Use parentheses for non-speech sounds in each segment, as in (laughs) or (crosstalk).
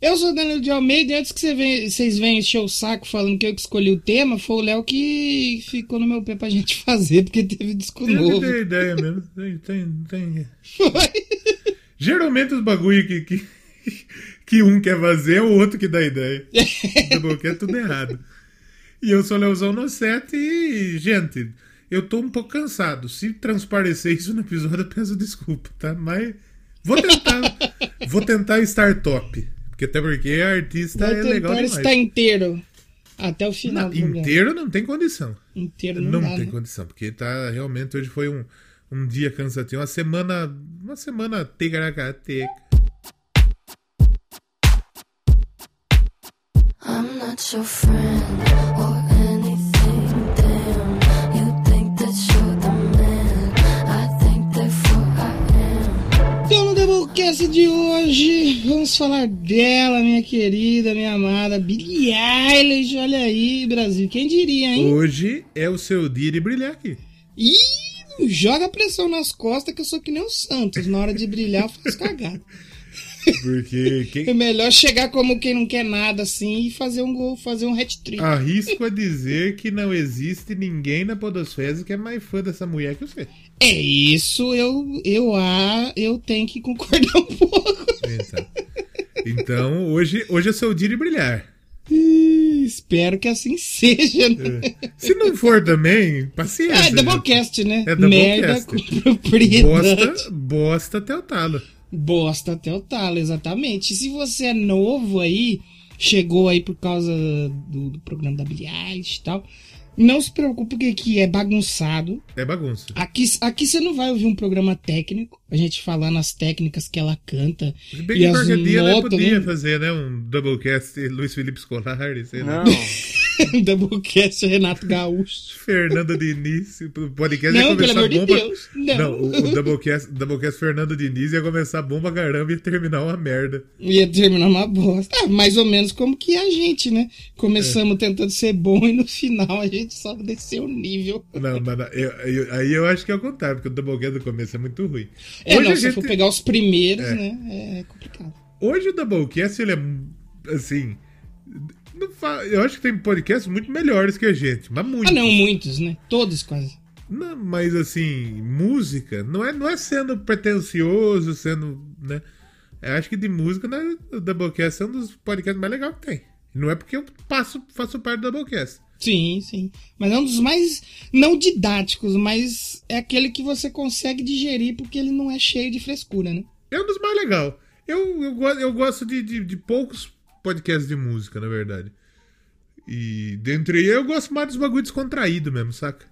Eu sou Danilo de Almeida e antes que vocês venham encher o saco falando que eu que escolhi o tema, foi o Léo que ficou no meu pé pra gente (laughs) fazer, porque teve disco Eu novo. tenho ideia mesmo. Tem, tem, tem. Foi. Geralmente os bagulho que, que, que um quer fazer é o outro que dá ideia. (laughs) Porque é tudo errado. E eu sou Leozão no 7 e, gente, eu tô um pouco cansado. Se transparecer isso no episódio, eu peço desculpa, tá? Mas vou tentar. vou tentar estar top. Porque até porque a artista Vai é legal demais. estar inteiro. Até o final Não, inteiro não tem condição. Inteiro não, Não, dá, tem né? condição, porque tá realmente hoje foi um, um dia cansativo, uma semana, uma semana ticaracateca. I'm not your friend Doublecast de hoje, vamos falar dela, minha querida, minha amada Billie Eilish. Olha aí, Brasil, quem diria, hein? Hoje é o seu dia de brilhar aqui. Ih, não joga pressão nas costas que eu sou que nem o Santos. Na hora de brilhar, eu faço cagada. (laughs) Porque É quem, melhor chegar como quem não quer nada assim e fazer um gol, fazer um hat-trick. arrisco a dizer que não existe ninguém na Podosfera que é mais fã dessa mulher que você. É isso, eu, eu, ah, eu tenho que concordar um pouco. Então, então hoje, hoje é seu dia de brilhar. Espero que assim seja, né? Se não for também, paciência. É, gente. Doublecast, né? É Merda com (laughs) propriedade. Bosta, bosta até o talo. Bosta até o talo, exatamente. E se você é novo aí, chegou aí por causa do, do programa da Billie Eilish e tal, não se preocupe porque aqui é bagunçado. É bagunça. Aqui, aqui você não vai ouvir um programa técnico, a gente falando as técnicas que ela canta. Se bem E que qualquer dia ela podia né? fazer, né? Um doublecast Luiz Felipe Scolari, sei lá. Não. (laughs) (laughs) Doublecast Renato Gaúcho. Fernando Diniz. O podcast ia Não, pelo começar amor de bom pra- Deus. Não. o, o Doublecast, Doublecast Fernando Diniz ia começar bom pra caramba e ia terminar uma merda. Ia terminar uma bosta. Ah, mais ou menos como que a gente, né? Começamos tentando ser bom e no final a gente só desceu o nível. Não, mas eu- eu- aí eu acho que é o contrário, porque o Doublecast do começo é muito ruim. É, Hoje, não, se gente- for pegar os primeiros, É. né? É complicado. hoje o Doublecast, ele é assim. Fa- Eu acho que tem podcasts muito melhores que a gente, mas muito. Ah, não, muitos, né? Todos quase. Não, mas assim, música não é, não é sendo pretencioso, sendo, né? Eu acho que de música né, o Doublecast é um dos podcasts mais legais que tem. Não é porque eu passo, faço parte do Doublecast. Sim, sim. Mas é um dos mais, não didáticos, mas é aquele que você consegue digerir porque ele não é cheio de frescura, né? É um dos mais legais. Eu, eu, eu gosto de, de, de poucos podcasts de música, na verdade. E dentre eu gosto mais dos bagulho descontraído mesmo, saca?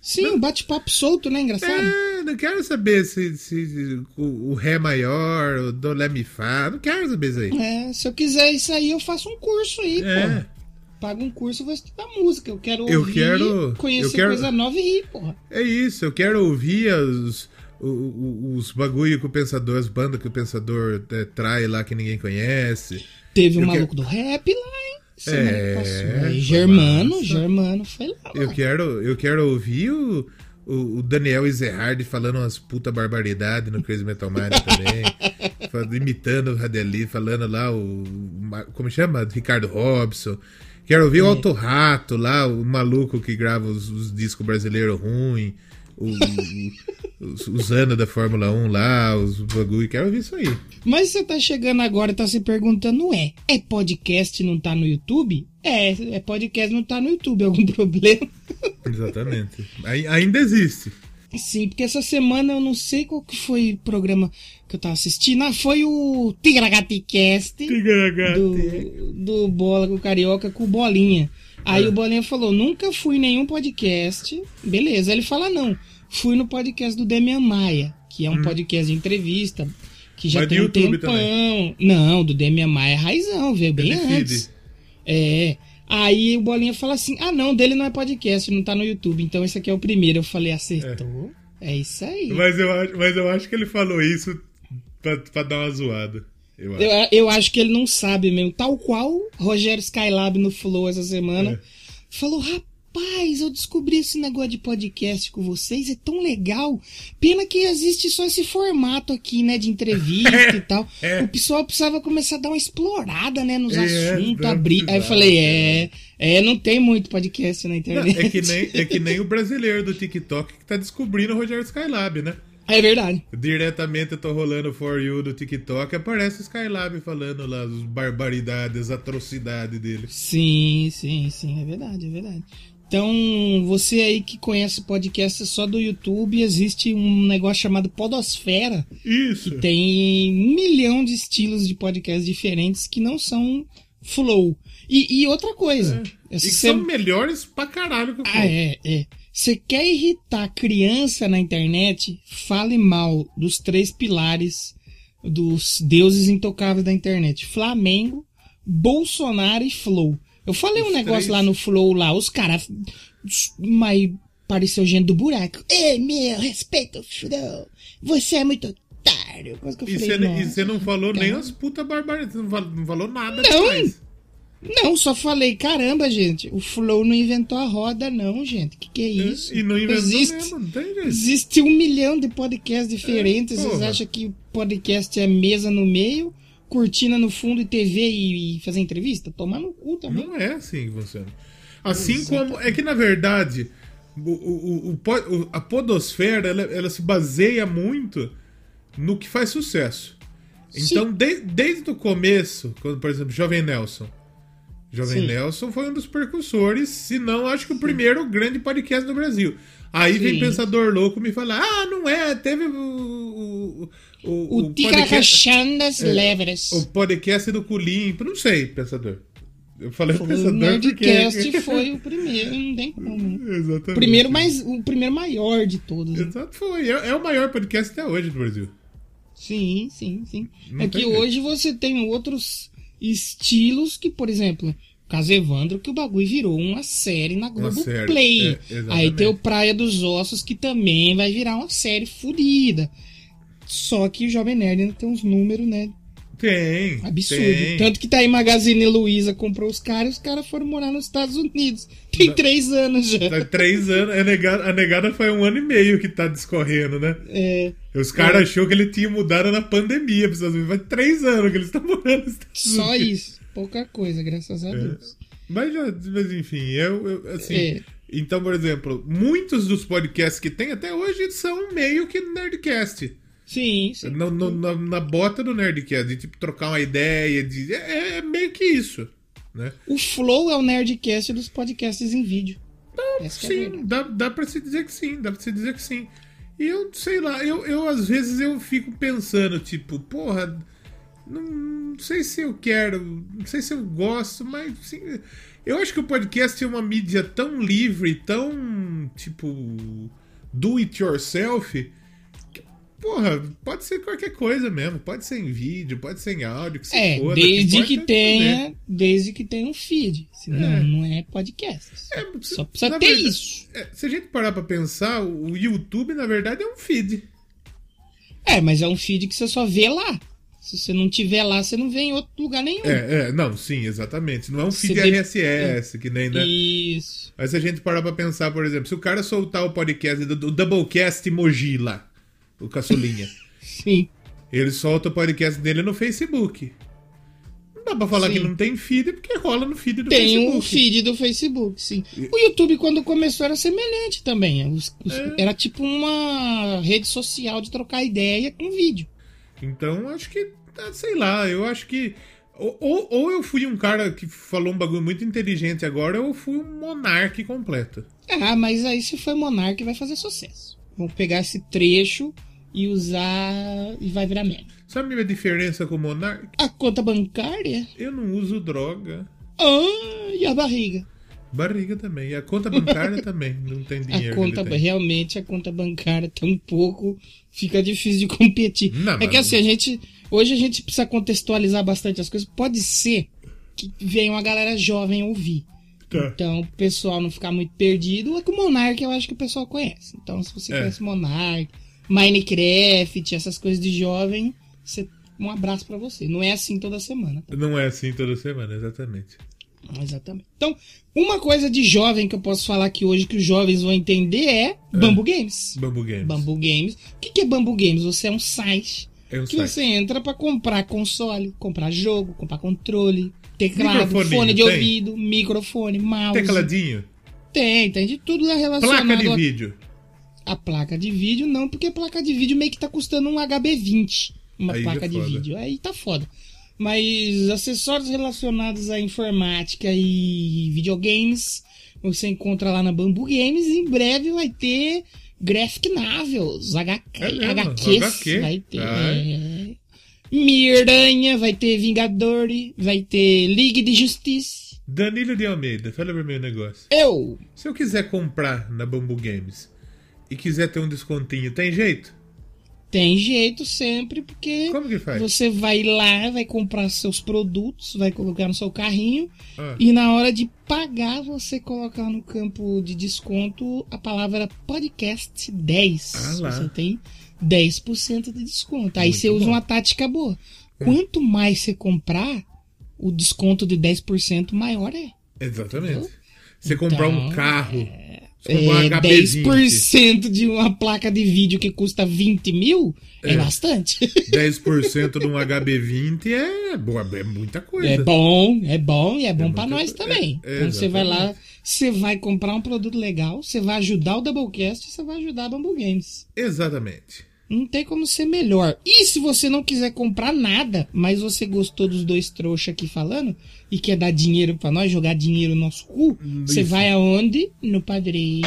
Sim, um bate-papo solto, né? Engraçado. É, não quero saber se, se o, o Ré maior, o Do Lé Mi Fá, não quero saber isso aí. É, se eu quiser isso aí, eu faço um curso aí, É. pô. Pago um curso e vou estudar música. Eu quero Eu ouvir, quero- conhecer eu quero- coisa nova e rir, porra. É isso, eu quero ouvir os, o- o- os bagulho que o pensador, as bandas que o pensador é, trai lá que ninguém conhece. Teve um Eu maluco do rap lá, hein? Semana É, passou. Germano, massa. Germano foi lá. Eu lá. quero, eu quero ouvir o, o, o Daniel Ezerhard falando umas puta barbaridade no Crazy Metal Mind (laughs) também. Imitando o Radeli, falando lá o. Como chama? Ricardo Robson. Quero ouvir o É. Alto Rato lá, o maluco que grava os, os discos brasileiros ruins. Os, os anos da Fórmula 1 lá, os bagulho. Quero ouvir isso aí. Mas você tá chegando agora e tá se perguntando, é, é podcast e não tá no YouTube? É, é podcast e não tá no YouTube, algum (laughs) problema? Exatamente. Ai- ainda existe. Sim, porque essa semana eu não sei qual que foi o programa que eu tava assistindo. Ah, foi o Tigragaticast do, do Bola com o Carioca com Bolinha. Aí É. o Bolinha falou, nunca fui em nenhum podcast. Beleza, ele fala, não, fui no podcast do Demian Maia, que é um podcast de entrevista, que já Hum. Mas tem um YouTube tempão. Não, do Demian Maia é raizão, veio bem É de feed. antes. É. Aí o Bolinha fala assim: ah, não, dele não é podcast, não tá no YouTube. Então esse aqui é o primeiro. Eu falei: acertou. É, isso aí. Mas eu, acho, mas eu acho que ele falou isso pra, pra dar uma zoada. Eu acho. Eu, eu acho que ele não sabe mesmo. Tal qual Rogério Skylab no Flow essa semana. É. Falou: rapaz, eu descobri esse negócio de podcast com vocês, é tão legal. Pena que existe só esse formato aqui, né, de entrevista (laughs) e tal. É. O pessoal precisava começar a dar uma explorada, né, nos É, assuntos, não abrir. Aí eu falei, é, é, não tem muito podcast na Não, internet. é, que nem, é que nem o brasileiro do TikTok que tá descobrindo o Rogério Skylab, né? É verdade. Diretamente eu tô rolando For You do TikTok, aparece o Skylab falando lá as barbaridades, as atrocidades dele. Sim, sim, sim, é verdade, é verdade. Então, você aí que conhece podcast só do YouTube, existe um negócio chamado Podosfera, Isso. que tem um milhão de estilos de podcast diferentes que não são flow. E, e outra coisa, E que se- são melhores pra caralho que o ah, Flow. é, é. Você quer irritar criança na internet? Fale mal dos três pilares dos deuses intocáveis da internet: Flamengo, Bolsonaro e Flow. Eu falei um Os negócio três. lá no Flow lá, os caras. Mas pareceu gente do buraco. Ei, meu, respeita o Flow. Você é muito otário. Coisa que eu E você e "Nossa, você não falou nem cara." as puta barbaridades, não falou nada Não. demais. Não, só falei, caramba, gente. O Flow não inventou a roda, não, gente. Que que é isso? E não inventou Existe. mesmo, não tem jeito. Existe um milhão de podcasts diferentes. É, Vocês acham que podcast é mesa no meio, cortina no fundo e TV e, e fazer entrevista? Tomar no cu também. Não é assim que funciona. Assim como. É que na verdade, o, o- o- a podosfera ela, ela se baseia muito no que faz sucesso. Então, de- desde o começo, quando, por exemplo, Jovem Nelson. Jovem Sim. Nelson foi um dos precursores, se não, acho que o primeiro grande podcast do Brasil. Aí vem Sim. Pensador Louco me falar: ah, não é, teve o. O, o, O Leveres. É. o podcast do Culim. Não sei, Pensador. Eu falei O Pensador Nerdcast porque... (laughs) foi o primeiro, não tem como. Exatamente. O primeiro, mais, o primeiro maior de todos. né? Exato, foi. É, é o maior podcast até hoje do Brasil. Sim, sim, sim. Não é que jeito. hoje você tem outros estilos que, por exemplo, caso Evandro, que o bagulho virou uma série na Globo série, Play. é. Aí tem o Praia dos Ossos, que também vai virar uma série fodida. Só que o Jovem Nerd ainda tem uns números, né? Tem. Absurdo. Tem. Tanto que tá aí Magazine Luiza comprou os caras e os caras foram morar nos Estados Unidos. Tem três anos já. Tá três anos. A negada, a negada foi um ano e meio que tá discorrendo, né? É, Os caras achou que ele tinha mudado na pandemia pros Estados Unidos. Faz três anos que eles estão morando nos Estados só Unidos. isso. Pouca coisa, graças a É. Deus. Mas, já, mas enfim, eu, eu, assim. É. Então, por exemplo, muitos dos podcasts que tem até hoje são meio que Nerdcast. Sim, sim. No- na, na bota do Nerdcast, de tipo, trocar uma ideia, de. É, é meio que isso. Né? O Flow é o Nerdcast dos podcasts em vídeo. É Sim, verdade. dá, dá pra se dizer que sim, dá pra se dizer que sim. E eu, sei lá, eu, eu às vezes eu fico pensando, tipo, porra, não, não sei se eu quero, não sei se eu gosto, mas sim, eu acho que o podcast é uma mídia tão livre, tão, tipo, do it yourself, porra, pode ser qualquer coisa mesmo, pode ser em vídeo, pode ser em áudio, que se É, foda, desde que fazer. tenha, desde que tenha um feed. Senão É. não é podcast. É, Só precisa ter verdade- isso. É, se a gente parar pra pensar, o YouTube, na verdade, é um feed. É, mas é um feed que você só vê lá. Se você não tiver lá, você não vê em outro lugar nenhum. É, é, não, sim, exatamente. Não é um feed RSS, que nem, né? Isso. Mas se a gente parar pra pensar, por exemplo, se o cara soltar o podcast do, do Doublecast Moji lá, o caçulinha, (laughs) Sim. ele solta o podcast dele no Facebook. Não dá pra falar Sim. que não tem feed, porque rola no feed do Tem Facebook. o feed do Facebook, sim. O YouTube, quando começou, era semelhante também. Os- os- É. Era tipo uma rede social de trocar ideia com vídeo. Então, acho que, ah, sei lá, eu acho que. Ou, ou, ou eu fui um cara que falou um bagulho muito inteligente agora, ou eu fui um monarque completo. Ah, mas aí se for Monark vai fazer sucesso. Vão pegar esse trecho e usar e vai virar meme. Sabe a minha diferença com o monarque? A conta bancária? Eu não uso droga. Ah, e a barriga? Barriga também. E a conta bancária (laughs) também. Não tem dinheiro. A conta, tem. realmente, a conta bancária tá um pouco. Fica difícil de (laughs) competir. Não, é que assim, a gente. Hoje a gente precisa contextualizar bastante as coisas. Pode ser que venha uma galera jovem ouvir. Tá. Então, o pessoal não ficar muito perdido. É que o Monark eu acho que o pessoal conhece. Então, se você É. conhece Monark, Minecraft, essas coisas de jovem, você- um abraço pra você. Não é assim toda semana. tá? Não é assim toda semana, exatamente. Exatamente. Então, uma coisa de jovem que eu posso falar aqui hoje que os jovens vão entender é Bambu Games. Bambu Games. Bambu Games. O que é Bambu Games? Você é um site É um que site. você entra pra comprar console, comprar jogo, comprar controle, teclado, fone de tem? ouvido, microfone, mouse. Tecladinho. Tem, tem de tudo relacionado Placa de a- vídeo. A placa de vídeo, não, porque a placa de vídeo meio que tá custando um HB20. Uma Aí placa de foda. vídeo. Aí tá foda. Mas acessórios relacionados à informática e videogames você encontra lá na Bambu Games. E em breve vai ter graphic novels, HQ, É HQs. HQ. Vai ter. Ah, é. Miranha, vai ter Vingador, vai ter Liga de Justiça. Danilo de Almeida, fala pra mim um negócio. Eu! Se eu quiser comprar na Bambu Games e quiser ter um descontinho, tem jeito? Tem jeito sempre, porque? Você vai lá, vai comprar seus produtos, vai colocar no seu carrinho Ah. e na hora de pagar você colocar no campo de desconto a palavra podcast 10. Ah. Você tem 10% de desconto. Aí Muito você usa bom. uma tática boa. Quanto mais você comprar, o desconto de 10% maior é. Exatamente. Você comprar um Então, carro, você um É, HB20, 10% de uma placa de vídeo que custa 20 mil é, É. bastante. (laughs) 10% de um HB20 é, boa, é muita coisa. É bom, é bom e é bom pra muita nós também. é, então você vai lá, você vai comprar um produto legal, você vai ajudar o Doublecast e você vai ajudar a Bambu Games. Exatamente. Não tem como ser melhor. E se você não quiser comprar nada, mas você gostou dos dois trouxas aqui falando e quer dar dinheiro pra nós, jogar dinheiro no nosso cu, você vai aonde? No Padrim,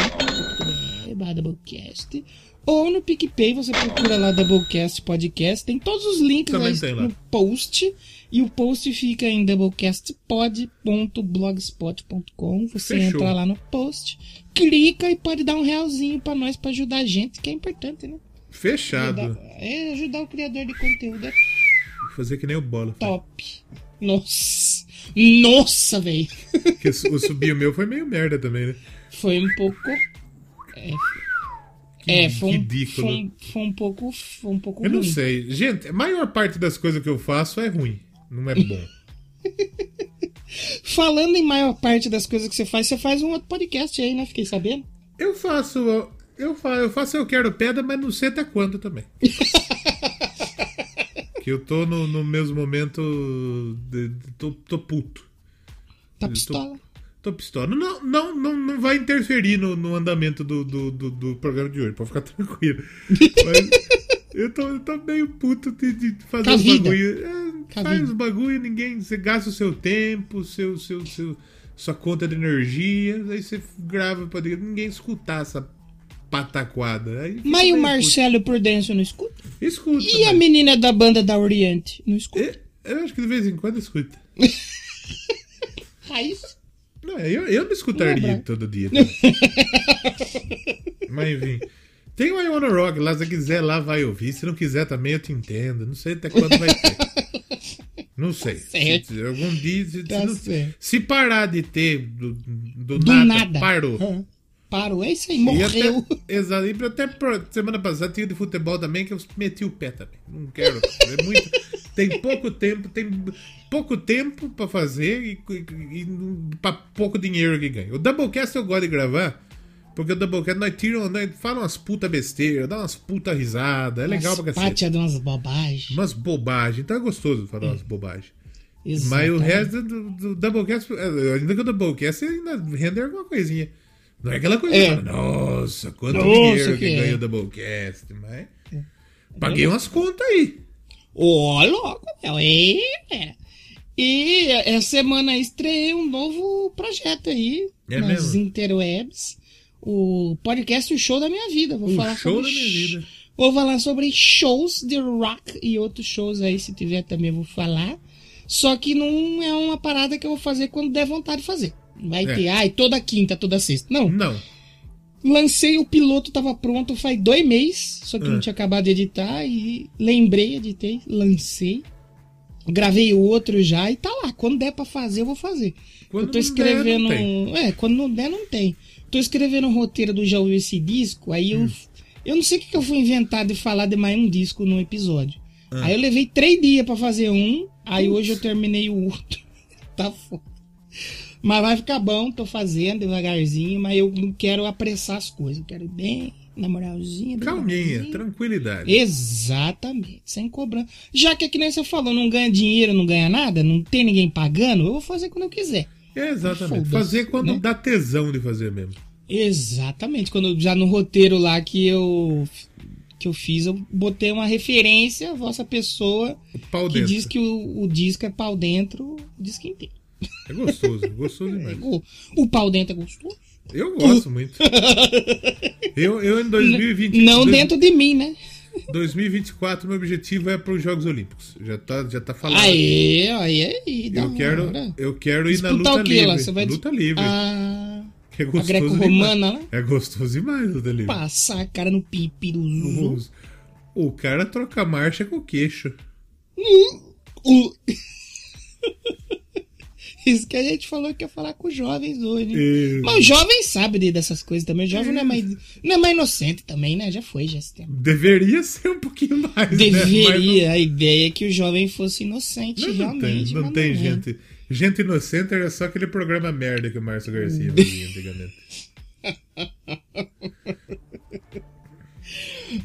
Doublecast. Ou no PicPay, você procura lá Doublecast Podcast. Tem todos os links Também aí no post. E o post fica em doublecastpod.blogspot.com. Você Fechou. entra lá no post, clica e pode dar um realzinho pra nós pra ajudar a gente, que é importante, né? Fechado. Ajudar, é, ajudar o criador de conteúdo é Vou fazer que nem o bola. top. Nossa! Nossa, velho! O subir o meu foi meio merda também, né? Foi um pouco. É, é foi, um, ridículo. foi, um, foi um pouco. Foi um pouco Eu não ruim. sei. Gente, a maior parte das coisas que eu faço é ruim. Não é bom. (laughs) Falando em maior parte das coisas que você faz, você faz um outro podcast aí, né? Fiquei sabendo. Eu faço. Eu faço, eu faço Eu Quero Pedra, mas não sei até quando também. (laughs) que eu tô no, no mesmo momento. de- de- tô, tô puto. Tá tô- pistola. Tô pistola. Não, não, não, não vai interferir no, no andamento do, do, do, do programa de hoje, pode ficar (laughs) tranquilo. Mas eu tô, eu tô meio puto de, de fazer os bagulho. É, faz os bagulho, ninguém. Você gasta o seu tempo, seu, seu, seu, sua conta de energia, aí você grava pra ninguém escutar essa pataquada. Aí fica Mas e o Marcelo Prudêncio não escuta? puto. Escuta. E a mas- menina da banda da Oriente? Não escuta? Eu, eu acho que de vez em quando escuta. (laughs) Raiz? Não, eu, eu não escutaria Lembra? todo dia. (laughs) Mas enfim. Tem o I Wanna Rock lá, se quiser lá vai ouvir. Se não quiser também eu te entendo. Não sei até quando vai ter. Não sei. Certo. Se, algum dia. Se, Tá se não- se parar de ter do, do, Do nada, nada. parou. Hã? Parou, é isso aí, E morreu. até, (laughs) exato. E até semana passada tinha de futebol também, que eu meti o pé também. Não quero. É muito, tem pouco tempo, tem pouco tempo pra fazer e, e, e pra pouco dinheiro que ganha. O Doublecast eu gosto de gravar, porque o Doublecast nós tiramos, nós falamos umas puta besteira, dá umas puta risada, é legal pra cacete. Pátia de umas bobagens. Umas bobagens, então é gostoso falar umas bobagens. Mas o Exatamente. resto do, do Doublecast, é, ainda que o Doublecast ainda rende alguma coisinha. Não é aquela coisa, É. nossa, quanto Nossa, dinheiro que, que é. ganha o Doublecast, mas... Paguei umas contas aí. Ô, louco, meu. É. E essa semana estreiei um novo projeto aí É nas mesmo? interwebs. O podcast O Show da Minha Vida. Vou O falar show sobre da minha vida. Vou falar sobre shows de rock e outros shows aí, se tiver também vou falar. Só que não é uma parada que eu vou fazer quando der vontade de fazer. Vai É. ter, ai, toda quinta, toda sexta. Não, Não. Lancei o piloto, tava pronto faz dois meses, só que Ah. não tinha acabado de editar e lembrei, editei, lancei. Gravei o outro já e tá lá. Quando der pra fazer, eu vou fazer. Quando eu tô não escrevendo. der, não é, quando não der, não tem. Tô escrevendo o roteiro do Já ouviu esse disco, aí Hum. eu. Eu não sei o que, que eu fui inventar de falar de mais um disco num episódio. Ah. Aí eu levei três dias pra fazer um, aí hoje eu terminei o outro. (laughs) tá foda. Mas vai ficar bom, tô fazendo devagarzinho, mas eu não quero apressar as coisas. Eu quero ir bem, na moralzinha. Calminha, tranquilidade. Exatamente, sem cobrar. Já que é que nem você falou, não ganha dinheiro, não ganha nada, não tem ninguém pagando, eu vou fazer quando eu quiser. Exatamente. Fazer quando né? dá tesão de fazer mesmo. Exatamente. Quando já no roteiro lá que eu que eu fiz, eu botei uma referência à vossa pessoa que diz que o, o disco é pau dentro, o disco inteiro. É gostoso, gostoso demais. O, o pau dentro é gostoso? Eu gosto muito. (laughs) Eu, eu em 2020, Não dois- dentro de mim, né? 2024, meu objetivo é para os Jogos Olímpicos. Já tá, já tá falando. Aê, aí, aí, da eu quero, hora. eu quero ir na Disputar luta o que livre. Você vai Luta livre. Ah, é a gostoso greco-romana, demais. né? É gostoso demais luta livre. Passar a cara no pipi do Zuzu. Os- O cara troca marcha com o queixo. (laughs) O- Isso que a gente falou que ia falar com os jovens hoje. Mas o jovem sabe de- dessas coisas também. O jovem não é mais, não é mais inocente também, né? Já foi, já esse tempo. Deveria ser um pouquinho mais. né? Deveria. A ideia é que o jovem fosse inocente, não, não tem, realmente. não tem é. gente. Gente inocente era só aquele programa merda que o Márcio Garcia fazia antigamente. (laughs)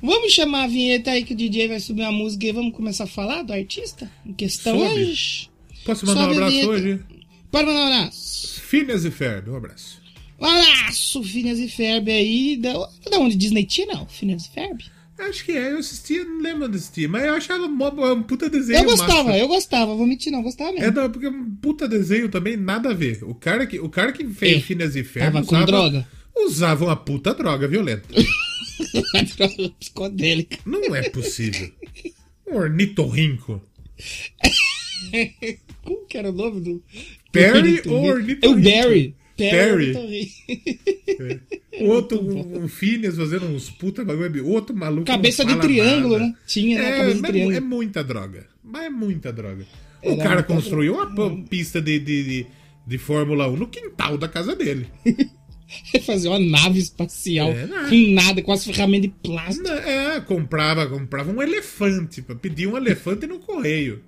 Vamos chamar a vinheta aí que o DJ vai subir uma música e vamos começar a falar do artista em questão Sobe. hoje. Posso mandar um Sobe a abraço hoje? Pode mandar um abraço. Phineas e Ferb, um abraço. Um abraço, Phineas e Ferb aí. Da, da onde? Disney tinha, não? Phineas e Ferb? Acho que é, eu assistia, não lembro de assistir, mas eu achava mó, um puta desenho Eu gostava, massa. eu gostava. Vou mentir, não. Gostava mesmo. É, não, porque um puta desenho também nada a ver. O cara que, o cara que fez É, Phineas e Ferb tava com droga. usava uma puta droga violenta. (laughs) Psicodélica. Não é possível. Um ornitorrinco. (laughs) Como que era o nome do. Perry ou É o ornitorrinco? Barry. Perry. Perry. O outro, (laughs) um, um Phineas fazendo uns puta bagulho. Outro maluco. Cabeça de triângulo, nada. né? Tinha, né? É, Cabeça de mas triângulo. é muita droga. Mas é muita droga. O Era cara muita construiu uma p- pista de, de, de, de Fórmula 1 no quintal da casa dele. (laughs) Fazer uma nave espacial É, né? com nada, com as ferramentas de plástico. É, comprava, comprava um elefante. Pedia um elefante no correio.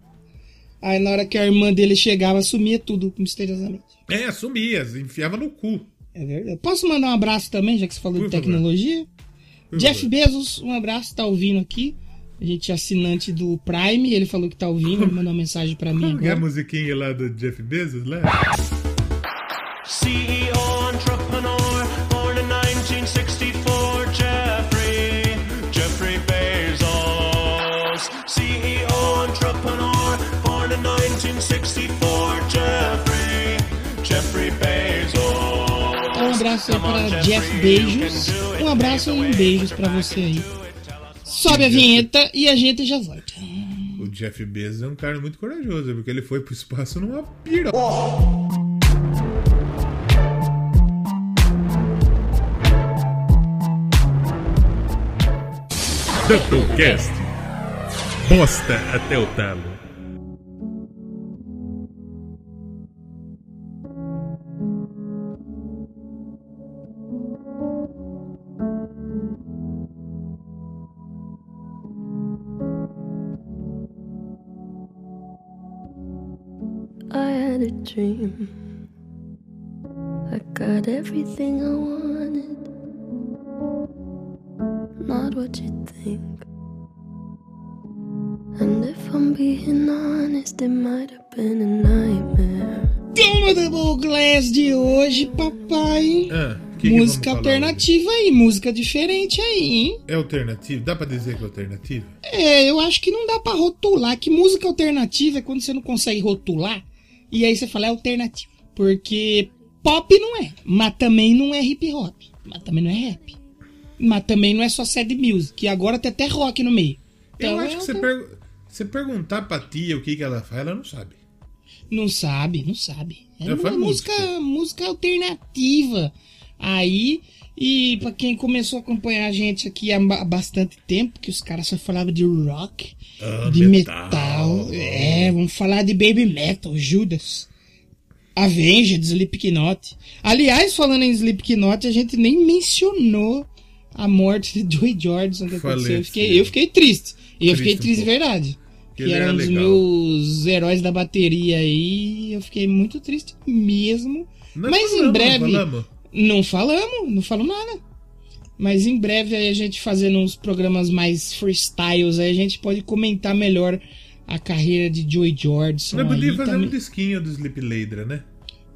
Aí na hora que a irmã dele chegava, sumia tudo misteriosamente. É, sumia, enfiava no cu. É verdade. Posso mandar um abraço também, já que você falou Por de tecnologia? Jeff. Bezos, um abraço, tá ouvindo aqui. A gente é assinante do Prime, ele falou que tá ouvindo, ele mandou uma mensagem pra mim Como que é a agora. musiquinha lá do Jeff Bezos lá? CEO abraço aí para Jeff Beijos. Um abraço e um beijos pra você aí. Sobe a vinheta e a gente já volta. O Jeff Bezos é um cara muito corajoso, porque ele foi pro espaço numa pira. Doublecast. Bosta até o talo. Dream. I got everything I wanted. Not what you think. And if I'm being honest, it might have been a nightmare. Tema do de hoje, papai. Ah, que que música falar alternativa aí, música diferente aí, hein? É alternativo? Dá pra dizer que é alternativo? É, eu acho que não dá pra rotular. Que música alternativa é quando você não consegue rotular e aí você fala é alternativo. Porque pop não é, mas também não é hip hop, mas também não é rap. Mas também não é só sad music, e agora tem até rock no meio. Eu Então, acho é que você, pergu- você perguntar pra tia o que, que ela faz, ela não sabe. Não sabe, não sabe. É Ela uma faz música, música. música alternativa. Aí, e pra quem começou a acompanhar a gente aqui há ba- bastante tempo, que os caras só falavam de rock, Ah, de metal. metal. É, vamos falar de baby metal, Judas. Avenged, Slipknot. Aliás, falando em Slipknot, a gente nem mencionou a morte de Joey Jordison que aconteceu. Eu fiquei, eu fiquei triste. E eu Triste fiquei um triste de verdade. que ele era era um dos meus heróis da bateria aí. Eu fiquei muito triste mesmo. Nós Mas em falamos, breve- falamos. Não falamos, não falamos nada. Mas em breve aí a gente fazendo uns programas mais freestyles, aí a gente pode comentar melhor a carreira de Joey Jordison. Nós podíamos fazer também. um disquinho do Sleep Ladra, né?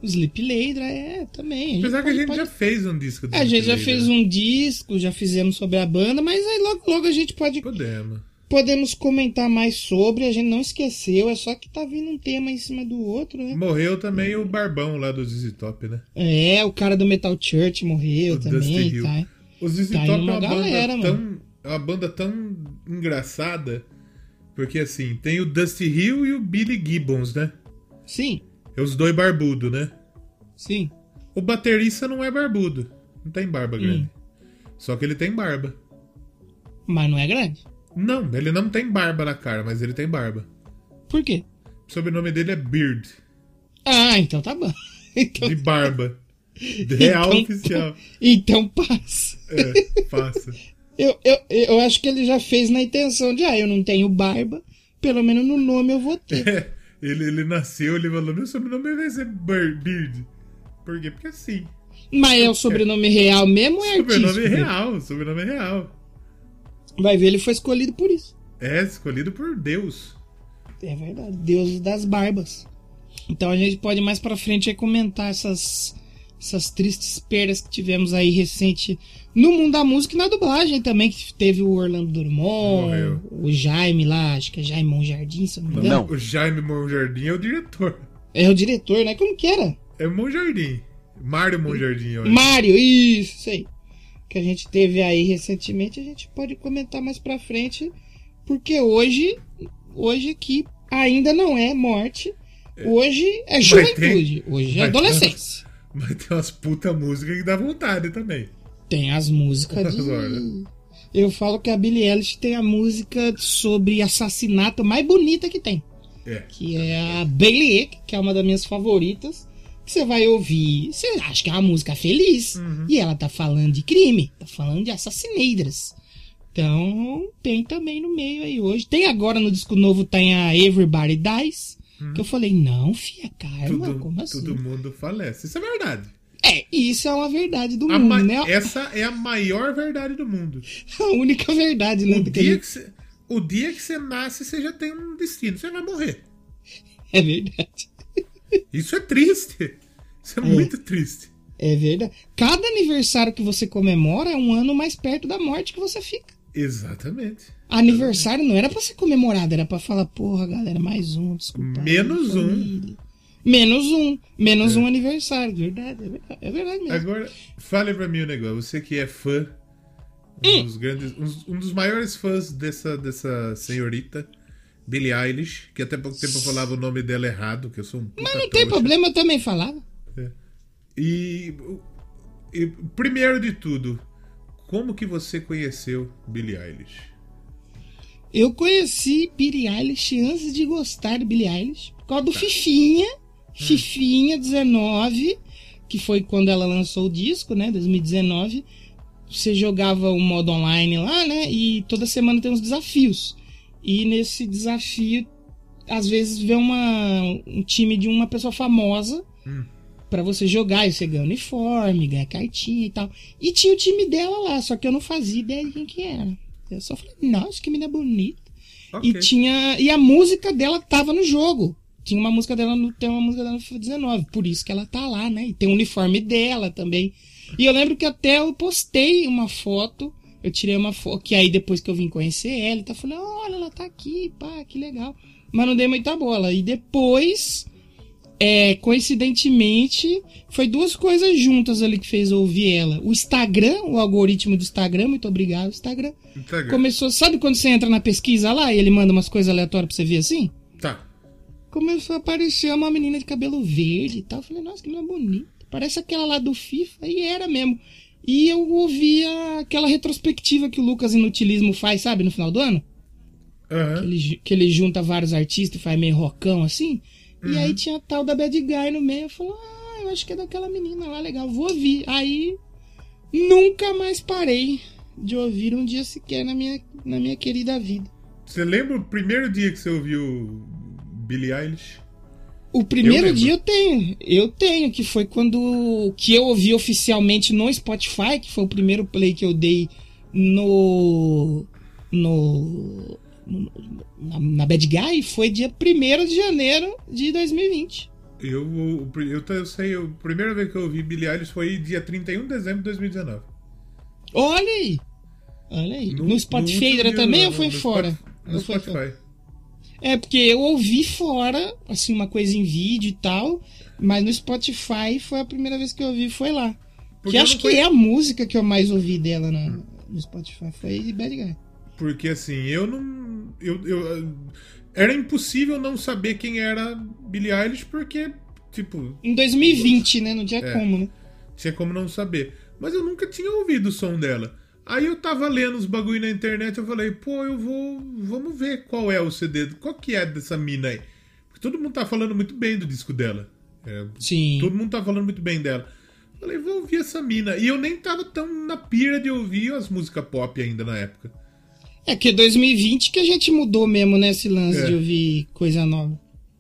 O Sleep Ladra é também. Apesar que a gente pode- já fez um disco do É, a gente Sleep já Ladra. fez um disco, já fizemos sobre a banda, mas aí logo, logo a gente pode Podemos. Podemos comentar mais sobre. A gente não esqueceu, é só que tá vindo um tema em cima do outro, né? Morreu também o Barbão lá do ZZ Top, né? É, o cara do Metal Church morreu O também, tá? O ZZ Tá Top é uma galera, banda tão. É uma banda tão engraçada. Porque assim, tem o Dusty Hill e o Billy Gibbons, né? Sim, É os dois barbudos, né? sim. O baterista não é barbudo. Não tem barba grande. Só que ele tem barba. Mas não é grande. Não, ele não tem barba na cara, mas ele tem barba. Por quê? O sobrenome dele é Beard. Ah, então tá bom. (laughs) Então, De barba. De real Então- oficial. então passa. É, faça. (laughs) Eu, eu, eu acho que ele já fez na intenção de, ah, eu não tenho barba, pelo menos no nome eu vou ter. É, (laughs) ele, ele nasceu, ele falou, meu sobrenome vai ser Beard. Por quê? Porque assim. Mas é o sobrenome real mesmo ou é Sobrenome artístico? real, sobrenome real. Vai ver, ele foi escolhido por isso. É escolhido por Deus. É verdade, Deus das barbas. Então a gente pode mais pra frente aí comentar essas, essas tristes perdas que tivemos aí recente no mundo da música e na dublagem também, que teve o Orlando Drummond, Morreu. o Jaime lá, acho que é Jaime Monjardim, se eu não me engano. Não. O Jaime Monjardim é o diretor. É o diretor, né? Como que era? É Monjardim. Mário Monjardim. Mário, isso, isso aí. Que a gente teve aí recentemente, a gente pode comentar mais pra frente, porque hoje, hoje aqui ainda não é morte, hoje é juventude, hoje é adolescência. Mas tem umas puta músicas que dá vontade também. Tem as músicas (laughs) de... Eu falo que a Billie Eilish tem a música sobre assassinato mais bonita que tem. É. Que é a Bailey, que é uma das minhas favoritas. Você vai ouvir. Você acha que é uma música feliz. E ela tá falando de crime. Tá falando de assassineiras. Então, tem também no meio aí hoje. Tem agora no disco novo, tem a Everybody Dies. Que eu falei, não, fia, calma, Tudo, como assim? todo mundo falece. Isso é verdade. É, isso é uma verdade do A mundo, né? (laughs) Essa é a maior verdade do mundo. A única verdade, né? O dia gente- que, você, o dia que você nasce, você já tem um destino. Você vai morrer. É verdade. Isso é triste. Isso é, muito triste. É verdade. Cada aniversário que você comemora é um ano mais perto da morte que você fica. Exatamente. Aniversário não era pra ser comemorado, era pra falar, porra, galera, mais um, desculpa. Menos um. Menos um. Menos um aniversário. Verdade, é verdade, é verdade mesmo. Agora, fale pra mim um negócio. Você que é fã, um, Hum. dos, grandes, um, um dos maiores fãs dessa, dessa senhorita, Billie Eilish, que até pouco tempo eu falava o nome dela errado, que eu sou um puta Mas não tem trouxa. problema, eu também falava. E, e primeiro de tudo, como que você conheceu Billie Eilish? Eu conheci Billie Eilish antes de gostar de Billie Eilish, por Tá. causa do Fifinha, Hum. Fifinha 19, que foi quando ela lançou o disco, né, 2019. Você jogava o modo online lá, né, e toda semana tem uns desafios. E nesse desafio, às vezes vê uma, um time de uma pessoa famosa Hum. pra você jogar, e você ganha uniforme, ganha cartinha e tal. E tinha o time dela lá, só que eu não fazia ideia de quem que era. Eu só falei, nossa, que menina bonita. Ok. E tinha. E a música dela tava no jogo. Tinha uma música dela no. Tem uma música dela no FIFA 19. Por isso que ela tá lá, né? E tem o uniforme dela também. E eu lembro que até eu postei uma foto. Eu tirei uma foto. Que aí depois que eu vim conhecer ela, então eu falei, olha, ela tá aqui, pá, que legal. Mas não dei muita bola. E depois. É, coincidentemente, foi duas coisas juntas ali que fez eu ouvir ela. O Instagram, o algoritmo do Instagram, muito obrigado, Instagram. Instagram. Começou, sabe quando você entra na pesquisa lá e ele manda umas coisas aleatórias pra você ver assim? Tá. Começou a aparecer uma menina de cabelo verde e tal. Eu falei, nossa, que menina bonita. Parece aquela lá do FIFA. E era mesmo. E eu ouvia aquela retrospectiva que o Lucas Inutilismo faz, sabe, no final do ano? Aham. Ele, ju- que ele junta vários artistas e faz meio rockão assim. E aí tinha a tal da Bad Guy no meio. Eu falei, ah, eu acho que é daquela menina lá, legal, vou ouvir. Aí nunca mais parei de ouvir um dia sequer na minha, na minha querida vida. Você lembra o primeiro dia que você ouviu Billie Eilish? O primeiro lembro. dia eu tenho. Eu tenho, que foi quando. Que eu ouvi oficialmente no Spotify, que foi o primeiro play que eu dei no. No. no- na, na Bad Guy, foi dia 1 de janeiro de 2020. Eu, pri- eu, eu sei, a primeira vez que eu ouvi Billie Eilish foi dia 31 de dezembro de 2019. Olha aí! Olha aí. No, Spotify último dia também ou foi no fora? Spotify- No? Spotify. É, porque eu ouvi fora, assim, uma coisa em vídeo e tal, mas no Spotify foi a primeira vez que eu ouvi, foi lá. Porque que acho que é a música que eu mais ouvi dela na- no Spotify, foi Bad Guy. Porque assim, eu não. Eu, eu, era impossível não saber quem era Billie Eilish, porque, tipo, Em 2020, né? Não tinha É. como, né? tinha como não saber. Mas eu nunca tinha ouvido o som dela. Aí eu tava lendo os bagulho na internet, eu falei, pô, eu vou. Vamos ver qual é o CD, qual que é dessa mina aí. Porque todo mundo tá falando muito bem do disco dela. É, Sim. Todo mundo tá falando muito bem dela. Falei, vou ouvir essa mina. E eu nem tava tão na pira de ouvir as músicas pop ainda na época. É que 2020 que a gente mudou mesmo, né? Esse lance É. de ouvir coisa nova.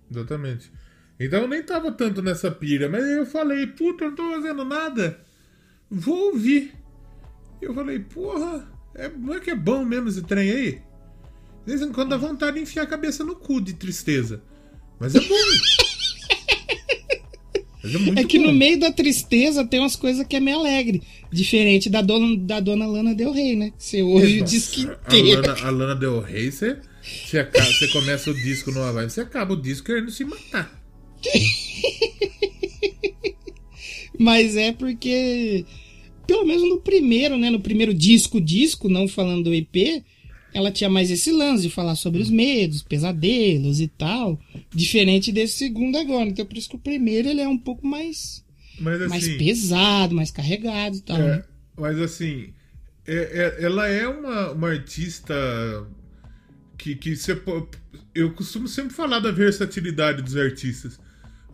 Exatamente. Então eu nem tava tanto nessa pira, mas aí eu falei, puta, eu não tô fazendo nada. Vou ouvir. Eu falei, porra, é, não é que é bom mesmo esse trem aí? De vez em quando dá vontade de enfiar a cabeça no cu de tristeza. Mas é bom. (laughs) mas é É que bom. no meio da tristeza tem umas coisas que é meio alegre. Diferente da dona, da dona Lana Del Rey, né? Você ouve o disco a inteiro. Lana, a Lana Del Rey, você, você, acaba- você começa o disco numa vibe, você acaba o disco querendo se matar. (laughs) Mas é porque, pelo menos no primeiro, né? No primeiro disco, disco, não falando do EP, ela tinha mais esse lance de falar sobre os medos, pesadelos e tal. Diferente desse segundo agora. Então por isso que o primeiro ele é um pouco mais, Mas assim. mais pesado, mais carregado e tal. É, né? mas assim, é- é- ela é uma, uma artista que, que você eu costumo sempre falar da versatilidade dos artistas.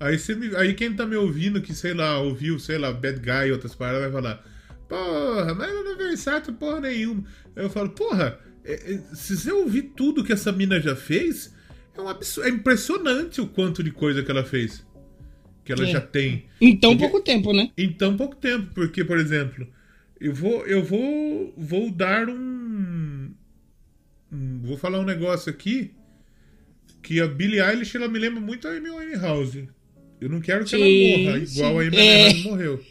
Aí, você me- aí quem tá me ouvindo, que sei lá, ouviu, sei lá, Bad Guy e outras paradas, vai falar: Porra, mas ela não é versátil porra nenhuma. Aí eu falo: Porra, é- é- se você ouvir tudo que essa mina já fez, é, um absurdo, é impressionante o quanto de coisa que ela fez. Que ela É. já tem. Em tão Porque- pouco tempo, né? Em tão pouco tempo, porque, por exemplo, eu vou, eu vou, vou dar um, um- vou falar um negócio aqui que a Billie Eilish ela me lembra muito a Amy Winehouse. Eu não quero que ela Sim, morra igual a Amy sim. É. Winehouse morreu.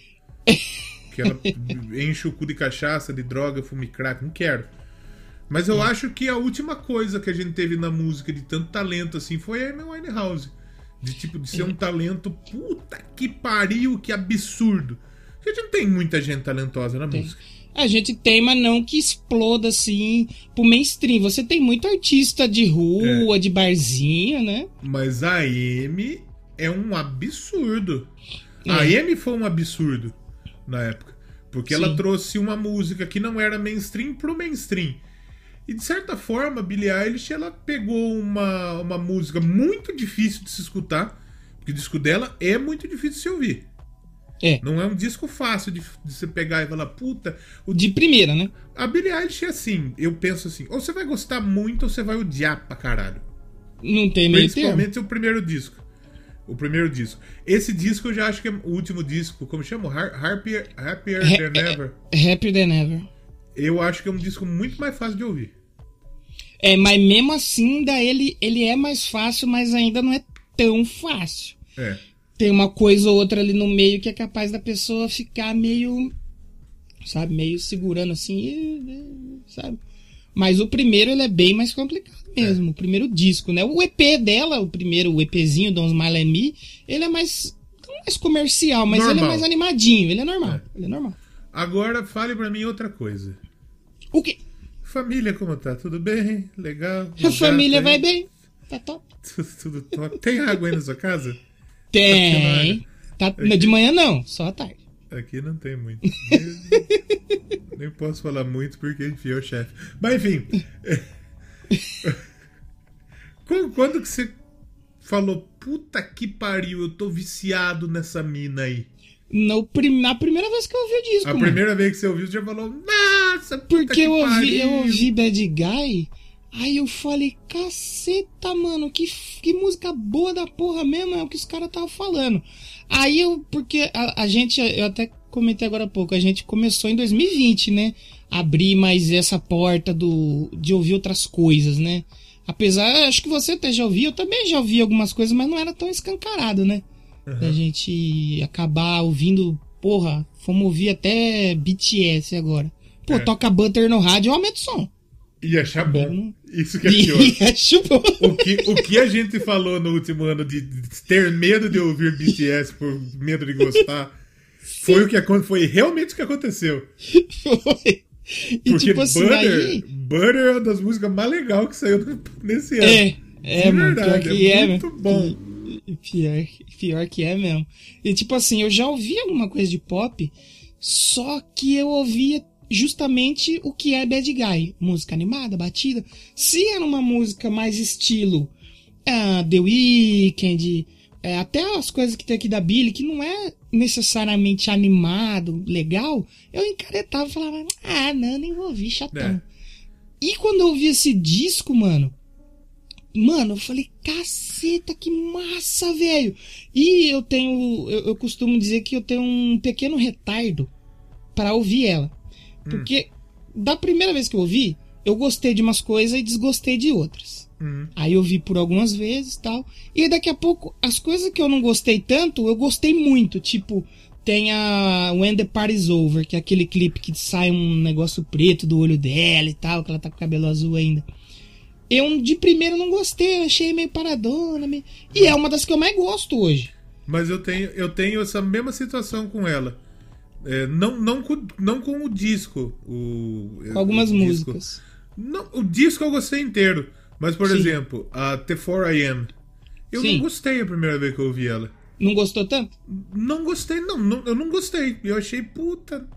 (laughs) Que ela (laughs) enche o cu de cachaça, de droga, fume crack, não quero. Mas eu acho que a última coisa que a gente teve na música de tanto talento assim foi a Amy Winehouse. De tipo, de ser um talento, puta que pariu, que absurdo. Porque a gente não tem muita gente talentosa na Tem. música. A gente tem, mas não que exploda assim pro mainstream. Você tem muito artista de rua, É. de barzinho, né? Mas a Amy é um absurdo. A É. Amy foi um absurdo na época. Porque ela Sim. trouxe uma música que não era mainstream pro mainstream. E de certa forma, a Billie Eilish ela pegou uma, uma música muito difícil de se escutar. Porque o disco dela é muito difícil de se ouvir. É. Não é um disco fácil de, de você pegar e falar, puta, o De primeira, né? A Billie Eilish é assim, eu penso assim, ou você vai gostar muito ou você vai odiar pra caralho. Não tem meio termo. Principalmente o primeiro disco. O primeiro disco. Esse disco eu já acho que é o último disco, como chama? Har- Happier, He- Than Ever. Happier Than Ever. Eu acho que é um disco muito mais fácil de ouvir. É, mas mesmo assim, ainda ele, ele é mais fácil, mas ainda não é tão fácil. É. Tem uma coisa ou outra ali no meio que é capaz da pessoa ficar meio. Sabe, meio segurando assim, sabe? Mas o primeiro ele é bem mais complicado mesmo. O primeiro disco, né? O EP dela, o primeiro, o EPzinho, Don't Smile at Me, ele é mais. Mais comercial, mas ele é Normal. mais animadinho. Ele é normal. É. Ele é normal. Agora fale pra mim outra coisa. O quê? Família, como tá? Tudo bem? Legal? (laughs) A família vai bem. Tá top. (laughs) Tudo, tudo top. Tem água aí na sua casa? Tem. Tá, de manhã não, só à tarde. Aqui não tem muito. Nem- (laughs) Nem posso falar muito porque, enfim, é o chefe. Mas, enfim. Quando, que você falou, puta que pariu, eu tô viciado nessa mina aí? No, prim- na primeira vez que eu ouvi o disco, A mano. primeira vez que você ouviu, você já falou, nossa, puta Porque que eu ouvi, pariu. eu ouvi Bad Guy Aí eu falei, caceta, mano, que, que música boa da porra mesmo, é o que os caras estavam falando. Aí eu, porque a, a gente, eu até comentei agora há pouco, a gente começou em 2020, né? Abrir mais essa porta do, de ouvir outras coisas, né? Apesar, acho que você até já ouviu, eu também já ouvi algumas coisas, mas não era tão escancarado, né? Da gente acabar ouvindo, porra, fomos ouvir até BTS agora. Pô, É. toca Butter no rádio, aumenta o som. E achar bom. Uhum. Isso que é pior. (laughs) E acho bom. O que, o que a gente falou no último ano de ter medo de ouvir BTS por medo de gostar foi o que foi realmente o que aconteceu. (laughs) Foi. E Porque tipo assim, Butter, aí. Butter é uma das músicas mais legais que saiu nesse ano. É, é, mano, pior verdade, que é é, muito meu. bom. Pior, pior que é mesmo. E tipo assim, eu já ouvi alguma coisa de pop, só que eu ouvia justamente o que é Bad Guy. Música animada, batida. Se era uma música mais estilo ah, The Weeknd, é, até as coisas que tem aqui da Billy, que não é necessariamente animado, legal, eu encaretava e falava, ah, não, nem vou ouvir, chatão. É. E quando eu ouvi esse disco, mano, mano, eu falei, caceta, que massa, velho. E eu tenho, eu, eu costumo dizer que eu tenho um pequeno retardo pra ouvir ela. Porque da primeira vez que eu ouvi, eu gostei de umas coisas e desgostei de outras. Uhum. Aí eu vi por algumas vezes e tal. E daqui a pouco, as coisas que eu não gostei tanto, eu gostei muito. Tipo, tem a When the Party's Over, que é aquele clipe que sai um negócio preto do olho dela e tal, que ela tá com o cabelo azul ainda. Eu de primeiro não gostei, achei meio paradona. meio- E é uma das que eu mais gosto hoje. Mas eu tenho, eu tenho essa mesma situação com ela. É, não, não, com, não com o disco. O, Com algumas o disco. músicas. Não, o disco eu gostei inteiro. Mas, por Sim. exemplo, a The4am. Eu Sim. não gostei a primeira vez que eu ouvi ela. Não gostou tanto? Não gostei, não, não, eu não gostei. Eu achei, puta.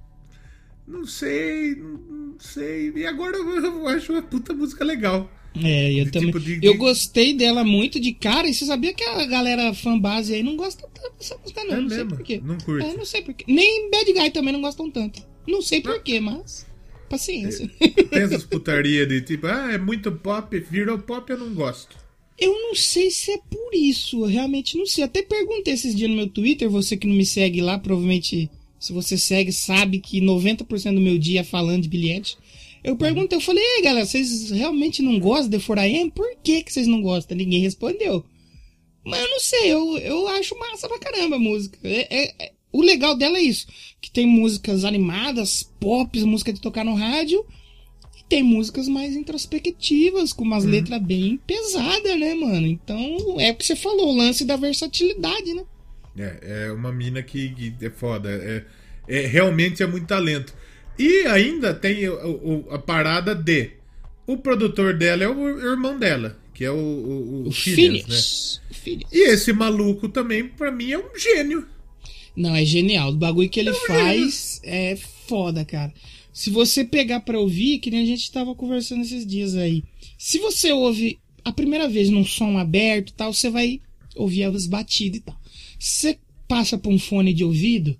Não sei, não, não sei. E agora eu, acho uma puta música legal. É, eu De também. tipo de- de- Eu gostei dela muito de cara. E você sabia que a galera fanbase aí não gosta tanto dessa música, não. É não sei mesmo? porquê. Não curte? É, não sei porquê. Nem Bad Guy também não gostam tanto. Não sei porquê, mas. Paciência. Tem essas putaria de tipo, ah, é muito pop, virou pop, eu não gosto. Eu não sei se é por isso, eu realmente não sei. Até perguntei esses dias no meu Twitter, você que não me segue lá, provavelmente, se você segue, sabe que 90% do meu dia é falando de bilhete. Eu perguntei, eu falei, ei galera, vocês realmente não gostam de 4AM? Por que, que vocês não gostam? Ninguém respondeu. Mas eu não sei, eu, eu acho massa pra caramba a música. É, é- é- o legal dela é isso, que tem músicas animadas, pop, música de tocar no rádio, tem músicas mais introspectivas, com umas letras bem pesadas, né, mano? Então, é o que você falou, o lance da versatilidade, né? É, é uma mina que, que é foda. É, é- realmente é muito talento. E ainda tem o- o- a parada de. O produtor dela é o irmão dela, que é o, o, o O Phineas, né? Phineas. O Phineas. E esse maluco também, pra mim, é um gênio. Não, é genial. O bagulho que ele faz é foda, cara. Se você pegar pra ouvir, que nem a gente tava conversando esses dias aí. Se você ouve a primeira vez num som aberto tal, você vai ouvir as batidas e tal. Se você passa pra um fone de ouvido,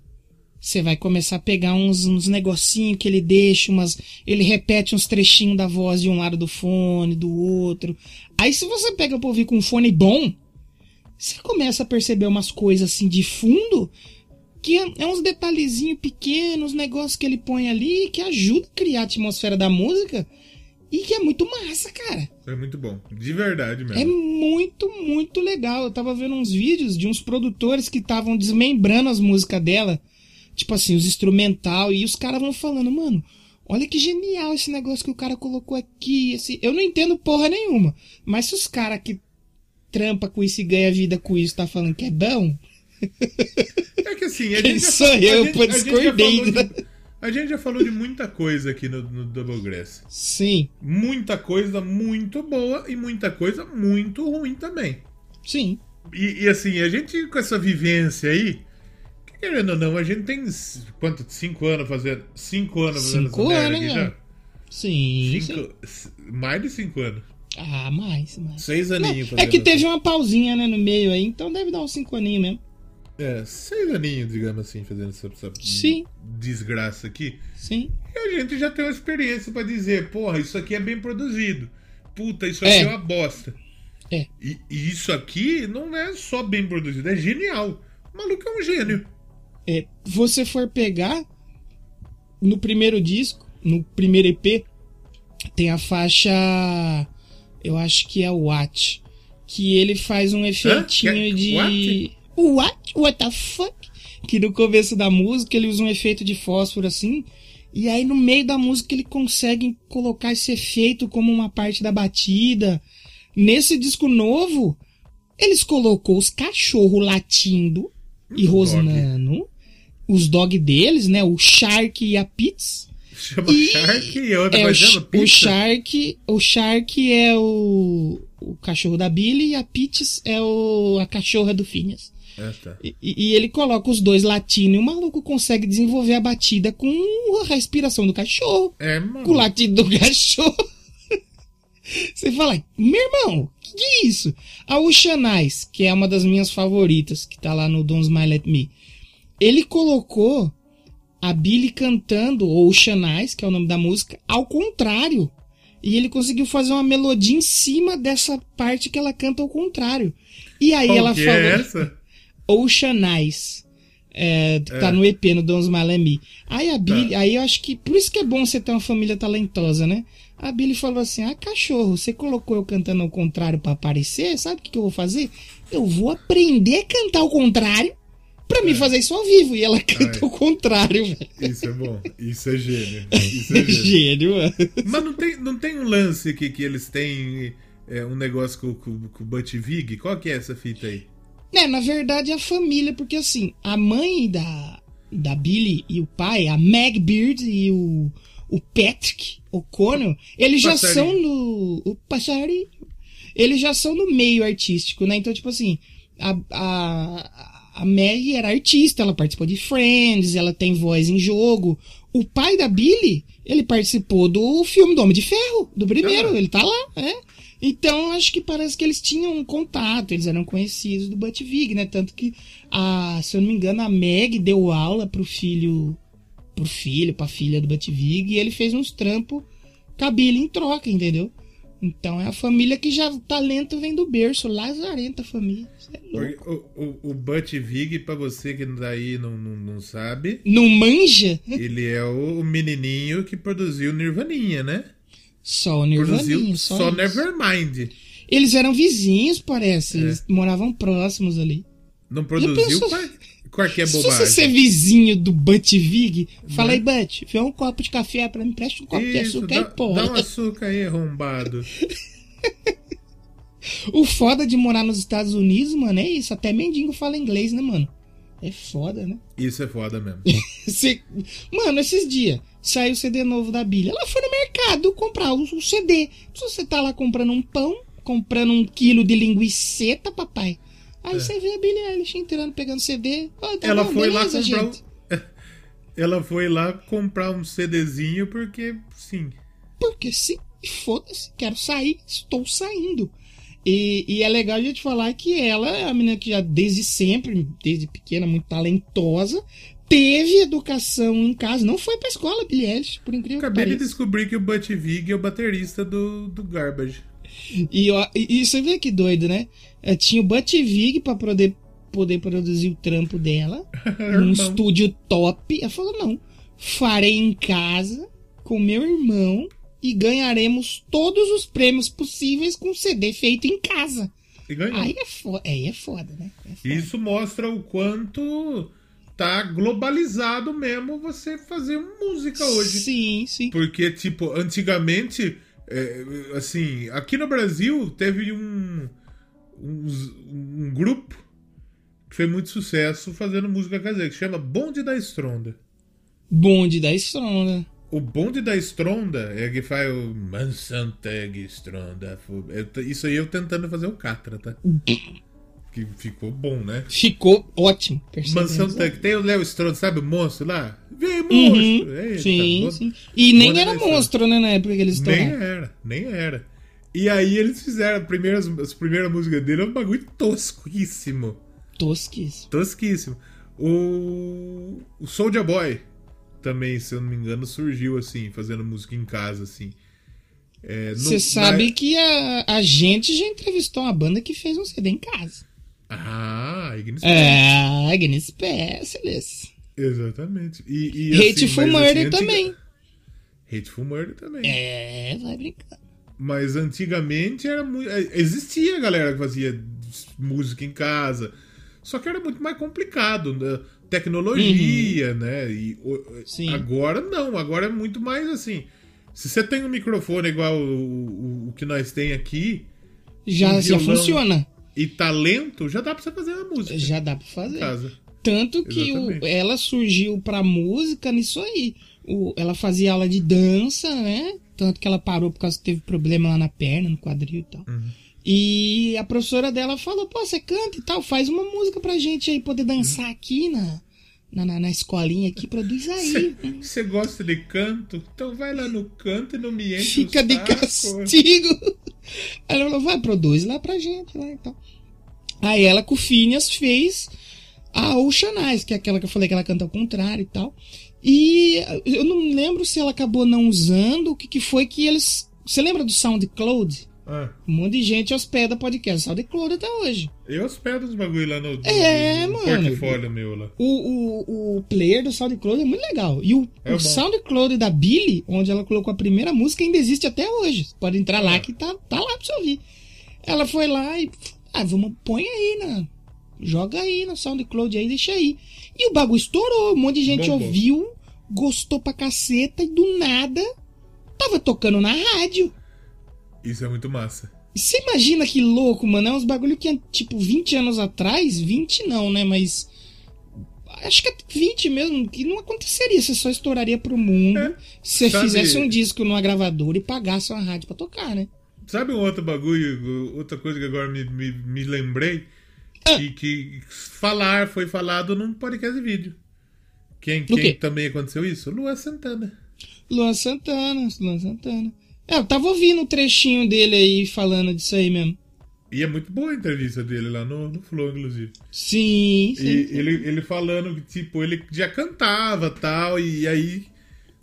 você vai começar a pegar uns, uns negocinhos que ele deixa, umas, ele repete uns trechinhos da voz de um lado do fone, do outro. Aí se você pega pra ouvir com um fone bom, você começa a perceber umas coisas assim de fundo que é, é uns detalhezinhos pequenos, negócios que ele põe ali que ajuda a criar a atmosfera da música e que é muito massa, cara. É muito bom. De verdade mesmo. É muito, muito legal. Eu tava vendo uns vídeos de uns produtores que estavam desmembrando as músicas dela, tipo assim, os instrumental, e os caras vão falando, mano, olha que genial esse negócio que o cara colocou aqui. Esse... Eu não entendo porra nenhuma, mas se os caras que trampa com isso e ganha vida com isso tá falando que é bom, É que assim, a Quem gente já sou falou- eu a gente- pra a gente já discordei, falou né? de- A gente já falou de muita coisa aqui no, no Double Grass. sim, Muita coisa muito boa e muita coisa muito ruim também. sim. E, e, assim, a gente com essa vivência aí, que querendo ou não, a gente tem quanto? Cinco anos fazendo. Cinco anos fazendo Cinco essa anos, aqui né? já? Sim, sim. Cinco, s- mais de cinco anos. Ah, mais, mais. Seis Não, aninhos é fazendo que teve uma pausinha, né, no meio aí, então deve dar uns cinco aninhos mesmo. É, seis aninhos, digamos assim, fazendo essa, essa Sim. desgraça aqui. Sim. E a gente já tem uma experiência pra dizer, porra, isso aqui é bem produzido. puta, isso aqui É. é uma bosta. É. E, e isso aqui não é só bem produzido, é genial. O maluco é um gênio. É, você for pegar no primeiro disco, no primeiro EP, tem a faixa, eu acho que é o What, que ele faz um efeitinho Que- de what? What? What the fuck? Que no começo da música ele usa um efeito de fósforo assim, e aí no meio da música ele consegue colocar esse efeito como uma parte da batida. Nesse disco novo, eles colocou os cachorros latindo e dog. rosnando. Os dog deles, né? O Shark e a Pitts. Chama E- Shark e outra É, vai o, o. Shark, o Shark é o, o cachorro da Billy e a Pitts é o, a cachorra do Phineas. Ah, tá. E, e ele coloca os dois latindo e o maluco consegue desenvolver a batida com a respiração do cachorro, É, com o mano. latido do (laughs) cachorro. Você fala, meu irmão, que que é isso? A Oceanize, que é uma das minhas favoritas, que tá lá no Don't Smile at Me, ele colocou a Billy cantando Oceanize, que é o nome da música, ao contrário. E ele conseguiu fazer uma melodia em cima dessa parte que ela canta ao contrário. E aí Qual ela que falou. é essa? Oceanize. É, que tá É. no EP, no at Me. Aí a Billy, aí eu acho que. Por isso que é bom você ter uma família talentosa, né? A Billy falou assim: Ah, cachorro, você colocou eu cantando ao contrário pra aparecer? Sabe o que, que eu vou fazer? Eu vou aprender a cantar ao contrário pra me fazer isso ao vivo. E ela canta É. ao contrário, velho. Isso é bom. Isso é gênio. (laughs) Isso é gênio. Gênio, mano. Mas não tem, não tem um lance que, que eles têm é, um negócio com, com, com o Butch Vig? Qual que é essa fita aí? É, na verdade, a família, porque assim, a mãe da, da Billy e o pai, a Meg Beard e o, o Patrick O'Connell, eles já são no. O passarinho. Eles já são no meio artístico, né? Então, tipo assim, a, a, a Meg era artista, ela participou de Friends, ela tem voz em jogo. O pai da Billy, ele participou do filme do Homem de Ferro, do primeiro, Ah. ele tá lá, né? Então, acho que parece que eles tinham um contato, eles eram conhecidos do Butch Vig, né? Tanto que, a, se eu não me engano, a Meg deu aula pro filho, pro filho, pra filha do Butch Vig, e ele fez uns trampos Billy em troca, entendeu? Então é a família que já o talento vem do berço, lazarenta a família. É o, o, o Butch Vig, pra você que daí não, não, não sabe, Não manja? ele é o menininho que produziu Nirvaninha, né? Só o Nirvaninha, Produziu só, só. Nevermind. Eles eram vizinhos, parece. É. Eles moravam próximos ali. Não produziu pensou- qual, qual que é Se você ser bobagem? vizinho do Butch Vig, fala Né? aí, Butch, vê um copo de café pra mim, presta um copo de Isso, açúcar dá, aí, porra. dá um açúcar aí, arrombado. (laughs) O foda de morar nos Estados Unidos, mano, é isso. Até mendigo fala inglês, né, mano? É foda, né? Isso é foda mesmo. (laughs) Você- Mano, esses dias saiu o CD novo da Billy. Ela foi no mercado comprar o, CD. Se você tá lá comprando um pão, comprando um quilo de linguiceta, papai. Aí você vê a Billy Eilish entrando, pegando CD. Ó, tá É. Ela bom, foi lá beleza, comprar gente. um... (laughs) Ela foi lá comprar um CDzinho porque, sim. Porque sim, foda-se, quero sair, estou saindo. E, e é legal a gente falar que ela é uma menina que já desde sempre, desde pequena, muito talentosa, teve educação em casa, não foi pra escola, Billie Eilish, por incrível Acabei que de pareça. descobrir que o Butch Vig é o baterista do, do Garbage. E, ó, e, e você vê que doido, né? Eh, Tinha o Butch Vig pra poder, poder produzir o trampo dela, (laughs) num Irmão. estúdio top. Ela falou, não, farei em casa, com meu irmão, e ganharemos todos os prêmios possíveis com CD feito em casa. E ganhou. Aí é foda, aí é foda né? É foda. Isso mostra o quanto tá globalizado mesmo você fazer música hoje. Sim, sim. Porque, tipo, antigamente, é, assim, aqui no Brasil teve um, uns- um, grupo que fez muito sucesso fazendo música caseira, que chama Bonde da Estronda. Bonde da estronda. O Bonde da Estronda é que faz o Mansanteg Estronda. Isso aí eu tentando fazer o Catra, tá? Que ficou bom, né? Ficou ótimo. Mansanteg. Tem o Léo Stronda, sabe o monstro lá? Vem, Uhum, monstro! Eita, sim, sim. E nem Bonde era monstro, né, na época que eles Nem estouraram. era, nem era. E aí eles fizeram a primeira, as primeiras músicas dele, é um bagulho tosquíssimo. Tosquíssimo. Tosquíssimo. O, o Soulja Boy também, se eu não me engano, surgiu assim, fazendo música em casa, assim. É, Você na- sabe que a, a gente já entrevistou uma banda que fez um CD em casa. Ah, Ignis É, Agnes Specialist. Exatamente. E, e, Hateful mas, Murder antiga- também. Hateful Murder também. É, vai brincar. Mas antigamente era muito. Existia galera que fazia música em casa. Só que era muito mais complicado. Tecnologia, né? E Sim. agora não, agora é muito mais assim. Se você tem um microfone igual o, o- o que nós tem aqui Já, Um já funciona. e talento, já dá pra você fazer uma música Já dá pra em fazer. casa. Tanto que o- ela surgiu pra música nisso aí. O- ela fazia aula de dança, né? Tanto que ela parou por causa que teve problema lá na perna, no quadril e tal. Uhum. E a professora dela falou: pô, você canta e tal, faz uma música pra gente aí poder dançar aqui na, na, na, na escolinha aqui, produz aí. Você gosta de canto? Então vai lá no canto e não me enche Fica de castigo. (laughs) Ela falou, vai, produz lá pra gente lá e tal. Aí ela com o Phineas fez a Ocean Eyes, que é aquela que eu falei que ela canta ao contrário e tal. E eu não lembro se ela acabou não usando, o que, que foi que eles... Você lembra do SoundCloud? Ah, Um monte de gente hospeda podcast SoundCloud até hoje. eu hospedo uns bagulho lá no, no- É, no mano. portfólio meu lá. O, o, o player do SoundCloud é muito legal. E o, É o. SoundCloud da Billy, onde ela colocou a primeira música, ainda existe até hoje. Você pode entrar lá que tá, tá lá pra você ouvir. Ela foi lá e. Ah, vamos, põe aí, né? Joga aí no SoundCloud aí, deixa aí. E o bagulho estourou. Um monte de gente ouviu, gostou pra caceta e do nada tava tocando na rádio. Isso é muito massa. Você imagina que louco, mano? É uns bagulho que, tipo, 20 anos atrás, 20 não, né? Mas. Acho que é 20 mesmo, que não aconteceria. Você só estouraria pro mundo É. se você Sabe- fizesse um disco numa gravadora e pagasse uma rádio pra tocar, né? Sabe um outro bagulho, outra coisa que agora me, me, me lembrei? Ah. Que, que falar foi falado num podcast de vídeo. Quem, quem também aconteceu isso? Lua Santana. Luan Santana, Luan Santana. É, eu tava ouvindo um trechinho dele aí falando disso aí mesmo. E é muito boa a entrevista dele lá no, no Flow, inclusive. Sim, sim. E ele, ele falando que, tipo, ele já cantava tal, e aí,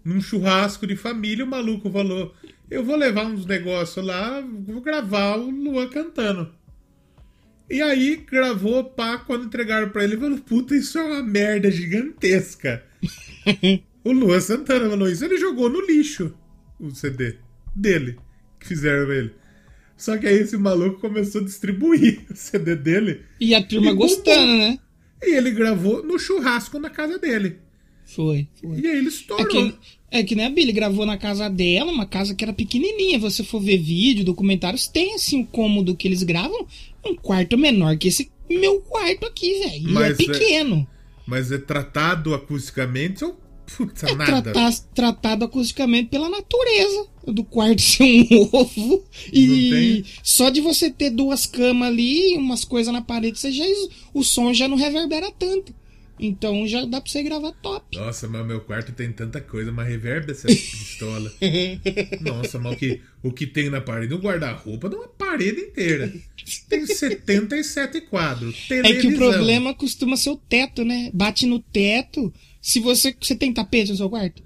num churrasco de família, o maluco falou: Eu vou levar uns negócios lá, vou gravar o Luan cantando. E aí, gravou, pá, quando entregaram pra ele, ele falou: Puta, isso é uma merda gigantesca. (laughs) o Luan Santana falou isso, ele jogou no lixo o CD dele, que fizeram ele. Só que aí esse maluco começou a distribuir (laughs) o CD dele. E a turma E gostando, né? E ele gravou no churrasco na casa dele. Foi, foi. E aí ele É estourou. que, é que nem a Billy gravou na casa dela, uma casa que era pequenininha. Você for ver vídeo, documentários, tem assim um cômodo que eles gravam, um quarto menor que esse meu quarto aqui, velho. E é é, pequeno. Mas é tratado acusticamente ou putz, É, nada? tratar- tratado acusticamente pela natureza do quarto (laughs) ser um ovo. E só de você ter duas camas ali, umas coisas na parede, você já, o som já não reverbera tanto. Então já dá pra você gravar top. Nossa, mas meu quarto tem tanta coisa, uma reverb essa (laughs) pistola. Nossa, mas o que, o que tem na parede? O guarda-roupa dá uma parede inteira. Tem 77 quadros. É Televisão. que o problema costuma ser o teto, né? Bate no teto. Se você. Você tem tapete no seu quarto?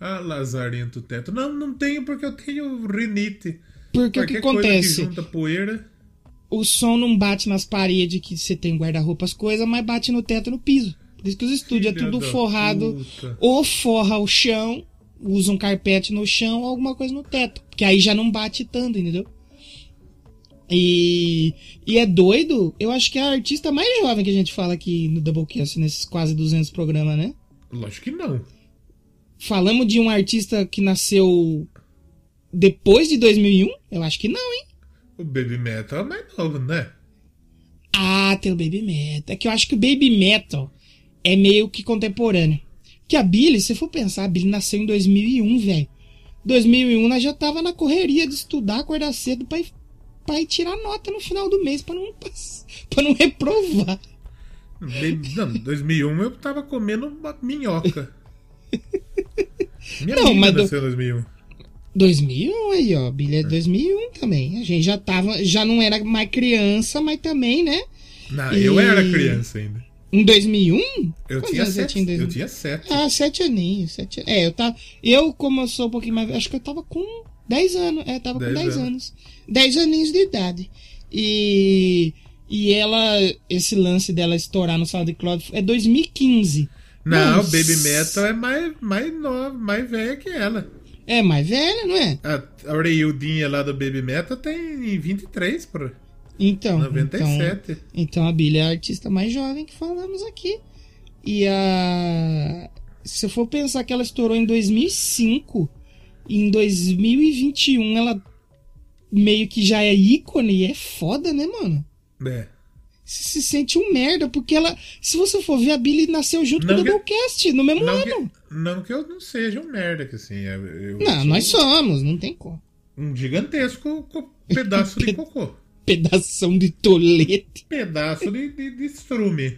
Ah, lazarento teto. Não, não tenho porque eu tenho rinite. Porque o que Qualquer coisa acontece? que junta poeira. O som não bate nas paredes que você tem guarda-roupa, as coisas, mas bate no teto e no piso. Por isso que os estúdios é Filha tudo da forrado. puta. Ou forra o chão, usa um carpete no chão ou alguma coisa no teto. Porque aí já não bate tanto, entendeu? E, e é doido, eu acho que é a artista mais jovem que a gente fala aqui no Doublecast, nesses quase 200 programas, né? Lógico que não. Falamos de um artista que nasceu depois de 2001? Eu acho que não, hein? O Baby Metal é mais novo, né? Ah, tem o Baby Metal. É que eu acho que o Baby Metal é meio que contemporâneo. Que a Billy, se for pensar, a Billy nasceu em 2001, velho. 2001 nós já tava na correria de estudar, acordar cedo pra ir, pra ir tirar nota no final do mês pra não, (laughs) pra não reprovar. Não, 2001 eu tava comendo uma minhoca. Minha Não, mas do- nasceu em 2001. 2001 aí, ó. Billy é 2001 também. A gente já tava, já não era mais criança, mas também, né? Não, E- eu era criança ainda. Em 2001? Eu Quantos tinha sete. tinha em Eu 2001? tinha sete. Ah, sete aninhos. Sete... É, eu tava. Eu, como eu sou um pouquinho mais. Acho que eu tava com 10 anos, é, tava com Dez 10 anos. anos. 10 aninhos de idade. E. E ela, esse lance dela estourar no SoundCloud é 2015. Não, Mano, Baby Metal é mais, mais nova, mais velha que ela. É mais velha, não é? A, a Oreildinha lá do Baby Metal tem 23, pô. Então. 97. Então, então a Billie é a artista mais jovem que falamos aqui. E a. Se eu for pensar que ela estourou em 2005, e em 2021 ela meio que já é ícone e é foda, né, mano? É. Você se sente um merda, porque ela. Se você for ver, a Billie nasceu junto Não com o Doublecast, no mesmo Não ano. que, não que eu não seja um merda, que assim. Eu, eu Não, nós somos, não tem como. Um gigantesco co- pedaço de (laughs) cocô. Pedação de tolete. Pedaço de, de, de estrume.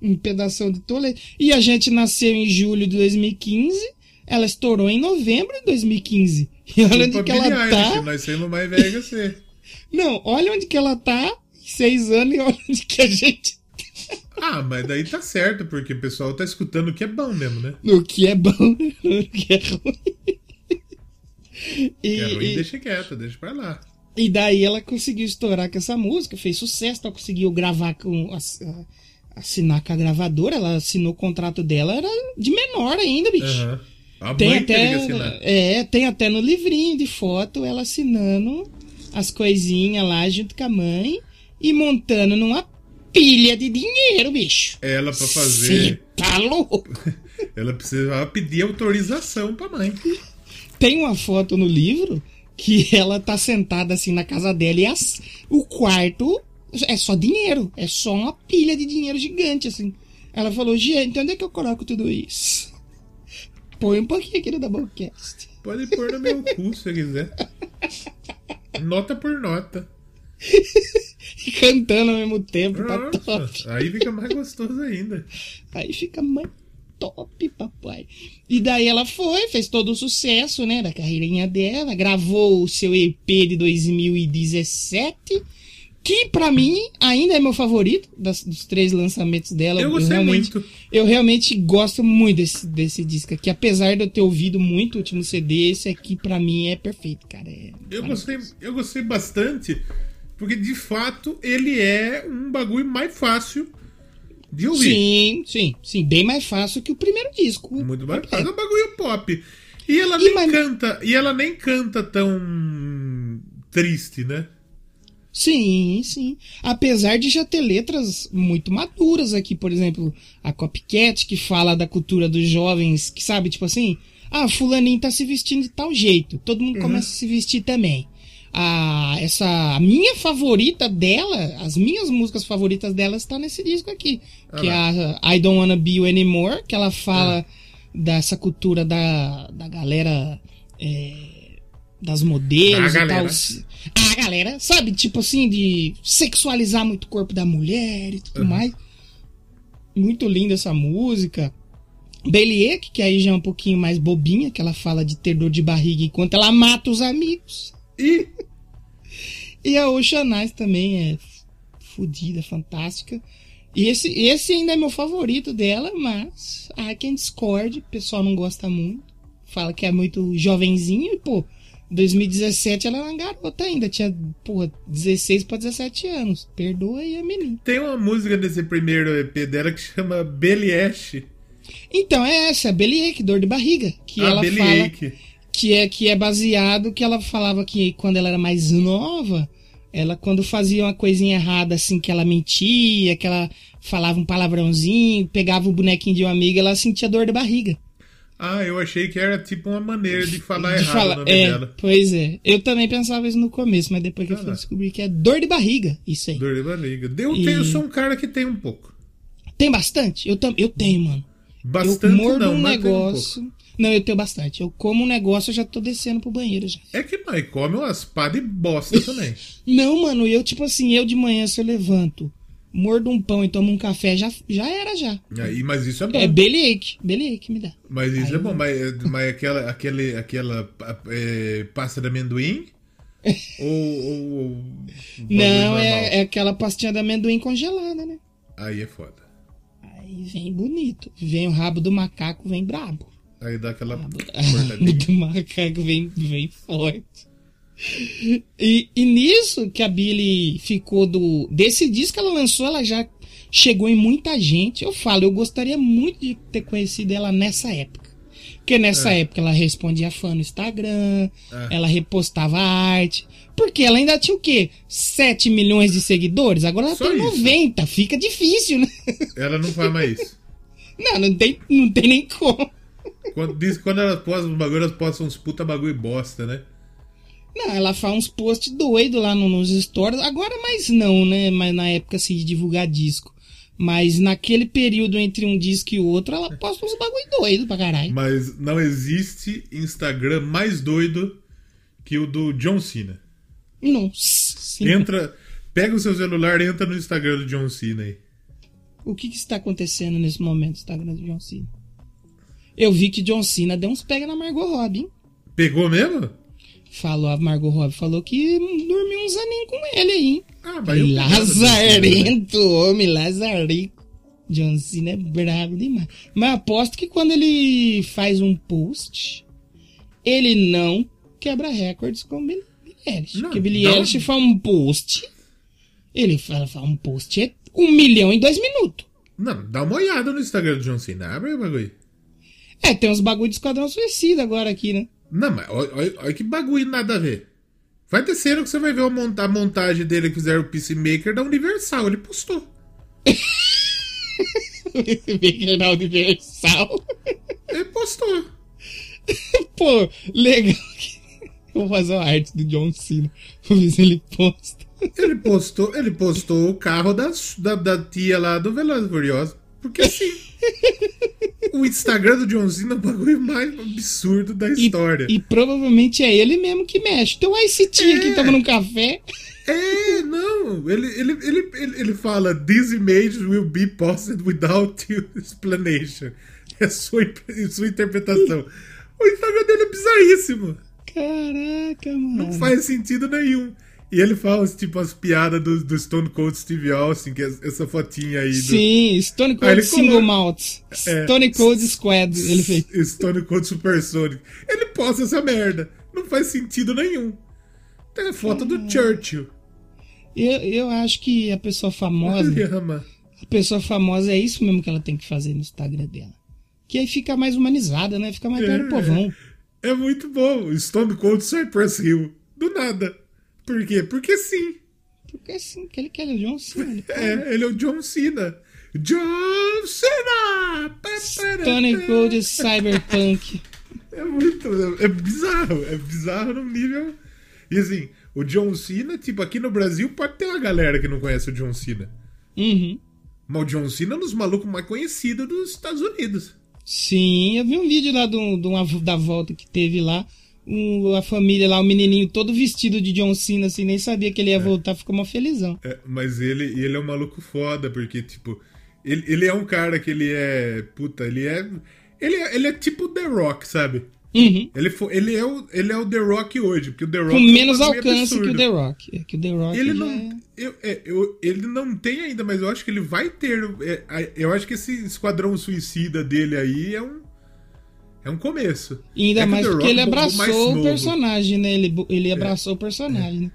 Um pedação de tolete. E a gente nasceu em julho de 2015. Ela estourou em novembro de 2015. E olha onde Culpa que ela tá. Nós somos mais velhos que você. (laughs) Não, olha onde que ela tá. Seis anos e olha onde que a gente. Ah, mas daí tá certo, porque o pessoal tá escutando o que é bom mesmo, né? No que é bom, (laughs) no que é ruim. E, Que é ruim, e- deixa quieto, deixa pra lá. E daí ela conseguiu estourar com essa música, fez sucesso, ela conseguiu gravar com. ass- assinar com a gravadora, ela assinou o contrato dela, era de menor ainda, bicho. Aham. A Tem até, é, tem até no livrinho de foto ela assinando as coisinhas lá junto com a mãe e montando numa pilha de dinheiro, bicho. Ela pra Cê fazer. tá louco? (laughs) Ela precisava pedir autorização pra mãe. Tem uma foto no livro que ela tá sentada assim na casa dela e as- o quarto é só dinheiro. É só uma pilha de dinheiro gigante, assim. Ela falou, gente, onde é que eu coloco tudo isso? Põe um pouquinho aqui no Doublecast. Pode pôr no meu cu se quiser. Nota por nota. (laughs) E cantando ao mesmo tempo, tá top. Nossa, aí fica mais gostoso ainda. Aí fica mais top, papai. E daí ela foi, fez todo o sucesso, né, da carreirinha dela, gravou o seu EP de 2017, que pra mim ainda é meu favorito das- dos três lançamentos dela. Eu gostei realmente, muito. Eu realmente gosto muito desse, desse disco aqui, apesar de eu ter ouvido muito o último CD, esse aqui pra mim é perfeito, cara. É Eu gostei, eu gostei bastante, porque de fato ele é um bagulho mais fácil de ouvir. Sim, sim, sim, bem mais fácil que o primeiro disco. Muito mais É. fácil. É um bagulho pop. E ela E nem mas- canta. E ela nem canta tão triste, né? Sim, sim. Apesar de já ter letras muito maduras aqui, por exemplo, a Copycat, que fala da cultura dos jovens, que sabe, tipo assim, ah, fulaninho tá se vestindo de tal jeito, todo mundo começa a se vestir também. A, essa, a minha favorita dela, as minhas músicas favoritas dela está nesse disco aqui, que é a I Don't Wanna Be You Anymore, que ela fala dessa cultura da, da galera é, das modelos Da e tal. galera. A galera, sabe? Tipo assim, de sexualizar muito o corpo da mulher e tudo mais. Muito linda essa música. Beliek, que aí já é um pouquinho mais bobinha, que ela fala de ter dor de barriga enquanto ela mata os amigos. E E a Oceanize também é fodida, fantástica. E esse, esse ainda é meu favorito dela, mas I Can Discord, o pessoal não gosta muito. Fala que é muito jovenzinho e, pô, 2017 ela era uma garota ainda, tinha, porra, 16 pra 17 anos. Perdoa aí a menina. tem uma música desse primeiro EP dela que chama Beliash. Então, é essa, a Beliek, dor de barriga, que a ela fala Beliake. Que é que é baseado que ela falava que quando ela era mais nova, ela quando fazia uma coisinha errada assim que ela mentia, que ela falava um palavrãozinho, pegava o bonequinho de uma amiga, ela sentia dor de barriga. Ah, eu achei que era tipo uma maneira de falar de errado falar- o nome é, dela. pois é. Eu também pensava isso no começo, mas depois que eu Ah, fui lá. descobrir que é dor de barriga, isso aí. Dor de barriga. Eu, E- tenho, eu sou um cara que tem um pouco. Tem bastante? Eu, tam, eu tenho, mano. Bastante eu mordo não, um mas tem um negócio. Não, eu tenho bastante. Eu como um negócio, eu já tô descendo pro banheiro já. É que nós come umas pá de bosta também. (laughs) Não, mano, eu, tipo assim, eu de manhã, se eu levanto, mordo um pão e tomo um café, já, já era, já. Aí, mas isso é bom. É bellyache, bellyache me dá. Mas isso é bom. Mas, mas aquela, aquele, aquela é, pasta de amendoim? (laughs) ou, ou, ou Não, é, é aquela pastinha de amendoim congelada, né? Aí é foda. Aí vem bonito. Vem o rabo do macaco, vem brabo. Aí dá aquela A cortadinha. (laughs) do macaco vem, vem forte. E, e nisso que a Billy ficou do. Desse disco que ela lançou, ela já chegou em muita gente. Eu falo, eu gostaria muito de ter conhecido ela nessa época. Porque nessa É. época ela respondia fã no Instagram, É. ela repostava arte. Porque ela ainda tinha o quê? 7 milhões de seguidores? Agora ela Só tem isso. 90. Fica difícil, né? Ela não faz mais isso. Não, não tem, não tem nem como. Quando, diz quando ela posta uns bagulho, elas postam uns puta bagulho bosta, né? Não, ela faz uns posts doidos lá no- nos stories. Agora mais não, né? Mas na época assim de divulgar disco. Mas naquele período entre um disco e o outro, ela posta uns bagulho doido pra caralho. Mas não existe Instagram mais doido que o do John Cena. Nossa. sim. Entra, pega o seu celular e entra no Instagram do John Cena aí. O que que está acontecendo nesse momento no Instagram do John Cena? Eu vi que John Cena deu uns pega na Margot Robbie, hein? Pegou mesmo? Falou, a Margot Robbie falou que dormiu uns aninhos com ele aí, hein? Ah, mas Cena, né? Lazarento, homem, lazarico. John Cena é brabo demais. Mas aposto que quando ele faz um post, ele não quebra recordes com Billie Eilish. Não, Porque Billie não. Eilish faz um post, ele fala, fala um post é um milhão em dois minutos. Não, dá uma olhada no Instagram do John Cena. Abre o bagulho. É, tem uns bagulho de Esquadrão Suicida agora aqui, né? Não, mas olha, olha- que bagulho nada a ver. Vai descendo que você vai ver a, monta- a montagem dele que fizeram o Peacemaker da Universal. Ele postou. Maker na Universal. Ele postou. (laughs) Pô, legal. Eu (laughs) vou fazer uma arte do John Cena. Vou ver se ele posta. Ele postou, ele postou o carro da, da, da tia lá do Velozes Furiosos. Porque sim. o Instagram do John Cena é o bagulho mais absurdo da E, história. e provavelmente é ele mesmo que mexe. Tem o ICT É. aqui tomando um café. É, não. Ele, ele, ele, ele, ele fala: This image will be posted without (laughs) explanation. É sua, sua interpretação. O Instagram dele é bizarríssimo. Caraca, mano. Não faz sentido nenhum. E ele fala, tipo, as piadas do, do Stone Cold Steve Austin, que é essa fotinha aí do. Sim, Stone Cold Single coloca- Malt. É. Stone Cold Squad, ele fez. (laughs) Stone Cold Supersonic. Ele posta essa merda. Não faz sentido nenhum. Tem a foto do Churchill. Eu, eu acho que a pessoa famosa, a pessoa famosa é isso mesmo que ela tem que fazer no Instagram dela. Que aí fica mais humanizada, né? Fica mais perto do povão. É muito bom. Stone Cold Cypress Hill. Do nada. Por quê? Porque sim. Porque assim, que ele quer o John Cena. ele (laughs) É, ele é o John Cena. John Cena! Stone pá. Cold Cyberpunk. (laughs) É muito. É bizarro. É bizarro num nível. E assim, o John Cena, tipo, aqui no Brasil pode ter uma galera que não conhece o John Cena. Uhum. Mas o John Cena é um dos malucos mais conhecidos dos Estados Unidos. Sim, eu vi um vídeo lá do, do uma- da volta que teve lá. Um, a família lá, o menininho todo vestido de John Cena, assim, nem sabia que ele ia voltar, ficou uma felizão. É, mas ele, ele é um maluco foda, porque, tipo, ele, ele é um cara que ele é. Puta, ele é. Ele é, ele é tipo The Rock, sabe? Uhum. Ele, fo- ele, é o, ele é o The Rock hoje, porque o The Rock. Com é um menos bagulho alcance que o absurdo. The Rock. É que o The Rock Ele não. é- Eu, é, eu- ele não tem ainda, mas eu acho que ele vai ter. é, eu acho que esse esquadrão suicida dele aí é um. É um começo. E ainda É mais porque ele mais abraçou o personagem, né? Ele, ele abraçou o personagem, né?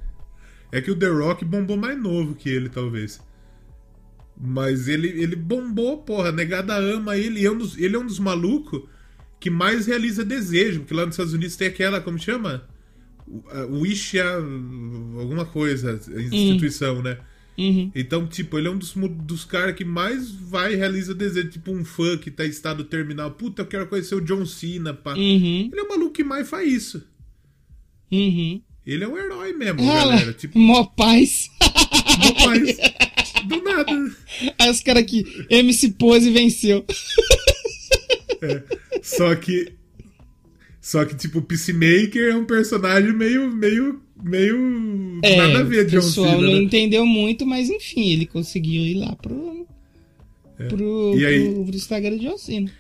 É que o The Rock bombou mais novo que ele, talvez. Mas ele, ele bombou, porra. A negada ama ele. É um dos- ele é um dos malucos que mais realiza desejo. Porque lá nos Estados Unidos tem aquela, como chama? Wish, a- alguma coisa, instituição, né? Uhum. Então, tipo, ele é um dos, dos caras que mais vai e realiza desejo. Tipo, um fã que tá em estado terminal. Puta, eu quero conhecer o John Cena, pá. Uhum. Ele é o maluco que mais faz isso. Uhum. Ele é um herói mesmo, Ah, galera. lá, Tipo, mó paz. não faz. Do nada. (laughs) Aí os caras aqui, MC Pose venceu. Só que. Só que, tipo, o Peacemaker é um personagem meio. meio. meio. É, nada a ver, o John pessoal não né? entendeu muito, mas enfim, ele conseguiu ir lá pro, pro, É. E aí- pro, pro Instagram de John Cena.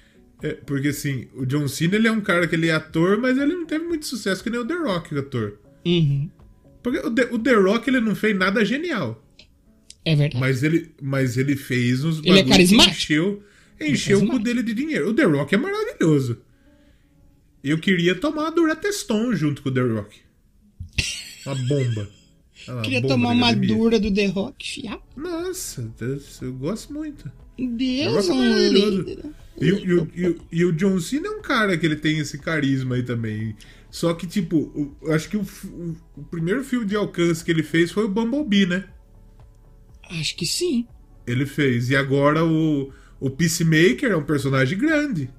É, porque assim, o John Cena ele é um cara que ele é ator, mas ele não teve muito sucesso que nem o The Rock, o ator. Uhum. Porque o The, o The Rock ele não fez nada genial. É verdade. Mas ele, mas ele fez uns Ele é carismático. Encheu, encheu o cu dele de dinheiro. O The Rock é maravilhoso. Eu queria tomar uma Durateston junto com o The Rock. Uma bomba. Queria tomar uma dura do The Rock, fiar. Nossa, Deus, eu gosto muito. Deus, é um líder. E, o- e e e o John Cena é um cara que ele tem esse carisma aí também. Só que, tipo, eu acho que o, o- o primeiro filme de alcance que ele fez foi o Bumblebee, né? Acho que sim. Ele fez. E agora o, o Peacemaker é um personagem grande.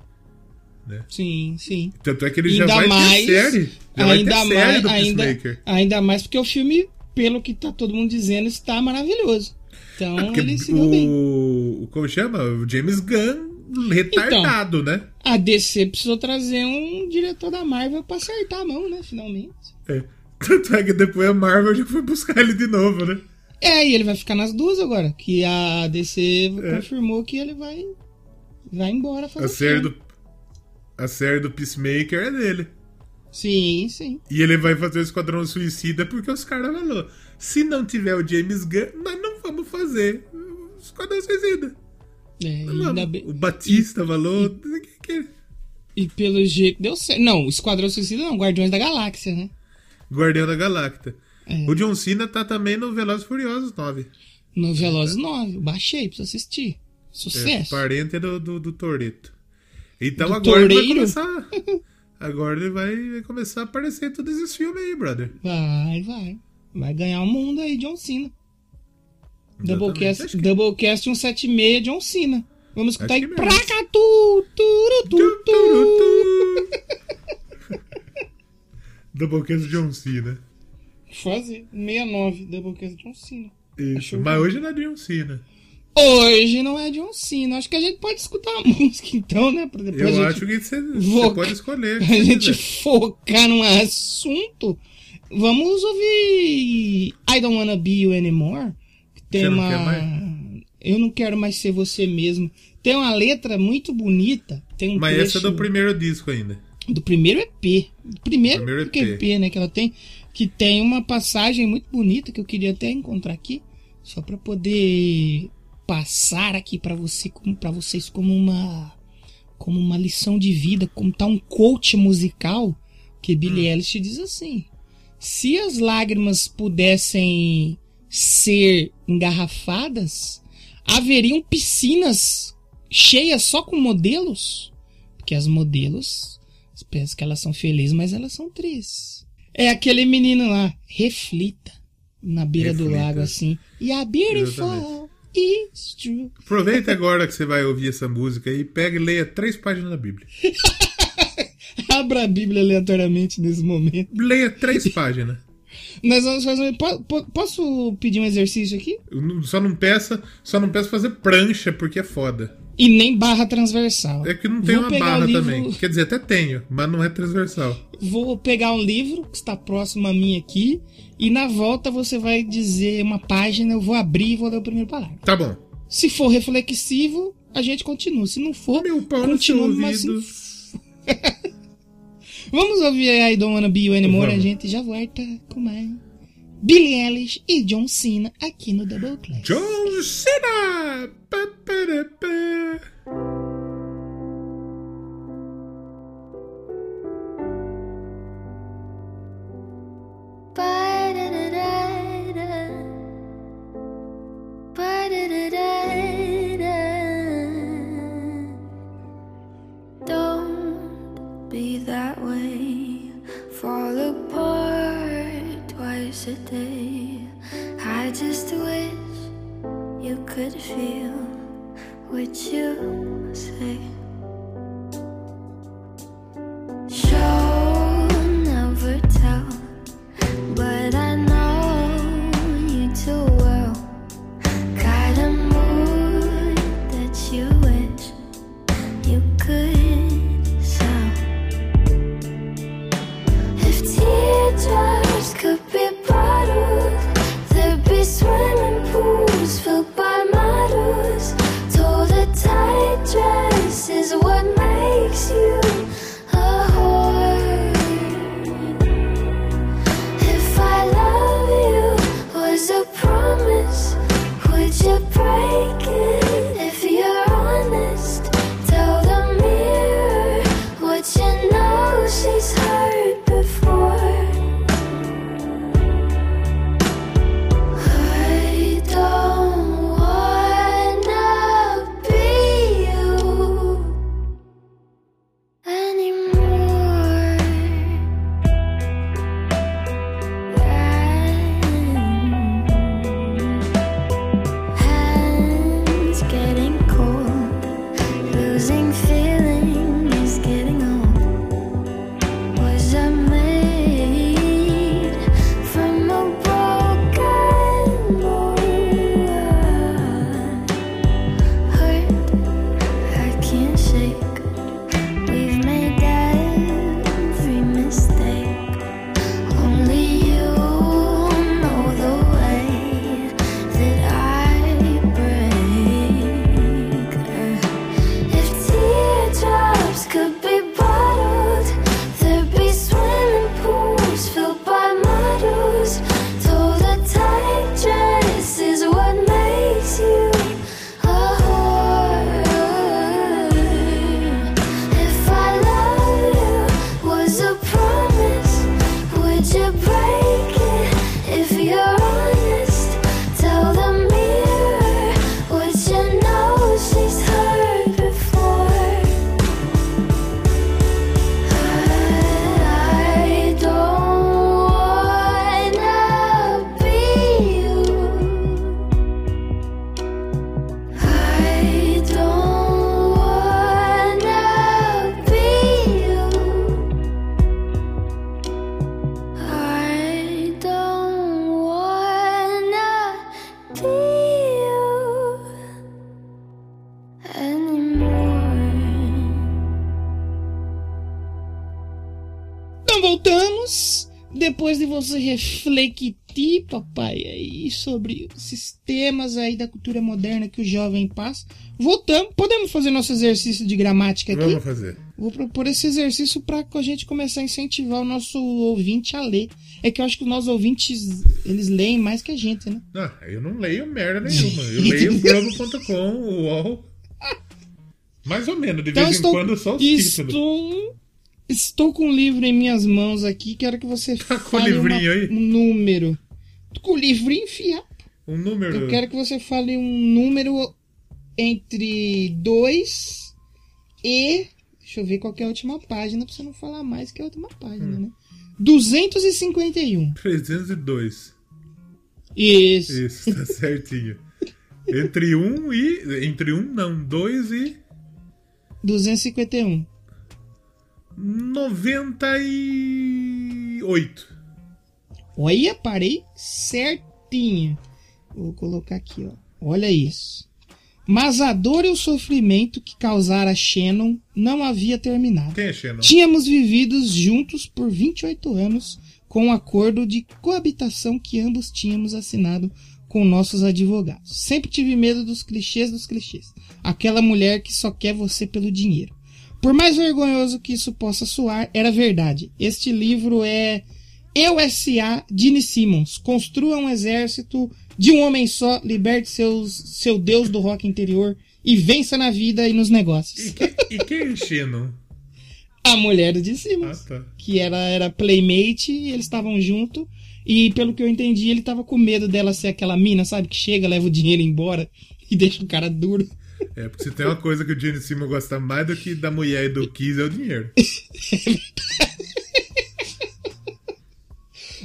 Sim, sim. Tanto é que ele já ainda vai mais, ter série. Já vai ainda ter série mais, do ainda, Peacemaker. ainda mais porque o filme, pelo que tá todo mundo dizendo, está maravilhoso. Então Porque ele se deu bem. o, o- Como chama? O James Gunn retardado, né? A DC precisou trazer um diretor da Marvel pra acertar a mão, né? Finalmente. É. Tanto é que depois a Marvel já foi buscar ele de novo, né? É, e ele vai ficar nas duas agora. Que a DC É. confirmou que ele vai. Vai embora fazer A o série do. A série do Peacemaker é dele. Sim, sim. E ele vai fazer o Esquadrão Suicida porque os caras falaram: se não tiver o James Gunn, nós não vamos fazer o Esquadrão Suicida. É, Não ainda bem. O Batista falou. que- que- E pelo jeito deu certo. Não, Esquadrão Suicida não, Guardiões da Galáxia, né? Guardião da Galacta. É. O John Cena tá também no Velozes e Furiosos 9. No Velozes 9. Eu Baixei pra você assistir. É, Sucesso. parente do, do, do Toreto. Então Do agora vai começar. (laughs) Agora ele vai, vai começar a aparecer em todos esses filmes aí, brother. Vai, vai. Vai ganhar o mundo aí, John Cena. Doublecast, que- Doublecast 176, John Cena. Vamos escutar aí. que Pracatu, turu, tu, tu. (laughs) Doublecast John Cena. Fazer. 69, Doublecast John Cena. Isso. Mas que- hoje não é John Cena. Hoje não é John Cena. Acho que a gente pode escutar a (laughs) música então, né? Pra depois Eu a acho que você, pode escolher. (laughs) a se gente quiser. focar num assunto. Vamos ouvir I Don't Wanna Be You Anymore. Que tem Você não uma. quer mais? Eu não quero mais ser você mesmo. Tem uma letra muito bonita. Tem um Mas trecho essa é do primeiro disco ainda. do primeiro EP. Do primeiro, Primeiro EP. EP. né? Que ela tem. Que tem uma passagem muito bonita que eu queria até encontrar aqui. Só pra poder passar aqui pra você, para vocês como uma como uma lição de vida, como tá um coach musical que Billie Hum. Eilish diz assim: se as lágrimas pudessem ser engarrafadas, haveriam piscinas cheias só com modelos, porque as modelos penso que elas são felizes, mas elas são tristes. É aquele menino lá, reflita na beira do Reflita. lago assim. E a beautiful Is true. Aproveita agora que você vai ouvir essa música e pega e leia três páginas da Bíblia. (laughs) Abra a Bíblia aleatoriamente nesse momento. Leia três páginas. Nós vamos fazer. po- po- Posso pedir um exercício aqui? Só não peça, só não peça fazer prancha porque é foda. E nem barra transversal. É que não tem Vou uma barra livro- também. Quer dizer, até tenho, mas não é transversal. Vou pegar um livro que está próximo a mim aqui. E na volta você vai dizer uma página, eu vou abrir e vou ler o primeiro parágrafo. Tá bom. Se for reflexivo, a gente continua. Se não for, Meu pau no continua mas ouvido. assim. (laughs) Vamos ouvir I Don't Wanna Be You Anymore. A gente já volta com mais Billie Eilish e John Cena aqui no Double Class. John Cena! Pá. What you say. Promise, would you break it? If you're Depois de você refletir, papai, aí sobre os sistemas aí da cultura moderna que o jovem passa. Voltamos. Podemos fazer nosso exercício de gramática aqui? Vamos fazer. Vou propor esse exercício para a gente começar a incentivar o nosso ouvinte a ler. É que eu acho que os nossos ouvintes, eles leem mais que a gente, né? Não, eu não leio merda nenhuma. Eu leio (laughs) Globo.com, o UOL. Mais ou menos, de Então vez estou, em quando só os títulos. Estou, com um livro em minhas mãos aqui. Quero que você Tá com o fale uma- um número. Tô com o livrinho enfiado. Um número. Eu quero que você fale um número entre 2 e. Deixa eu ver qual é a última página, pra você não falar mais que a última página, Hum. né? 251. 302. Isso. Isso, tá (laughs) certinho. Entre um e. Entre um, não, dois e. 251. 98. Olha, parei certinho. Vou colocar aqui, ó. Olha isso. Mas a dor e o sofrimento que causara Shannon não havia terminado. Quem é Xenon? Tínhamos vivido juntos por 28 anos com um acordo de coabitação que ambos tínhamos assinado com nossos advogados. Sempre tive medo dos clichês dos clichês. Aquela mulher que só quer você pelo dinheiro. Por mais vergonhoso que isso possa soar, era verdade. Este livro é Eu S.A. Gene Simmons. Construa um exército de um homem só, liberte seus, seu deus do rock interior e vença na vida e nos negócios. E, que, e quem é Xenon? A mulher do Ah, Simmons tá. que ela era playmate e eles estavam junto. E pelo que eu entendi, ele tava com medo dela ser aquela mina, sabe? Que chega, leva o dinheiro embora (laughs) e deixa o cara duro. É, porque se tem uma coisa que o Gene Simmons gosta mais do que da mulher e do Kiss é o dinheiro. (laughs)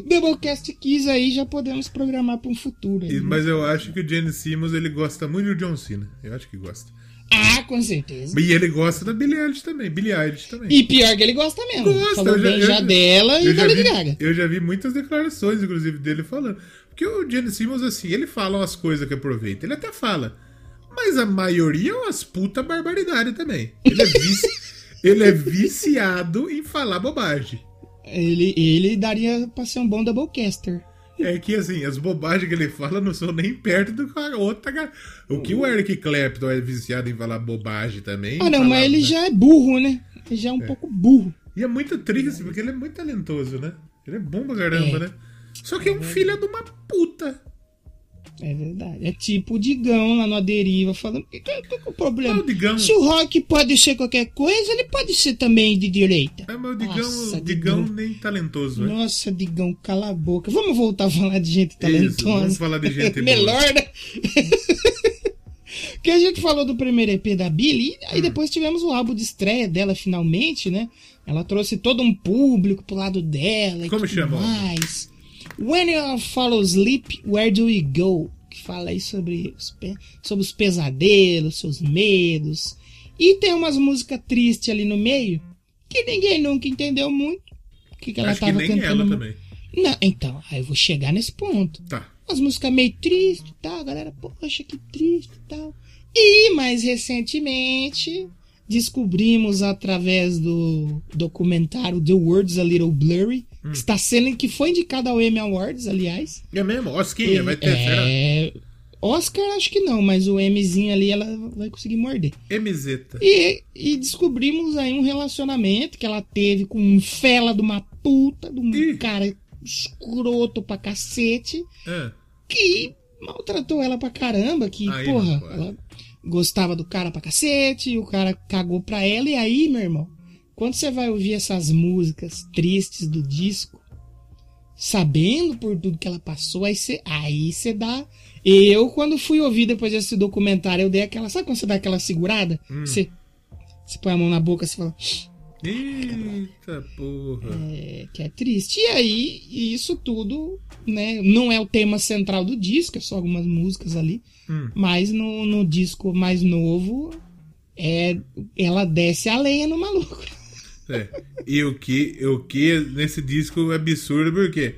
Doublecast Kiss aí já podemos programar para um futuro. aí, E- né? mas eu acho que o Gene Simmons ele gosta muito do John Cena. Eu acho que gosta. Ah, com certeza. E ele gosta da Billie Eilish também. Billie Eilish também. E pior que ele gosta mesmo. Gosta, Falou eu já- bem eu já dela e eu da já, Lady Gaga. eu já vi muitas declarações, inclusive, dele falando. Porque o Gene Simmons, assim, ele fala umas coisas que aproveita. Ele até fala. Mas a maioria é umas puta barbaridade também. Ele é, vici- (laughs) ele é viciado em falar bobagem. Ele, ele daria pra ser um bom Doublecaster. É que, assim, as bobagens que ele fala não são nem perto do que a outra. O que o Eric Clapton é viciado em falar bobagem também. Ah, não, falar, mas ele né? já é burro, né? Ele já é um pouco burro. E é muito triste, porque ele é muito talentoso, né? Ele é bom pra caramba, É. né? Só que é um filho de uma puta. É verdade. É tipo o Digão lá no Aderiva falando: que, que, que é o problema? O Digão. Se o rock pode ser qualquer coisa, ele pode ser também de direita. É, mas o Digão, Nossa, Digão Digão. nem talentoso, é. Nossa, Digão, cala a boca. Vamos voltar a falar de gente Isso, talentosa. vamos falar de (laughs) gente. Melhor, né? (laughs) que a gente falou do primeiro EP da Billy, e Hum. aí depois tivemos o álbum de estreia dela finalmente, né? Ela trouxe todo um público pro lado dela e Como tudo chama mais. When You Fall Asleep, Where Do We Go? Que fala aí sobre os, pe- sobre os pesadelos, seus medos. E tem umas músicas tristes ali no meio, que ninguém nunca entendeu muito. O que, que ela Acho que tava nem cantando. ela também. Não, então, aí eu vou chegar nesse ponto. Tá. Umas músicas meio tristes e tal, galera, poxa, que triste e tal. E mais recentemente descobrimos através do documentário The World's a Little Blurry, Hum. está sendo que foi indicado ao Emmy Awards, aliás. É mesmo? Osquinha, vai ter, será? é... Oscar acho que não, mas o Mzinho ali ela vai conseguir morder. MZeta. E, e descobrimos aí um relacionamento que ela teve com um fela de uma puta, de um Ih. cara escroto pra cacete, Ah, que maltratou ela pra caramba, que, Aí porra, ela gostava do cara pra cacete, o cara cagou pra ela, e aí, meu irmão, quando você vai ouvir essas músicas tristes do disco, sabendo por tudo que ela passou, aí você aí você dá. Eu, quando fui ouvir depois desse documentário, eu dei aquela. Sabe quando você dá aquela segurada? Hum. Você, você põe a mão na boca e fala. Eita porra. É, que é triste. E aí, isso tudo, né? Não é o tema central do disco, é só algumas músicas ali. Hum. Mas no, no disco mais novo, é, ela desce a lenha no maluco. É. E o que, o que nesse disco é absurdo, porque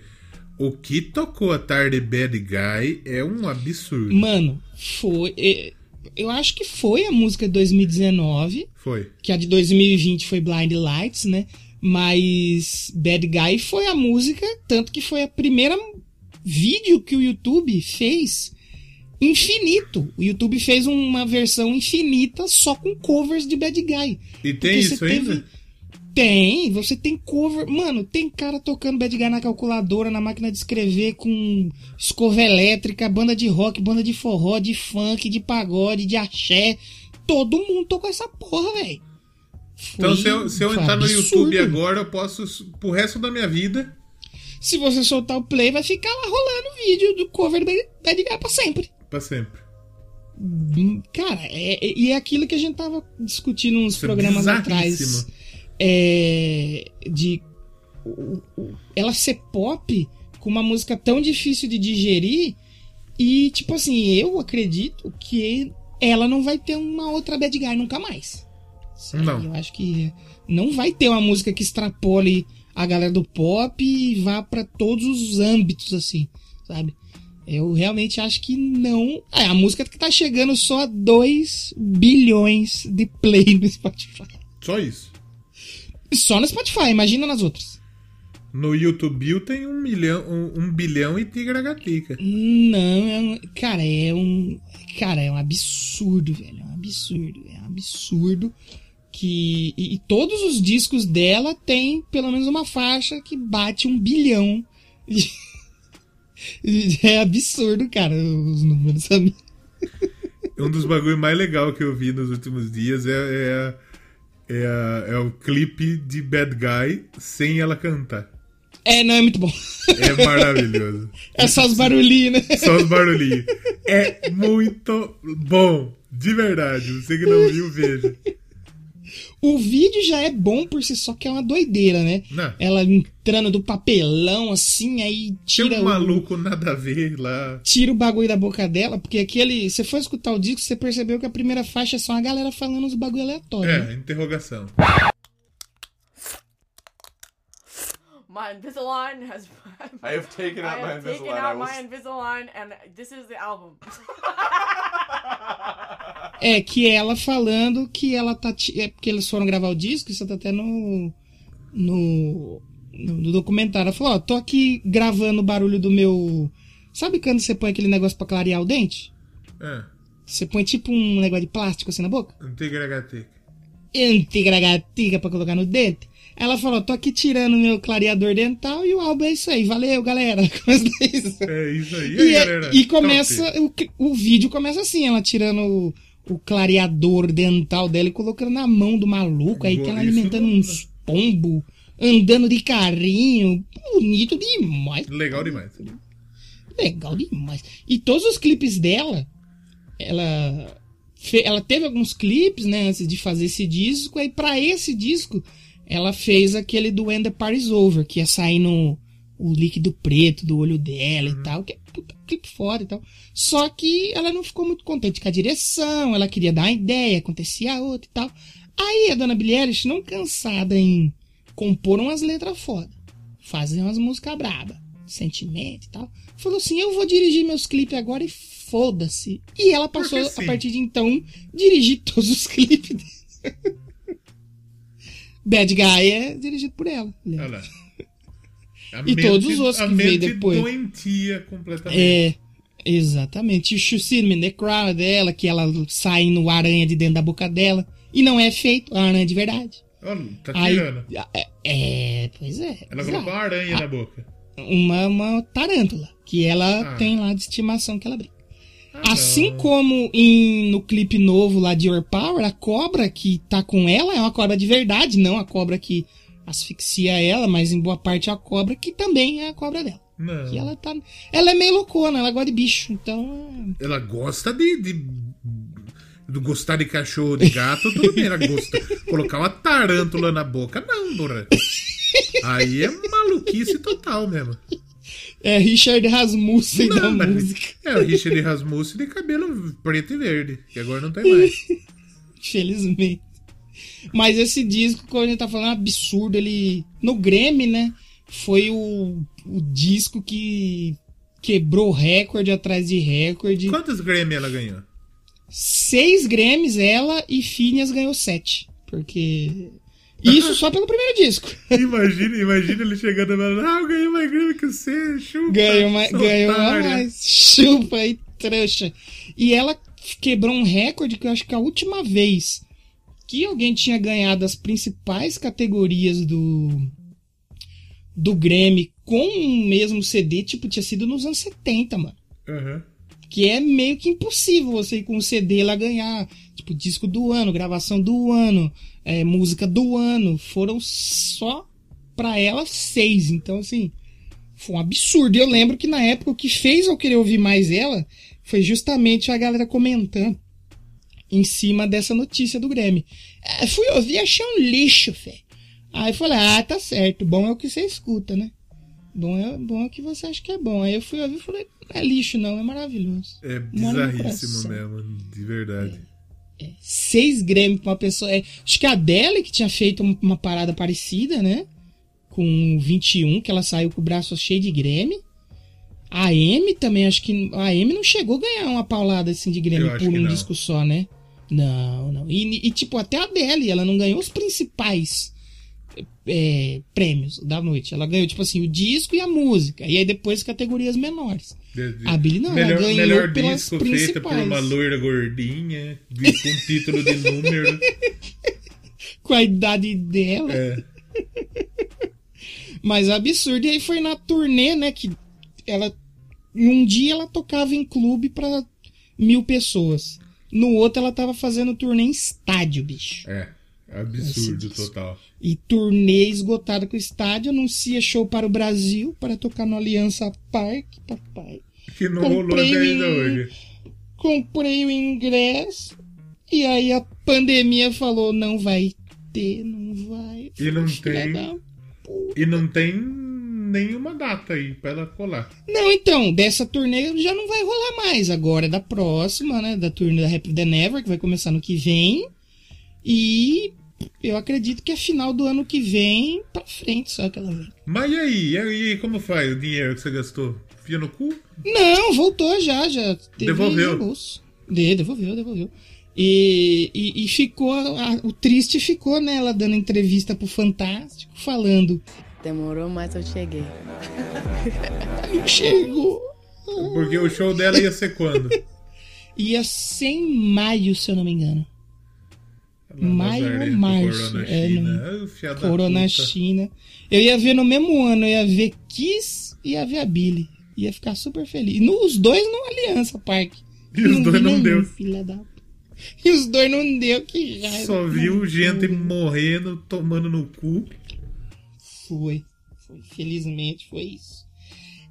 o que tocou a tarde Bad Guy é um absurdo. Mano, foi. é, Eu acho que foi a música de 2019. Foi. que a de 2020 foi Blind Lights, né? Mas Bad Guy foi a música, tanto que foi a primeira vídeo que o YouTube fez infinito. O YouTube fez uma versão infinita só com covers de Bad Guy. E tem isso teve- ainda? Tem, você tem cover. Mano, tem cara tocando Bad Guy na calculadora, na máquina de escrever, com escova elétrica, banda de rock, banda de forró, de funk, de pagode, de axé. Todo mundo tocou essa porra, velho. Então, se eu, se eu entrar no absurdo. YouTube agora, eu posso, pro resto da minha vida. Se você soltar o play, vai ficar lá rolando o vídeo do cover do Bad Guy pra sempre. Pra sempre. Hum, Cara, é, é- e é aquilo que a gente tava discutindo uns Isso é programas atrás. É, de ela ser pop com uma música tão difícil de digerir. E, tipo assim, eu acredito que ela não vai ter uma outra Bad Guy nunca mais. Não. Eu acho que não vai ter uma música que extrapole a galera do pop e vá pra todos os âmbitos, assim, sabe? Eu realmente acho que não. É, a música que tá chegando só a 2 bilhões de play no Spotify. Só isso. Só no Spotify, imagina nas outras. No YouTube tem um milhão, um, um bilhão e tigragatica. Não, é um, cara, é um. Cara, é um absurdo, velho. É um absurdo. É um absurdo. Que. E, e todos os discos dela tem pelo menos uma faixa que bate um bilhão. (laughs) É absurdo, cara, os números, sabe? Um dos bagulho mais legal que eu vi nos últimos dias é, é, a- é, é o clipe de Bad Guy sem ela cantar. É, não, é muito bom. É maravilhoso. (laughs) É só os barulhinhos, né? Só os barulhinhos. É muito bom. De verdade. Você que não viu, veja. O vídeo já é bom por si só, que é uma doideira, né? Não. Ela entrando do papelão, assim, aí tira um o, maluco nada a ver lá. tira o bagulho da boca dela, porque aquele. Você foi escutar o disco, você percebeu que a primeira faixa é só a galera falando os bagulho aleatórios. né? É, interrogação. My Invisalign has. I have taken out I my have taken Invisalign. Out my Invisalign, and this is the album. (laughs) É, que ela falando que ela tá. É porque eles foram gravar o disco, isso tá até no. No. No, documentário. Ela falou: Ó, tô aqui gravando o barulho do meu. Sabe quando você põe aquele negócio pra clarear o dente? É, Você põe tipo um negócio de plástico assim na boca? interrogatica. Antigragatica pra colocar no dente. Ela falou: tô aqui tirando meu clareador dental e o álbum é isso aí. Valeu, galera. (laughs) Começa isso. É isso aí, E, é- galera. e começa. O, o vídeo começa assim, ela tirando o, clareador dental dela e colocando na mão do maluco. Aí tem ela alimentando uns pombo, andando de carrinho. Bonito demais. Legal demais. Legal demais. E todos os clipes dela, ela, ela teve alguns clipes, né, antes de fazer esse disco. Aí pra esse disco, ela fez aquele do When the Party's Over, que ia sair no o líquido preto do olho dela e tal, que é puta clipe foda e tal. Só que ela não ficou muito contente com a direção, ela queria dar uma ideia, acontecia outra e tal. Aí a dona Eilish, não cansada em compor umas letras foda, fazer umas músicas braba, sentimento e tal, falou assim: eu vou dirigir meus clipes agora e foda-se. E ela passou, a partir de então, dirigir (laughs) todos os clipes dela. Bad Guy é dirigido por ela. Olha. A E todos os outros a que mente depois. doentia completamente. É, exatamente. O in the Crowd dela, que ela sai no aranha de dentro da boca dela. E não é feito, a aranha de verdade. Olha, tá Aí, tirando. é, é, pois é. Ela exato. colocou uma aranha na boca. uma, uma tarântula, que ela Ah. tem lá de estimação que ela brinca. Ah, Assim não. como em, no clipe novo lá de Your Power, a cobra que tá com ela é uma cobra de verdade, não a cobra que asfixia ela, mas em boa parte a cobra que também é a cobra dela. Não. Que ela tá. Ela é meio loucona, ela gosta de bicho, então. Ela gosta de, de, de gostar de cachorro, de gato, tudo bem. Ela gosta. (laughs) Colocar uma tarântula na boca, não, porra. Aí é maluquice total mesmo. É Richard Rasmussen da Não, mas- música. É o Richard Rasmussen de cabelo preto e verde, que agora não tem mais. (laughs) Infelizmente. Mas esse disco, como a gente tá falando, é um absurdo. Ele. No Grammy, né? Foi o, o disco que quebrou recorde atrás de recorde. Quantos Grammy ela ganhou? Seis Grammys ela e Phineas ganhou sete. Porque. Isso só pelo primeiro disco. (laughs) Imagina, imagina ele chegando e falando, ah, eu ganhei mais Grammy que você, chupa. Ganhou, mais, ganhou a otária." mais. Chupa aí, trouxa. E ela quebrou um recorde que eu acho que a última vez que alguém tinha ganhado as principais categorias do do Grammy com o mesmo CD, tipo, tinha sido nos anos 70, mano. Aham. Que é meio que impossível você ir com um CD lá ganhar, tipo, disco do ano, gravação do ano, é, música do ano. Foram só pra ela seis. Então, assim, foi um absurdo. E eu lembro que na época o que fez eu querer ouvir mais ela foi justamente a galera comentando em cima dessa notícia do Grammy. É, fui ouvir, achei um lixo, fé. Aí falei, ah, tá certo, bom é o que você escuta, né? Bom é, bom é o que você acha que é bom. Aí eu fui ouvir e falei, não é lixo não, é maravilhoso. É no bizarríssimo mesmo, de verdade. Seis Grammy pra uma pessoa. É, acho que a Adele que tinha feito um- uma parada parecida, né? Com 21, que ela saiu com o braço cheio de Grammy. A Amy também, acho que. A Amy não chegou a ganhar uma paulada assim de acho por um não. disco só, né? Não, não. E, e, tipo, até a Adele, ela não ganhou os principais é, prêmios da noite. Ela ganhou, tipo assim, o disco e a música. E aí depois categorias menores. A Billie não, ela melhor, ganhou melhor pelas disco feito por principais. uma loira gordinha, com título de número. (laughs) Com a idade dela. É. (laughs) Mas absurdo. E aí foi na turnê, né? Que ela. Em um dia ela tocava em clube pra mil pessoas. No outro ela tava fazendo turnê em estádio, bicho. É, absurdo Esse disco. total. E turnê esgotada com o estádio, anuncia show para o Brasil para tocar no Aliança Parque, papai. Que não rolou Comprei até ainda hoje. Comprei o ingresso. E aí a pandemia falou: não vai ter, não vai. E não tem- E não tem nenhuma data aí pra ela colar. Não, então, dessa turnê já não vai rolar mais. Agora é da próxima, né? Da turnê da Happy Than Never, que vai começar no que vem. E eu acredito que é final do ano que vem pra frente, só que ela vem. Mas e aí? E aí, como faz o dinheiro que você gastou? Fia no cu? Não, voltou já, já. Devolveu. reembolso. De, devolveu, devolveu. E, e, e ficou, a- o triste ficou, né? Ela dando entrevista pro Fantástico, falando: Demorou, mas eu cheguei. não (laughs) chegou. Porque o show dela ia ser quando? (laughs) Ia ser em maio, se eu não me engano. Lá Maio ou março, Corona é, China. da Corona. China. Eu ia ver no mesmo ano, eu ia ver Kiss e ia ver a Billy. Ia ficar super feliz. E no- os dois no Aliança Parque. E os dois vi não nenhum, deu. filha da... E os dois não deu, que raiva. Só viu gente morrendo, tomando no cu. Foi. Foi. Felizmente foi isso.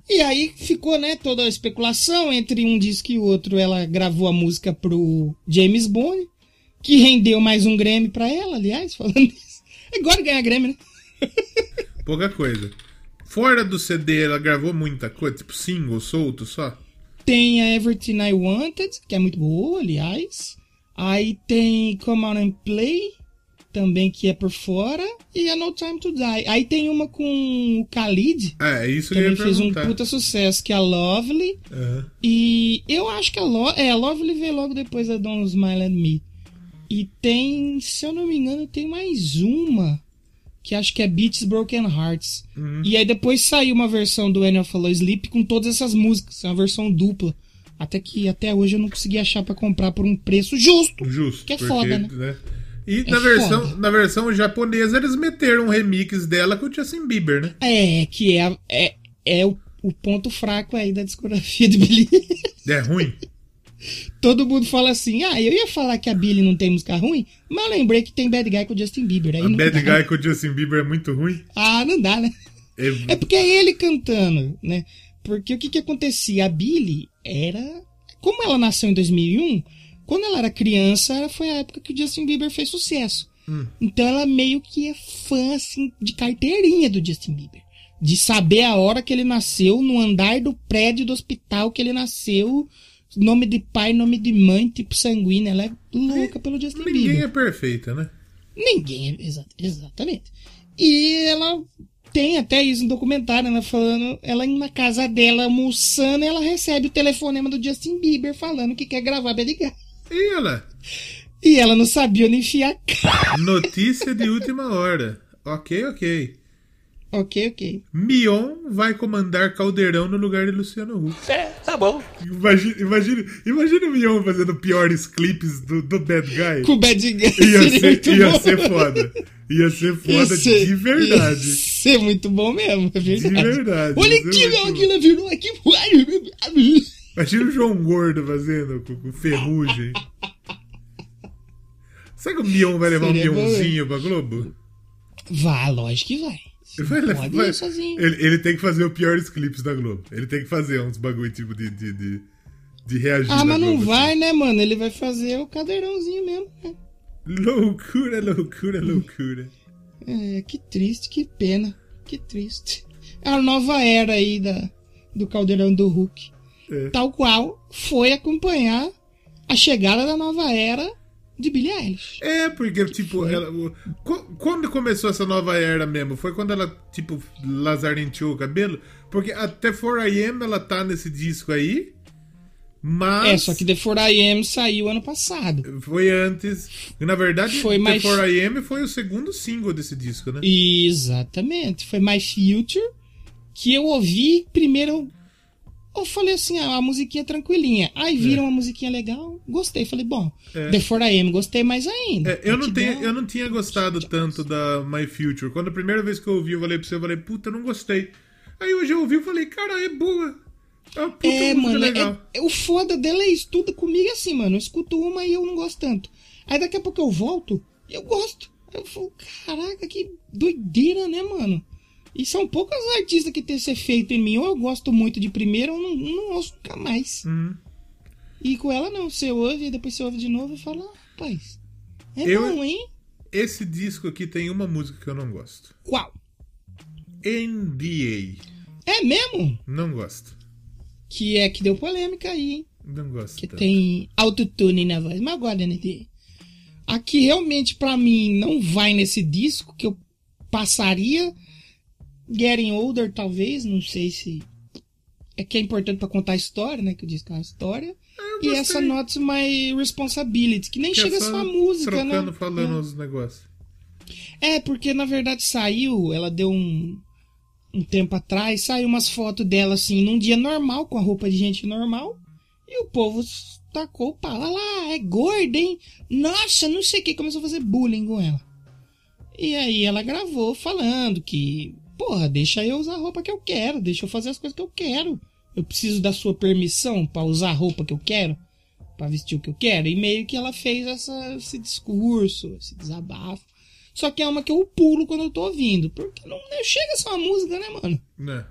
E aí ficou, né, toda a especulação entre um disco e o outro. Ela gravou a música pro James Bond, que rendeu mais um Grammy pra ela, aliás, (laughs) falando isso. Agora ganhar Grammy, né? (laughs) Pouca coisa. Fora do CD, ela gravou muita coisa, tipo single, solto só. Tem a Everything I Wanted, que é muito boa, aliás. Aí tem Come On and Play, também que é por fora. E a No Time to Die. Aí tem uma com o Khalid, É, é isso que também fez um perguntar. puta sucesso, que é a Lovely. Aham. E eu acho que a, Lo é, a Lovely veio logo depois da Don't Smile at Me. E tem, se eu não me engano, tem mais uma que acho que é Beats Broken Hearts. Uhum. E aí depois saiu uma versão do Annual Follow Sleep com todas essas músicas, uma versão dupla. Até que até hoje eu não consegui achar pra comprar por um preço justo. Justo. Que é foda, né? E É na, versão, foda. na versão japonesa eles meteram um remix dela com o Justin Bieber, né? É, que é, é, é o, o ponto fraco aí da discografia de Billie. (laughs) É ruim. Todo mundo fala assim, ah, eu ia falar que a Billie não tem música ruim, mas eu lembrei que tem Bad Guy com o Justin Bieber. Aí A Bad dá. Guy com o Justin Bieber é muito ruim. Ah, não dá, né? É- (laughs) É porque é ele cantando, né? Porque o que que acontecia? A Billie era... Como ela nasceu em 2001, quando ela era criança, foi a época que o Justin Bieber fez sucesso. Então ela meio que é fã, assim, de carteirinha do Justin Bieber. De saber a hora que ele nasceu, no andar do prédio do hospital que ele nasceu, nome de pai, nome de mãe, tipo sanguínea. Ela é louca pelo Justin Ninguém Bieber. é perfeita, né? Ninguém, é- exa- exatamente. E ela tem até isso no documentário, ela falando, ela indo na casa dela almoçando, ela recebe o telefonema do Justin Bieber falando que quer gravar Bad Guy. E ela? E ela não sabia onde enfiar a cara. Notícia de última hora. Ok, ok. Ok, ok. Mion vai comandar Caldeirão no lugar de Luciano Huck. É, tá bom. Imagina, imagina, imagina o Mion fazendo piores clipes do, do Bad Guy. Com o Bad Guy Ia seria ser, muito ia bom. ser foda. Ia ser foda Ia ser- de verdade. Ia ser muito bom mesmo, é verdade. De verdade, Olha aqui, meu, aquilo virou aqui. Imagina o João Gordo fazendo com, com ferrugem. Será que o Mion vai levar Seria um bom, Mionzinho pra Globo? Vai, lógico que vai. Vai, não vai- ir sozinho. Ele, ele tem que fazer os piores clipes da Globo. Ele tem que fazer uns bagulho tipo de, de, de, de reagir. Ah, mas não Globo, vai, né, mano? Ele vai fazer o cadeirãozinho mesmo, né? assim. Loucura, loucura, loucura. É, que triste, que pena. Que triste. É a nova era aí da, do caldeirão do Hulk. É. Tal qual foi acompanhar a chegada da nova era de Billie Eilish. É, porque, tipo, ela, quando começou essa nova era mesmo? Foi quando ela, tipo, lazarenteou o cabelo? Porque até 4AM ela tá nesse disco aí, mas... É, só que The 4AM saiu ano passado. Foi antes. Na verdade, Foi mais- The 4AM foi o segundo single desse disco, né? Exatamente. Foi My Future, que eu ouvi primeiro. Eu falei assim, ah, a musiquinha é tranquilinha. Aí viram uma musiquinha legal, gostei. Falei, bom, É. The 4AM, gostei mais ainda. É, eu, não tenho, eu não tinha gostado tanto da My Future. Quando a primeira vez que eu ouvi, eu falei pra você, eu falei, puta, eu não gostei. Aí hoje eu ouvi e falei, cara, é boa. É puta É, mano, legal. é- é- o foda dela é isso, tudo comigo é assim, mano. Eu escuto uma e eu não gosto tanto. Aí daqui a pouco eu volto e eu gosto. Aí eu falo, caraca, que doideira, né, mano? E são poucos artistas que tem esse efeito em mim. Ou eu gosto muito de primeira ou não, não ouço nunca mais. Uhum. E com ela não, você ouve e depois você ouve de novo e fala, ah, rapaz, é Eu- bom, hein? Esse disco aqui tem uma música que eu não gosto. Qual? NBA. É mesmo? Não gosto. Que é que deu polêmica aí, hein? Não gosto. que tanto. tem autotune na voz, mas gosto da ND. Aqui realmente pra mim não vai nesse disco que eu passaria Getting Older talvez, não sei se é que é importante pra contar a história, né, que o disco é uma história. E gostei. essa Not My Responsibility, que nem Que é chega a só ser uma música, Trocando, né? falando os negócios. É, porque na verdade saiu, ela deu um, um tempo atrás, saiu umas fotos dela assim, num dia normal, com a roupa de gente normal, e o povo tacou o pau. Lá, é gorda, hein? Nossa, não sei o que, começou a fazer bullying com ela. E aí ela gravou falando que, porra, deixa eu usar a roupa que eu quero, deixa eu fazer as coisas que eu quero. Eu preciso da sua permissão pra usar a roupa que eu quero, pra vestir o que eu quero. E meio que ela fez essa, esse discurso, esse desabafo. Só que é uma que eu pulo quando eu tô ouvindo. Porque não, não chega a ser uma música, né, mano? Né?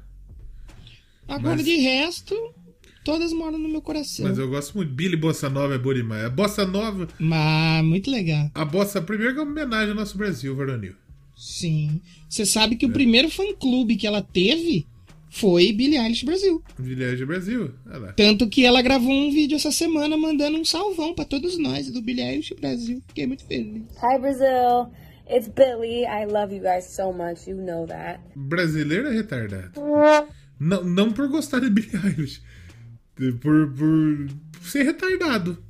Agora, Mas- de resto, todas moram no meu coração. Mas eu gosto muito. Billy Bossa Nova é boa demais. A Bossa Nova. Mas, muito legal. A Bossa, primeiro que é uma homenagem ao nosso Brasil, varonil. Sim. Você sabe É. que o primeiro fã-clube que ela teve foi Billie Eilish Brasil. Village Brasil. Olha lá. Tanto que ela gravou um vídeo essa semana mandando um salvão pra todos nós do Billie Eilish Brasil. Fiquei muito feliz. Hi, Brazil. It's Billy. I love you guys so much. You know that. Brasileiro é retardado. Não, não por gostar de Billie Eilish. Por, por ser retardado.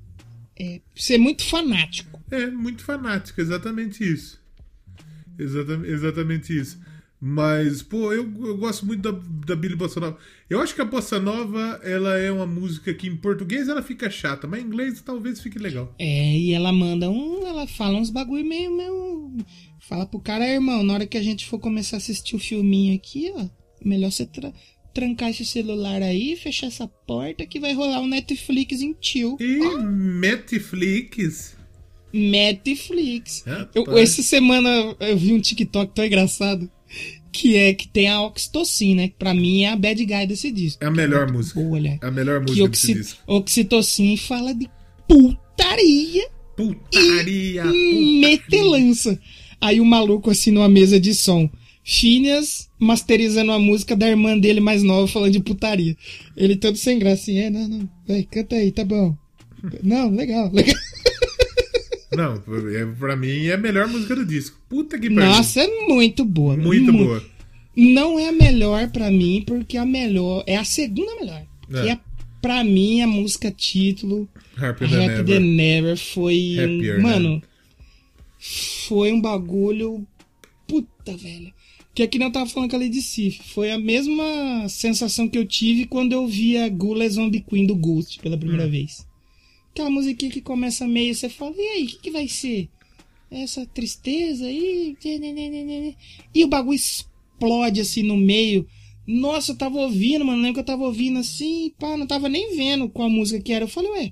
É, ser muito fanático. É, muito fanático, exatamente isso. Exatamente, exatamente isso. Mas, pô, eu, eu gosto muito da, da Billy Bossa Nova. Eu acho que a Bossa Nova, ela é uma música que em português ela fica chata, mas em inglês talvez fique legal. É, e ela manda um. Ela fala uns bagulho meio. meio fala pro cara, "É, irmão, na hora que a gente for começar a assistir o filminho aqui, ó, melhor você tra- trancar esse celular aí, fechar essa porta que vai rolar um Netflix em tio. E Netflix. Netflix. Eu, essa semana eu vi um TikTok tão engraçado. Que é que tem a Oxytocin, né? Que pra mim é a bad guy desse disco. É a melhor Muito música. Boa, olha. É a melhor Que música desse oxi, disco. Oxytocin fala de putaria Putaria. Hum, metelança. Aí o maluco assim numa mesa de som. Phineas masterizando a música da irmã dele mais nova falando de putaria. Ele todo sem graça assim, é, não, não, vai, canta aí, tá bom. (laughs) Não, legal, legal. (laughs) Não, é, pra mim é a melhor música do disco. Puta que pariu. Nossa, é muito boa. Muito mu- boa. Não é a melhor pra mim, porque a melhor é a segunda melhor. É. Que é pra mim a música título Happier Than Happy Ever. Than Never foi. Happier, né? mano, foi um bagulho. Puta, velho. Que aqui não tava falando com a Lady Sif. Foi a mesma sensação que eu tive quando eu vi a Gula Zombie Queen do Ghost pela Hum. primeira vez. Aquela musiquinha que começa meio, você fala, e aí, o que, que vai ser? Essa tristeza aí? E o bagulho explode assim no meio. Nossa, eu tava ouvindo, mano. Lembro que eu tava ouvindo assim, pá, não tava nem vendo qual música que era. Eu falei, ué,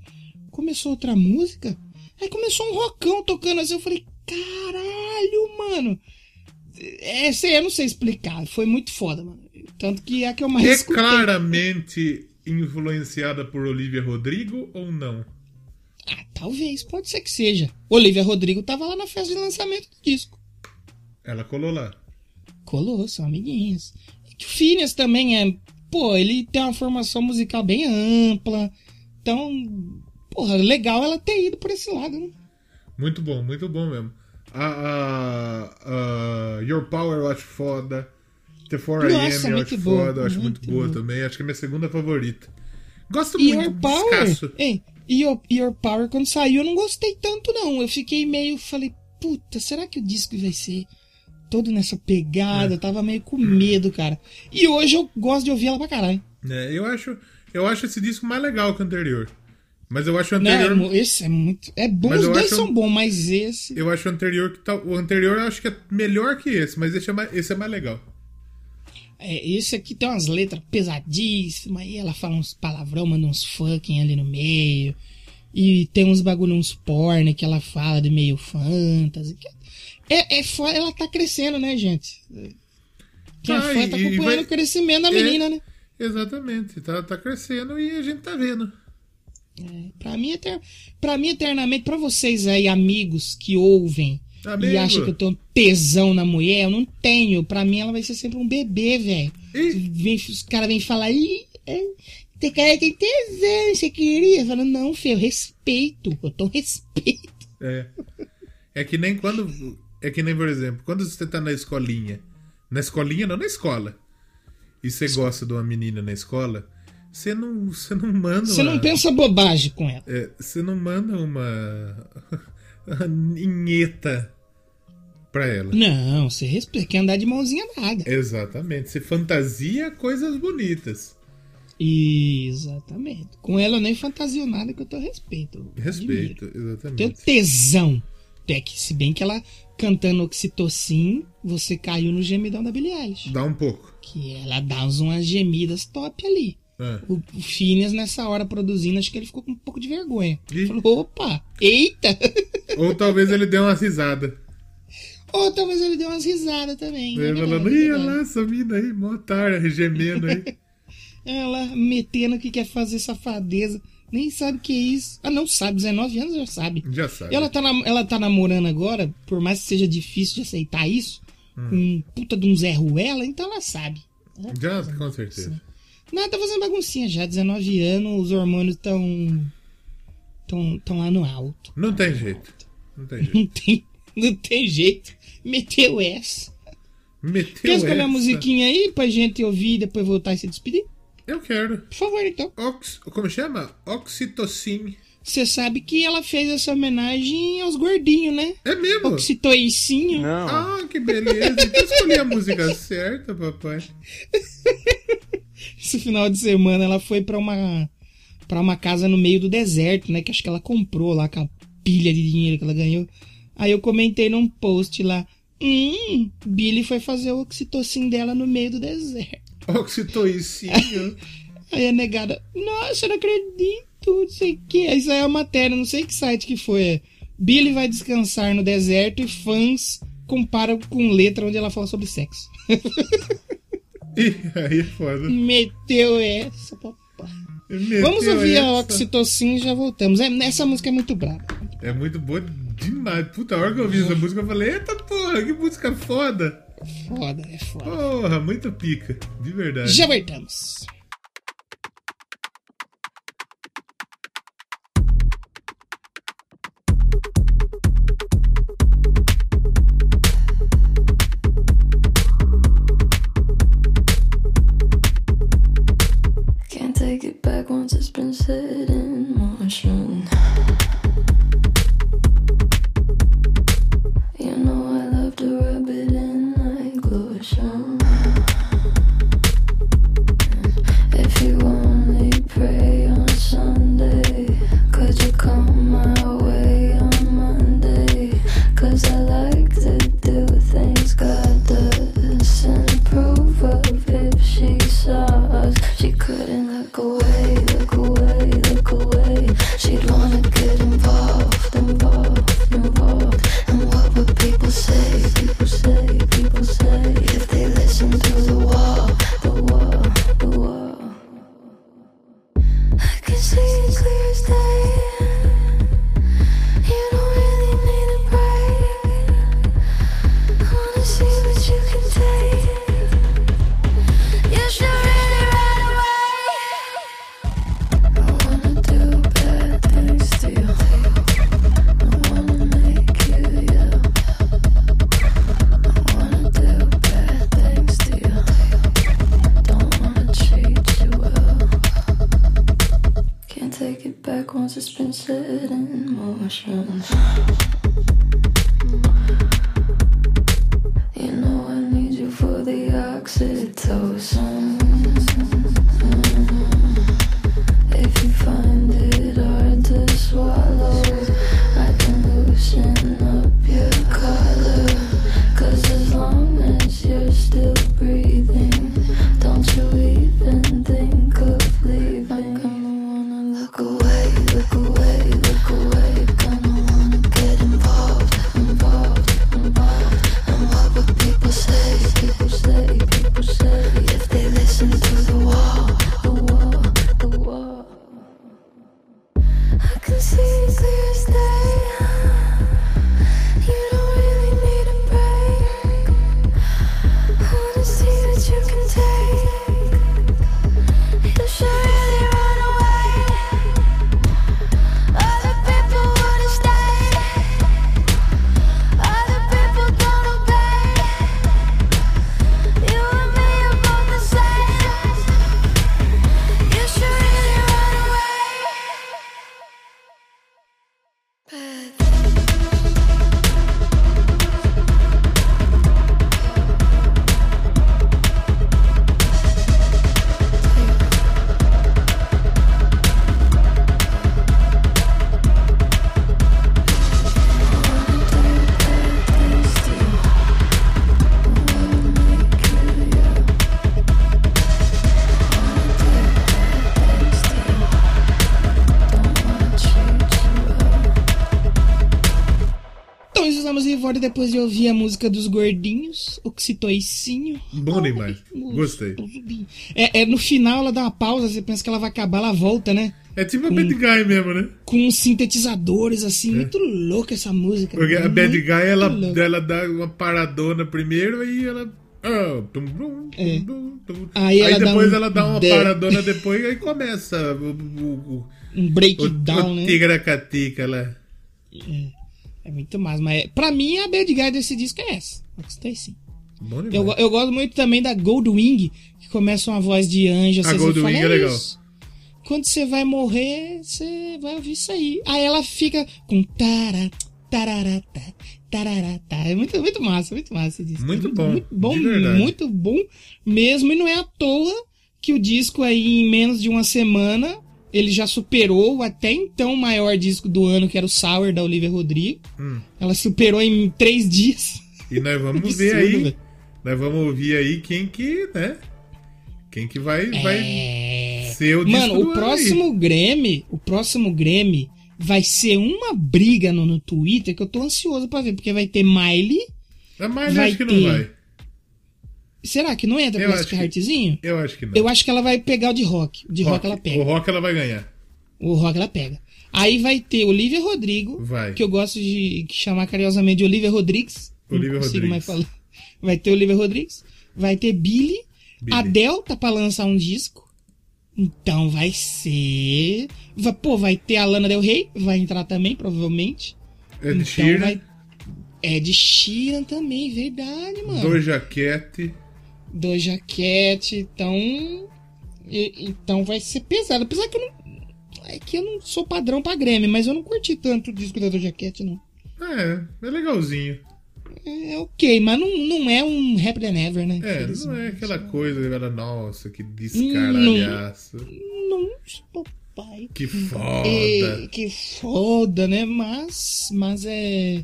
começou outra música? Aí começou um rockão tocando assim. Eu falei, caralho, mano. Essa aí eu não sei explicar. Foi muito foda, mano. Tanto que é a que eu mais É escutei. claramente influenciada por Olivia Rodrigo ou não? Ah, talvez, pode ser que seja. Olivia Rodrigo tava lá na festa de lançamento do disco. Ela colou lá. Colou, são amiguinhos. E que o Phineas também é. Pô, ele tem uma formação musical bem ampla. Então, porra, legal ela ter ido por esse lado, né? Muito bom, muito bom mesmo. A, a- a Your Power eu acho foda. The 4 Nossa, AM eu acho boa, foda, eu acho muito, muito boa, boa. também. Acho que é minha segunda favorita. Gosto E muito Your Power. Hein, Your, Your Power, quando saiu, eu não gostei tanto, não. Eu fiquei meio. Falei, puta, será que o disco vai ser todo nessa É. pegada? Eu tava meio com medo, cara. E hoje eu gosto de ouvir ela pra caralho. É, eu, acho, eu acho esse disco mais legal que o anterior. Mas eu acho o Não, é anterior. esse é muito. É bom, Mas os dois acho- são bons, mas esse. Eu acho o anterior que tá. O anterior eu acho que é melhor que esse, mas esse é mais, esse é mais legal. É, esse aqui tem umas letras pesadíssimas, e ela fala uns palavrão, manda uns fucking ali no meio. E tem uns bagulho, uns porn que ela fala de meio fantasy. É, é foda, ela tá crescendo, né, gente? Quem Ah, é fã tá acompanhando vai- o crescimento da É. menina, né? Exatamente. Tá, tá crescendo e a gente tá vendo. Pra mim, eter... pra mim, eternamente, pra vocês aí, amigos que ouvem Amigo. e acham que eu tenho tesão na mulher, eu não tenho. Pra mim, ela vai ser sempre um bebê, velho. Os caras vêm falar, ih, é, tem cara que tem tesão, você queria? Falo, não, filho, eu respeito, eu tô respeito. É. É que nem quando. É que nem, por exemplo, quando você tá na escolinha. Na escolinha, não na escola. E você gosta de uma menina na escola, você não, você não manda Você uma, não pensa bobagem com ela. é, você não manda uma. Ninheta pra ela. Não, você respeita, quer andar de mãozinha dada. Exatamente. Você fantasia coisas bonitas. Exatamente. Com ela eu nem fantasio nada que eu tô respeito. Respeito, admiro. exatamente. Tenho tesão. É que, se bem que ela cantando oxitocin, você caiu no gemidão da Billie Eilish. Dá um pouco. Que ela dá umas gemidas top ali. É. O, o Phineas, nessa hora produzindo, acho que ele ficou com um pouco de vergonha. Ih. Falou, opa, eita! Ou talvez ele dê uma risada. Ou talvez ele deu umas risadas também. Ele verdade, falando, ih, olha lá essa mina aí, mó otária, gemendo aí. (laughs) Ela metendo que quer fazer safadeza. Nem sabe o que é isso. Ah, não sabe, 19 anos já sabe. Já sabe. Ela tá, nam- ela tá namorando agora, por mais que seja difícil de aceitar isso, Hum. com um puta de um Zé Ruela, então ela sabe. Já, com certeza. Não, tá fazendo baguncinha já, 19 anos, os hormônios tão. tão, tão lá no alto. Não tem jeito. Não tem (laughs) jeito. Não tem, não tem jeito. Meteu essa. Meteu Quer escolher a essa. musiquinha aí pra gente ouvir e depois voltar e se despedir? Eu quero. Por favor, então. Ox... Como chama? Oxitocin. Você sabe que ela fez essa homenagem aos gordinhos, né? É mesmo? Oxitoicinho. Ah, que beleza. Então escolhi a música (laughs) certa, papai. (laughs) Esse final de semana ela foi pra uma para uma casa no meio do deserto, né? Que acho que ela comprou lá com a pilha de dinheiro que ela ganhou. Aí eu comentei num post lá. Hum, Billy foi fazer o oxitocin dela no meio do deserto. (laughs) Oxitoicinho. (laughs) Aí a negada, nossa, eu não acredito, não sei o que. Aí saiu a matéria, não sei que site que foi. é, Billy vai descansar no deserto e fãs comparam com letra onde ela fala sobre sexo. (laughs) Ih, aí é foda. Meteu essa, papai. Meteu Vamos ouvir a essa. Oxitocin e já voltamos. É, essa música é muito brava. É muito boa demais. Puta, a hora que eu ouvi essa música, eu falei, eita porra, que música foda. Foda, é foda. Porra, muito pica. De verdade. Já voltamos. Então estamos de volta depois de ouvir a música dos gordinhos, Oxitoicinho. Bom demais. Gostei. É, é, no final ela dá uma pausa, você pensa que ela vai acabar, ela volta, né? É tipo a Bad Guy mesmo, né? Com sintetizadores, assim, muito louca essa música. É. Porque a Bad Guy, ela, louca. ela dá uma paradona primeiro, aí ela. ah, tum, tum, É. tum. Aí Aí, ela dá depois um ela dá uma paradona (laughs) depois, aí começa o, o, Um o, o, breakdown, o né? tigracatica lá. É muito massa, mas é- pra mim a Bad Guy desse disco é essa. Oxitoicinho. Bom Eu, demais. eu gosto muito também da Goldwing, que começa uma voz de anjo. A assim, Goldwing é legal. isso. quando você vai morrer, você vai ouvir isso aí. Aí ela fica com tara, tararata, tararata. É muito, muito massa, muito massa esse disco. Muito É bom, Muito bom, de verdade. muito bom mesmo. E não é à toa que o disco aí, em menos de uma semana, ele já superou o até então maior disco do ano, que era o Sour, da Olivia Rodrigo. Hum. Ela superou em três dias. E nós (laughs) vamos Absurdo, ver aí. velho. Nós vamos ouvir aí quem que, né? Quem que vai, vai É... ser o disco Mano, do o ano próximo Grammy, o próximo Grammy vai ser uma briga no, no Twitter que eu tô ansioso pra ver, porque vai ter Miley. aí. Mas vai acho que não ter. vai. Será que não entra Eu esse Heartzinho? Eu acho que não. Eu acho que ela vai pegar o de rock. O de rock, ela O pega. rock ela vai ganhar. O rock ela pega. Aí vai ter Olivia Rodrigo, Vai. que eu gosto de chamar carinhosamente de Olivia Rodrigues. Olivia não consigo Rodrigues. mais falar. Vai ter Olivia Rodrigues. Vai ter Billy. Billie. Adele tá pra lançar um disco. Então vai ser. Vai, pô, vai ter a Lana Del Rey. Vai entrar também, provavelmente. É de então Sheeran, vai. É de Sheeran também, verdade, mano. Doja Cat. Doja Cat, então. e- Então vai ser pesado. Apesar que eu não. É que eu não sou padrão pra Grammy, mas eu não curti tanto o disco da Doja Cat, não. É, é legalzinho. É ok, mas não, não é um Rap Than Ever, né? É, não é aquela coisa, ela, nossa, que descaralhaço. Nossa, papai. Que É, foda. que foda, né? Mas, mas é.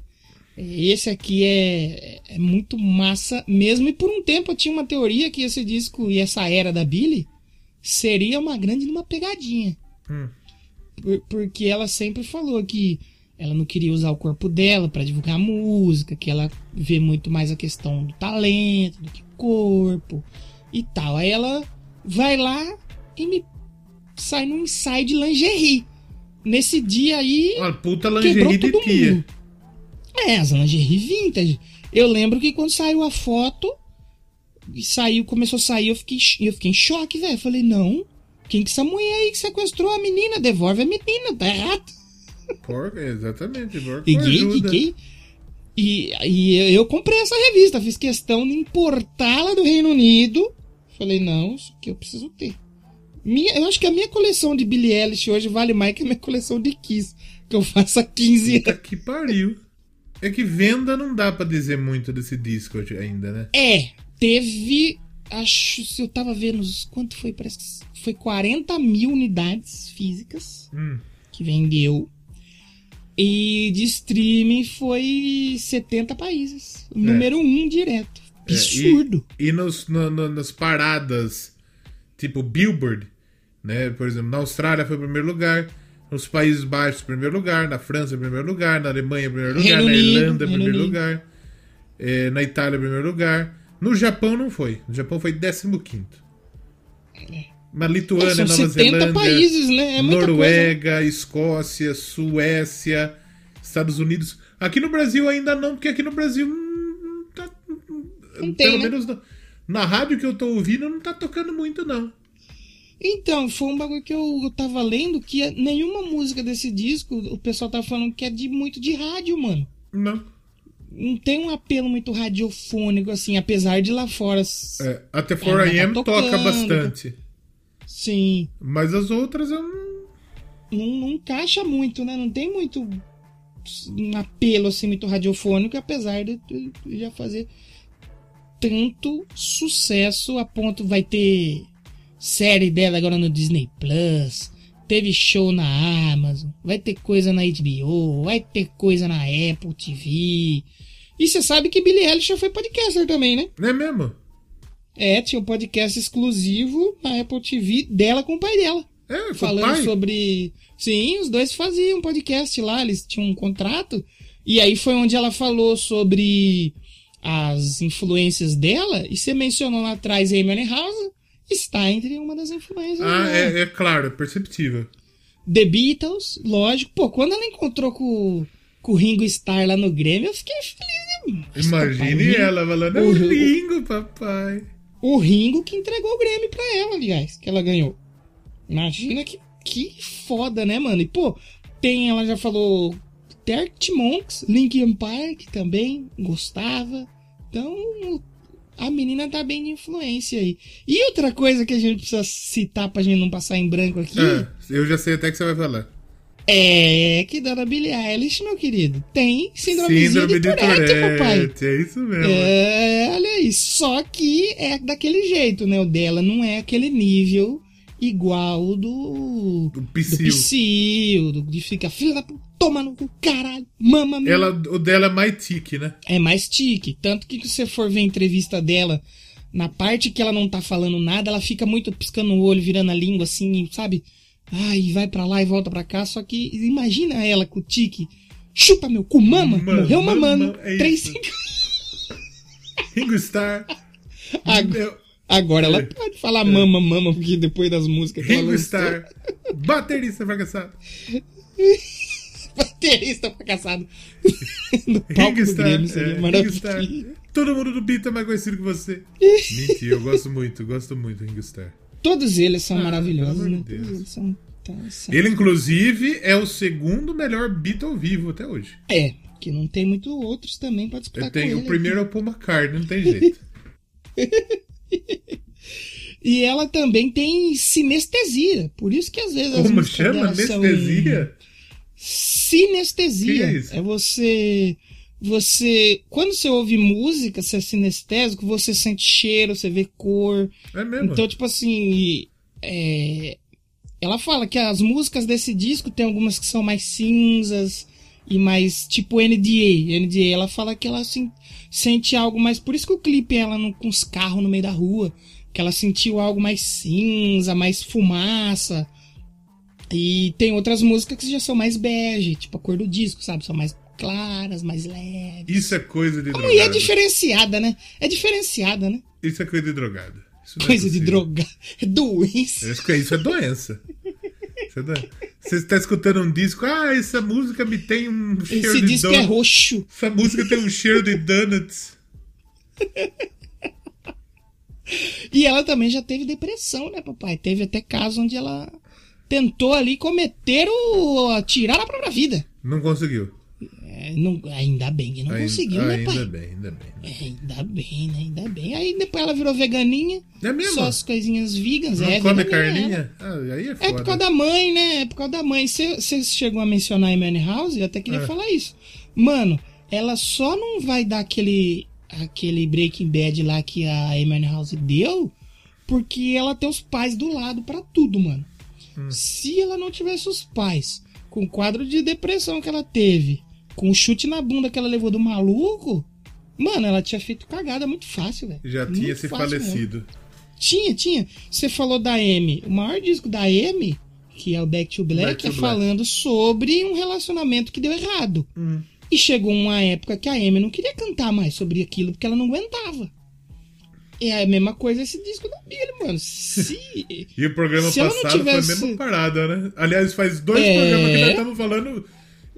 Esse aqui é, é muito massa mesmo. E por um tempo eu tinha uma teoria que esse disco e essa era da Billy seria uma grande numa pegadinha. Hum. Por- porque ela sempre falou que ela não queria usar o corpo dela pra divulgar a música, que ela vê muito mais a questão do talento do que corpo e tal. Aí ela vai lá e me sai num ensaio de lingerie. Nesse dia aí, Uma puta lingerie de tia. mundo. É, as lingerie vintage. Eu lembro que quando saiu a foto, e saiu, começou a sair, eu fiquei, eu fiquei em choque, velho. Falei, não, quem que essa mulher aí que sequestrou a menina? Devolve a menina, tá errado. Porca, exatamente. Porca ajuda. fiquei. E, e eu comprei essa revista, fiz questão de importá-la do Reino Unido. Falei, não, isso aqui eu preciso ter. Minha, eu acho que a minha coleção de Billie Eilish hoje vale mais que a minha coleção de Kiss, que eu faço há 15 anos. Puta que pariu. É que venda não dá pra dizer muito desse disco ainda, né? É, teve. Acho se eu tava vendo. Quanto foi? Parece que foi 40 mil unidades físicas Hum. que vendeu. E de streaming foi 70 países. Número 1 um direto. É, e- Absurdo. E, nos, no- no- nas paradas, tipo Billboard, né? Por exemplo, na Austrália foi o primeiro lugar, nos Países Baixos, primeiro lugar, na França, primeiro lugar, na Alemanha, primeiro lugar, Reino na Irlanda, Reino primeiro lugar, é, na Itália, primeiro lugar. No Japão não foi. No Japão foi 15. Na Lituânia, É, São Nova 70 Zelândia, países, né? É muita coisa. Noruega, Escócia, Suécia, Estados Unidos. Aqui no Brasil ainda não, porque aqui no Brasil hum, tá, Não tem, pelo né? menos na, na rádio que eu tô ouvindo não tá tocando muito não. Então, foi um bagulho que eu, eu tava lendo que é- nenhuma música desse disco, o pessoal tava falando que é de muito de rádio, mano. Não. Não tem um apelo muito radiofônico, assim, apesar de lá fora. É, até Ela 4AM tá toca bastante. Sim. Mas as outras eu não. Não, não encaixa muito, né? Não tem muito um apelo assim muito radiofônico, apesar de, de já fazer tanto sucesso a ponto vai ter série dela agora no Disney Plus, teve show na Amazon, vai ter coisa na HBO, vai ter coisa na Apple TV. E você sabe que Billie Eilish já foi podcaster também, né? Não é mesmo? É, tinha um podcast exclusivo na Apple TV dela com o pai dela É, falando pai. sobre. Sim, os dois faziam podcast lá, eles tinham um contrato. E aí foi onde ela falou sobre as influências dela. E você mencionou lá atrás Amy House. Está entre uma das influências. Ah, é, é claro, é perceptível. The Beatles, lógico. Pô, quando ela encontrou com, com o Ringo Starr lá no Grêmio, eu fiquei feliz. papai. O Imagine Ringo- ela falando, é o Ringo- papai. O Ringo que entregou o Grêmio pra ela, aliás, que ela ganhou. Imagina que, que foda, né, mano? E, pô, tem, ela já falou, Arctic Monks, Linkin Park também, gostava. Então, A menina tá bem de influência aí. E outra coisa que a gente precisa citar pra gente não passar em branco aqui. Ah, eu já sei até que você vai falar. É que Dona Billie Eilish, meu querido, tem síndromezinha Síndrome de de Tourette, papai. É isso mesmo. É, olha aí. Só que é daquele jeito, né? O dela não é aquele nível igual do. Do Do Psyu. Psyu, do, de ficar, filha da puta, toma no cu, caralho, mama minha. Ela, o dela é mais tique, né? É mais tique. Tanto que se você for ver a entrevista dela, na parte que ela não tá falando nada, ela fica muito piscando o olho, virando a língua assim, sabe? Ai, vai pra lá e volta pra cá. Só que imagina ela com o tique. Chupa meu cu, mama! Mama, morreu mamando. mama, é três, isso. cinco. (laughs) Ringo Starr. Agora, Meu- agora ela É. pode falar mama, mama, porque depois das músicas que ela Ringo lançou, Starr. Baterista fracassado. (laughs) baterista fracassado (laughs) no palco do. Grêmio, seria é, maravilhoso. Todo mundo do Beat é mais conhecido que você. Mentira, eu gosto muito, gosto muito do Ringo Starr. Todos eles são Ah, maravilhosos, né? amor de Todos Deus. eles são, tá, são- Ele, inclusive, é o segundo melhor Beatle vivo até hoje. É, que não tem muito outros também pra disputar tenho, com o ele. primeiro é o Paul McCartney, não tem jeito. (laughs) E ela também tem sinestesia. Por isso que às vezes Como chama? Anestesia? Sinestesia. Que é isso? você. Você. Quando você ouve música, você é sinestésico, você sente cheiro, você vê cor. É mesmo? Então, tipo assim. é, Ela fala que as músicas desse disco tem algumas que são mais cinzas e mais tipo NDA. NDA, ela fala que ela assim, sente algo mais. Por isso que o clipe é ela no- com os carros no meio da rua. Que ela sentiu algo mais cinza, mais fumaça. E tem outras músicas que já são mais bege, tipo a cor do disco, sabe? São mais claras, mais leves. Isso é coisa de A drogado. mulher é diferenciada, né? É diferenciada, né? Isso é coisa de drogado. Isso é Coisa de possível. droga. É doença. Acho que isso é doença. Isso é doença. Você está escutando um disco, ah, essa música me tem um cheiro Esse de disco é donuts. roxo. Essa música tem um cheiro de donuts. (laughs) E ela também já teve depressão, né, papai? Teve até caso onde ela tentou ali cometer o. tirar a própria vida. Não conseguiu. É, não- ainda bem que não Ainda- conseguiu, né, ainda pai? bem, ainda bem. É, ainda bem, né? Ainda bem. Aí depois ela virou veganinha. É mesmo? Só as coisinhas veganas. Não é, come carninha? Ah, aí é É foda. por causa da mãe, né? É por causa da mãe. Você chegou a mencionar a Amy House, eu até queria É. falar isso. Mano, ela só não vai dar aquele, aquele Breaking Bad lá que a Amy House deu, porque ela tem os pais do lado pra tudo, mano. Hum. Se ela não tivesse os pais, com o quadro de depressão que ela teve, com o chute na bunda que ela levou do maluco, mano, ela tinha feito cagada muito fácil, velho. Já Muito tinha se fácil mesmo. falecido. Tinha, tinha. Você falou da Amy. O maior disco da Amy, que é o Back to Black, Back to é Black. falando sobre um relacionamento que deu errado. Hum. E chegou uma época que a Amy não queria cantar mais sobre aquilo, porque ela não aguentava. É a mesma coisa esse disco da Billy, mano. Se... (laughs) E o programa passado tivesse- foi a mesma parada, né? Aliás, faz dois É. programas que nós estamos falando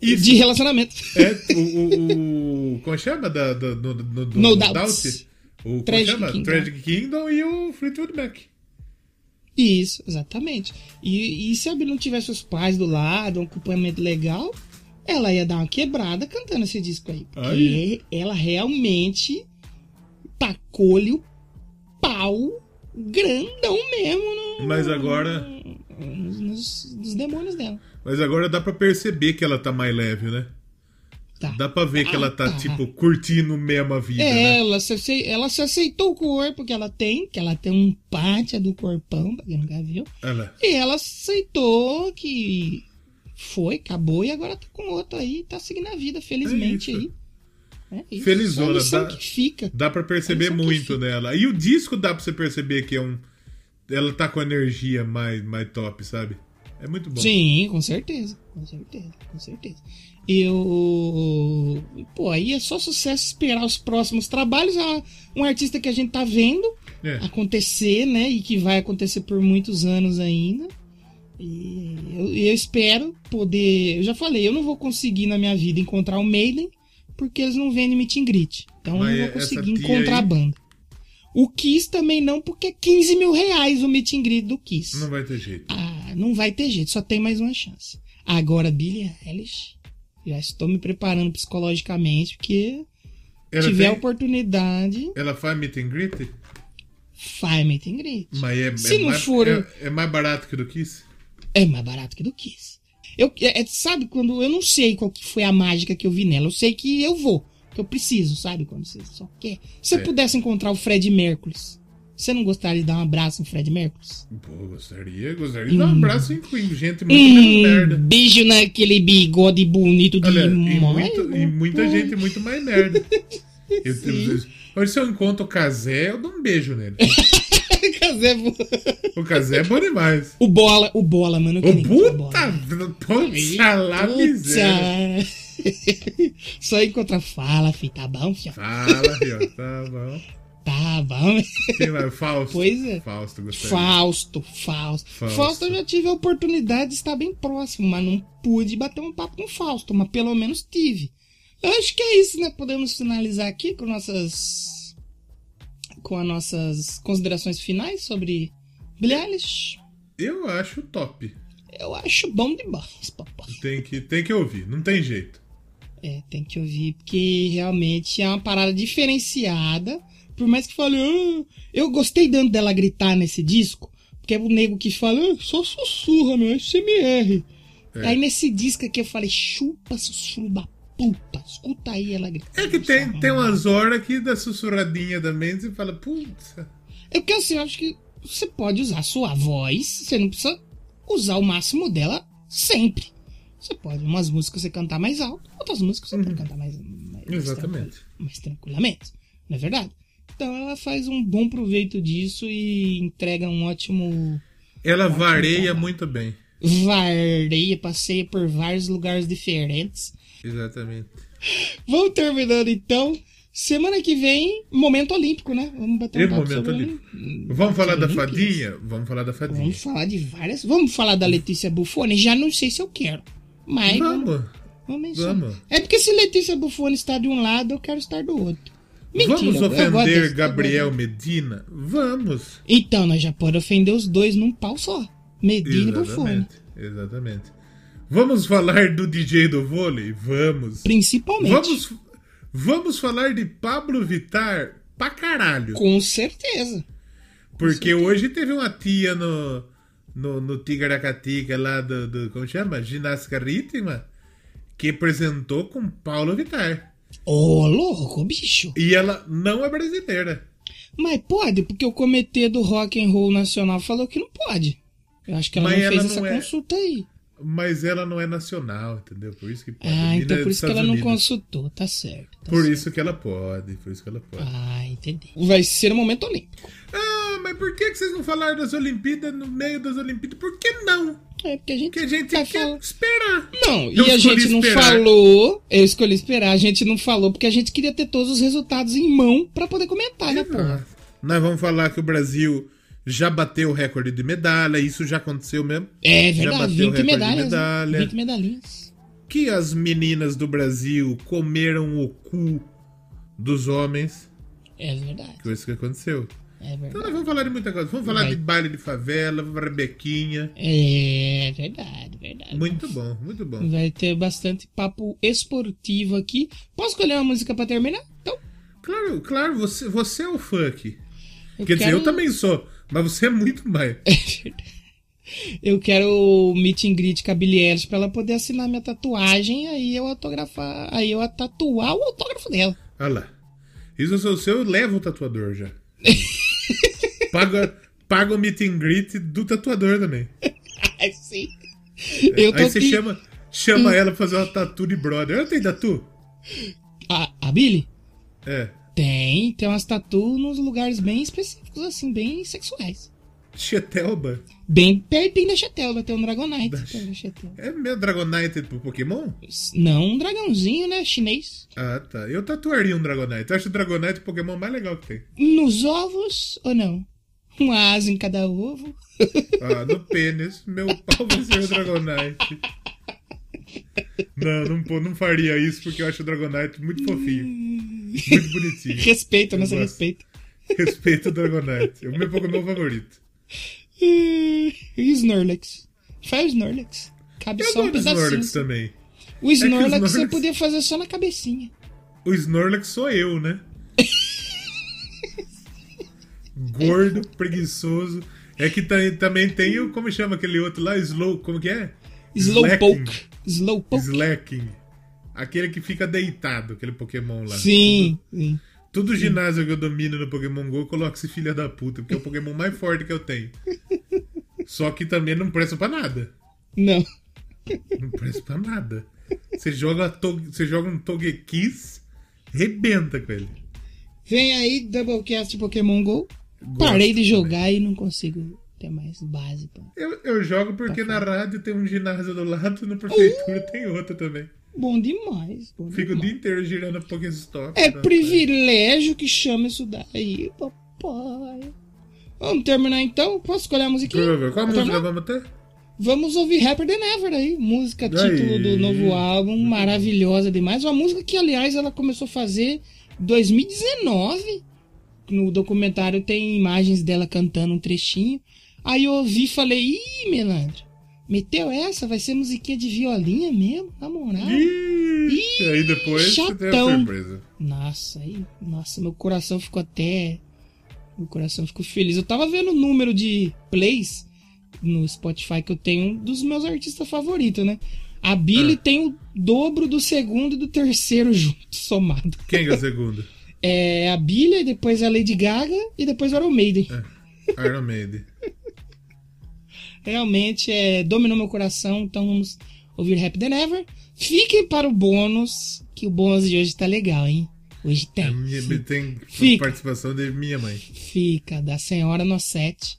isso. de relacionamento. É, o, o, o- Como chama? Da, da, do, do, do, No do Doubt. Doubt? O, Tragic chama? Kingdom. Tragic Kingdom e o Fleetwood Mac. Isso, exatamente. E, e se a Billy não tivesse os pais do lado, um acompanhamento legal, ela ia dar uma quebrada cantando esse disco aí. Porque Aí. ela realmente tacou-lhe o pau grandão mesmo no, Mas agora- nos, nos- demônios dela. Mas agora dá pra perceber que ela tá mais leve, né? Tá. Dá pra ver que Ah, ela tá, tá. tipo, curtindo mesmo a vida, É, né? ela, se, ela se aceitou o corpo que ela tem, que ela tem um pátia do corpão, pra quem nunca viu. Ela. E ela aceitou que foi, acabou, e agora tá com outro aí, tá seguindo a vida, felizmente É aí. É isso. Felizona, É dá- que fica. Dá pra perceber Olha só que muito nela. E o disco dá pra você perceber que é um. Ela tá com energia mais, mais top, sabe? É muito bom. Sim, com certeza. Com certeza, com certeza. Eu. Pô, aí é só sucesso esperar os próximos trabalhos. Ah, Um artista que a gente tá vendo É. acontecer, né? E que vai acontecer por muitos anos ainda. E eu, eu espero poder. Eu já falei, eu não vou conseguir na minha vida encontrar o Maiden porque eles não vendem meet and greet. Então eu Mas não vou conseguir encontrar aí- a banda. O Kiss também não, porque é 15 mil reais o meet and greet do Kiss. Não vai ter jeito. Ah, não vai ter jeito, só tem mais uma chance. Agora, Billie Eilish, já estou me preparando psicologicamente, porque Ela tiver tem- a oportunidade, Ela faz meet and greet? faz meet and greet. Mas é, Se é não mais, for- é, é mais barato que do Kiss? É mais barato que do Kiss. Eu, é, é, sabe, quando eu não sei qual que foi a mágica que eu vi nela, eu sei que eu vou, que eu preciso, sabe? Quando você só quer. Se eu É. pudesse encontrar o Fred Mercury, você não gostaria de dar um abraço no Fred Mercury? Pô, gostaria, gostaria de dar um abraço em em gente muito menos Um merda. beijo naquele bigode bonito de Olha, e, mãe. muito- e muita gente muito mais merda. (laughs) Eu, eu, hoje, se eu encontro o Kazé, eu dou um beijo nele. (laughs) O Kazé é bom demais. o bola, o bola, mano. o puta! Poxa lá, miséria. (laughs) Só encontrar fala, filho. Tá bom, filho? Fala, filho, tá bom. Tá bom. Quem vai? Fausto. Pois é. Fausto, gostaria. Fausto, Fausto. Fausto. Fausto eu já tive a oportunidade de estar bem próximo, mas não pude bater um papo com o Fausto, mas pelo menos tive. Eu acho que é isso, né? Podemos finalizar aqui com nossas. Com as nossas considerações finais sobre Billie Eilish. Eu acho top. Eu acho bom demais, papai. Tem que, tem que ouvir, não tem jeito. É, tem que ouvir, porque realmente é uma parada diferenciada. Por mais que fale, ah, eu gostei tanto dela gritar nesse disco, porque é o nego que fala, ah, só sussurra, meu, é CMR. É. Aí nesse disco aqui eu falei, chupa sussurro da puta, escuta aí ela gritando. É que tem, tem umas horas que dá sussurradinha também, você fala, putz. É porque assim, eu acho que você pode usar a sua voz, você não precisa usar o máximo dela sempre. Você pode, umas músicas você cantar mais alto, outras músicas você pode cantar mais, mais, Uhum. Exatamente. tranquilo- mais tranquilamente. Não é verdade? Então ela faz um bom proveito disso e entrega um ótimo. Ela vareia muito bem. Vareia, passeia por vários lugares diferentes. Exatamente. Vamos terminando então. Semana que vem, momento olímpico, né? Vamos bater um papo momento sobre ali. Vamos falar da fadinha? Vamos falar da fadinha. Vamos falar de várias. Vamos falar da Letícia Buffoni? Já não sei se eu quero. Mas vamos, Vamos. vamos. É porque se Letícia Buffoni está de um lado, eu quero estar do outro. Mentira, Vamos ofender desse- Gabriel Medina? Vamos. Então, nós já podemos ofender os dois num pau só. Medina e Buffoni. Exatamente. Vamos falar do DJ do vôlei? Vamos. Principalmente. Vamos, vamos falar de Pablo Vittar pra caralho. Com certeza. Porque hoje teve uma tia no, no, no Tigaracatica lá do, do. Como chama? Ginástica Rítmica. Que apresentou com Paulo Vittar. Ô, louco, bicho. E ela não é brasileira. Mas pode, porque o comitê do Rock and Roll Nacional falou que não pode. Eu acho que ela Mas não ela fez não essa é- consulta aí. Mas ela não é nacional, entendeu? Por isso que pode. Ah, Menina então é por isso que ela Estados não Unidos. consultou, tá certo. tá Por certo. isso que ela pode, por isso que ela pode. Ah, entendi. Vai ser o momento olímpico. Ah, mas por que que vocês não falaram das Olimpíadas no meio das Olimpíadas? Por que não? É porque a gente, Que a gente vai quer falar- esperar. Não, Eu e a gente não esperar. falou. Eu escolhi esperar, a gente não falou porque a gente queria ter todos os resultados em mão pra poder comentar, né, porra? Nós vamos falar que o Brasil já bateu o recorde de medalha, isso já aconteceu mesmo. É Já verdade, bateu o 20 recorde de medalhas. né? medalha. 20 medalhinhas. Que as meninas do Brasil comeram o cu dos homens. É verdade. Foi isso que aconteceu. É Então verdade. nós vamos falar de muita coisa. Vamos falar Vai. de baile de favela, Rebequinha. É verdade, verdade. Muito bom, muito bom. Vai ter bastante papo esportivo aqui. Posso escolher uma música pra terminar? Então, Claro, claro, você, você é o funk. eu Quer dizer, quero- eu também sou, mas você é muito mais. Eu quero o meet and greet com a Billie Eilish pra ela poder assinar minha tatuagem, aí eu autografar, aí eu tatuar o autógrafo dela. Olha lá. Isso se eu sou eu, eu levo o tatuador já. (laughs) paga, paga o meet and greet do tatuador também. (laughs) Ai, sim. Eu tô Aí você aqui- chama, chama ela pra fazer uma tatu de brother. Ela tem tatu? A, a Billy? É. Tem, tem umas tatu nos lugares bem específicos, assim, bem sexuais. Chetelba? Bem pertinho da Chetelba, tem um Dragonite. da. É meu Dragonite pro Pokémon? Não um dragãozinho, né? Chinês. Ah, tá. Eu tatuaria um Dragonite. Eu acho o Dragonite o Pokémon mais legal que tem. Nos ovos ou não? Uma asa em cada ovo. Ah, no pênis, meu pau vai ser o Dragonite. (laughs) Não, não, não faria isso porque eu acho o Dragonite muito fofinho. Muito bonitinho. Respeita, Eu nossa gosto. respeita. Respeito o Dragonite. É o meu Pokémon favorito. E Snorlax. Faz o Snorlax. Cabe Eu só um gosto dos pedacinho. Snorlax também. O Snorlax você Snorlax- podia fazer só na cabecinha. O Snorlax sou eu, né? Gordo, preguiçoso. É que também tem o. Como chama aquele outro lá? Slow. Como que é? Slowpoke. Slowpoke. Slacking. Aquele que fica deitado, aquele Pokémon lá. Sim, sim. Todo ginásio que eu domino no Pokémon GO, eu coloco esse filho da puta, porque é o Pokémon mais forte que eu tenho. (laughs) Só que também não presta pra nada. Não. Não presta pra nada. Você joga, você joga um Togekiss, rebenta com ele. Vem aí, Doublecast Pokémon GO. Parei de jogar e não consigo ter mais base. Pô. Eu, eu jogo porque na rádio tem um ginásio do lado na prefeitura tem outro também. Bom demais. Bom Fico o demais. dia inteiro girando Pokéstop. É tá? privilégio que chama isso daí, papai. Vamos terminar então? Posso escolher a musiquinha? Qual música terminar? vamos ter? Vamos ouvir Rapper Than Ever aí. Música título Aí. do novo álbum, maravilhosa demais. Uma música que, aliás, ela começou a fazer em 2019. No documentário tem imagens dela cantando um trechinho. Aí eu ouvi e falei, ih, Melandro, meteu essa? Vai ser musiquinha de violinha mesmo? Na moral? Ih, aí depois você tem a chatão. surpresa. Nossa, aí, nossa, meu coração ficou até. Meu coração ficou feliz. Eu tava vendo o número de plays no Spotify que eu tenho dos meus artistas favoritos, né? A Billy Ah. tem o dobro do segundo e do terceiro (laughs) junto, somado. Quem que é o segundo? É a Billy, depois a Lady Gaga e depois o Iron Maiden. Iron Maiden. (laughs) Realmente é, dominou meu coração, então vamos ouvir Happy Than Ever. Fiquem para o bônus, que o bônus de hoje tá legal, hein? Hoje tem. A minha, tem Fica. participação de minha mãe. Fica, da senhora Nossete.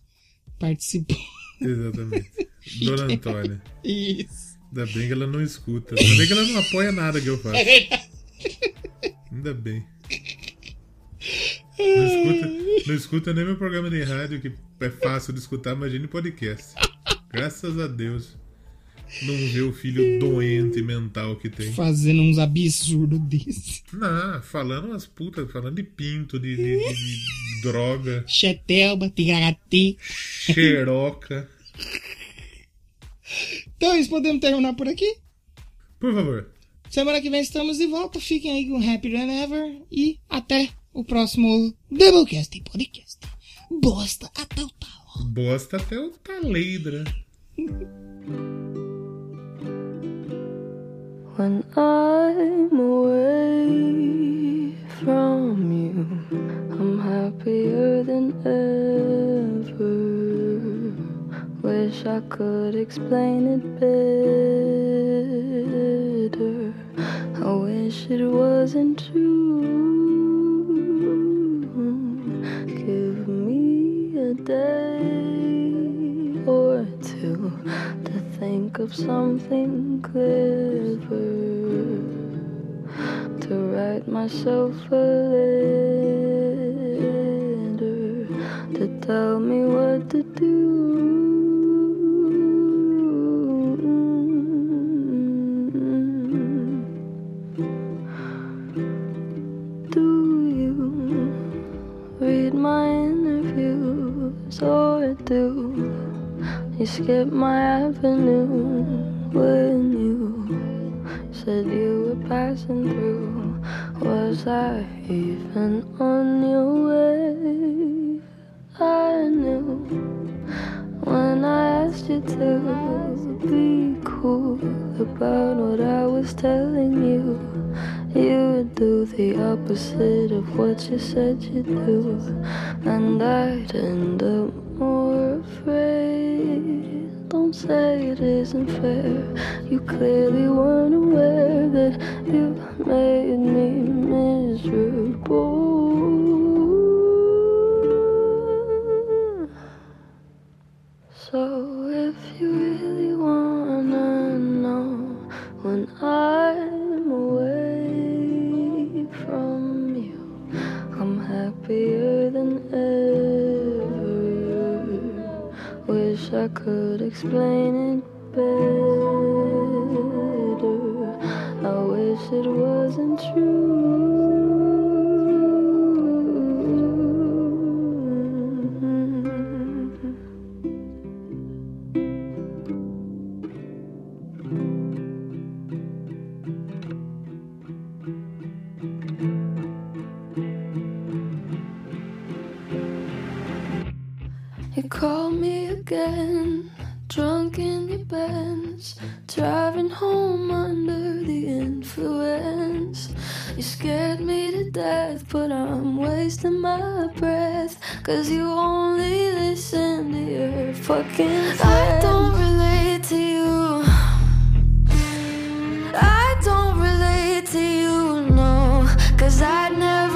Participou. Exatamente. (laughs) Dona Antônia. Isso. Ainda bem que ela não escuta. Ainda bem que ela não apoia nada que eu faço. Ainda bem. Não escuta, não escuta nem meu programa de rádio, que é fácil de escutar, imagine podcast. Graças a Deus. Não vê o filho doente mental que tem. Fazendo uns absurdos desses. Não, falando umas putas, falando de pinto, de, de- de- de droga, Chetelba, Tigarati. xeroca. Então, isso podemos terminar por aqui. Por favor. Semana que vem estamos de volta. Fiquem aí com Happy Than Ever. E até o próximo Doublecast Podcast. Bosta até o tal. Bosta até o taleidra. When I'm away from you, I'm happier than ever. Wish I could explain it better. I wish it wasn't true. A day or two to think of something clever to write myself a letter to tell me what to do. Or do you skip my avenue when you said you were passing through? Was I even on your way? I knew when I asked you to be cool about what I was telling you. You do the opposite of what you said you'd do, and I'd end up more afraid. Don't say it isn't fair. You clearly weren't aware that you made me miserable. So if you really wanna know when I'm happier than ever. Wish I could explain it better. I wish it wasn't true. Call me again, drunk in your Benz, driving home under the influence. You scared me to death, but I'm wasting my breath. Cause you only listen to your fucking friends. I don't relate to you. I don't relate to you, no. Cause I'd never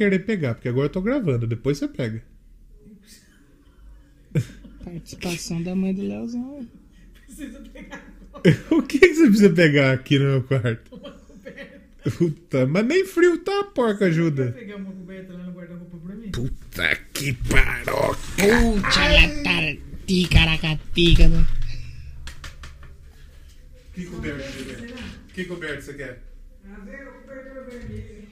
querer pegar, porque agora eu tô gravando. Depois você pega. Participação da mãe do Leozão. (laughs) o que, que você precisa pegar aqui no meu quarto? Puta, mas nem frio tá, porca ajuda. pegar uma coberta lá no guarda-roupa pra mim? Puta que paroca. Puxa la ticaracatica. né? Que coberto você quer? Que coberto você quer? Ah, o cobertor vermelho.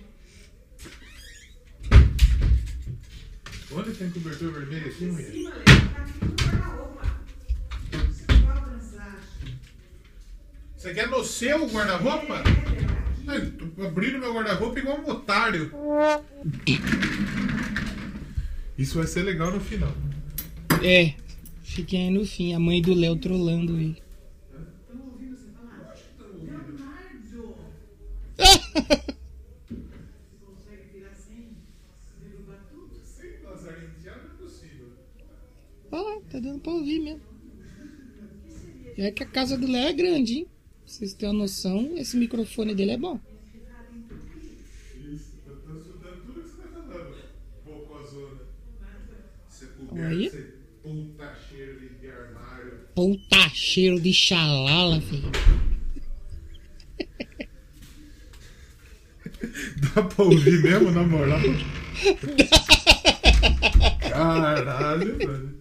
Onde tem cobertor vermelho aqui, mulher? Sim, tá aqui no guarda-roupa. Igual trançar. Você quer no seu guarda-roupa? Ai, tô abrindo meu guarda-roupa igual um otário. Isso vai ser legal no final. É, fiquem aí no fim. A mãe do Léo trolando ele. Olha lá, (laughs) tá dando pra ouvir mesmo. E é que a casa do Léo é grande, hein? Pra vocês terem uma noção, esse microfone dele é bom. Isso, eu tô estudando tudo que você tá falando. Bocozona. Você Olha. você puta cheiro de- de armário. Puta cheiro de xalala, filho. (laughs) Dá pra ouvir mesmo, na moral? (laughs) Caralho, mano.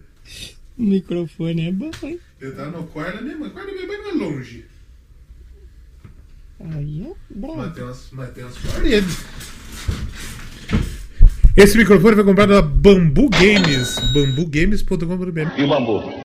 O microfone é bom, hein? Eu tava no quarto da minha mãe. O quarto da minha mãe não é longe. Aí é Mas bravo. tem umas, mas tem umas paredes. Esse microfone foi comprado da Bambu Games. bambugames.com.br E o bambu?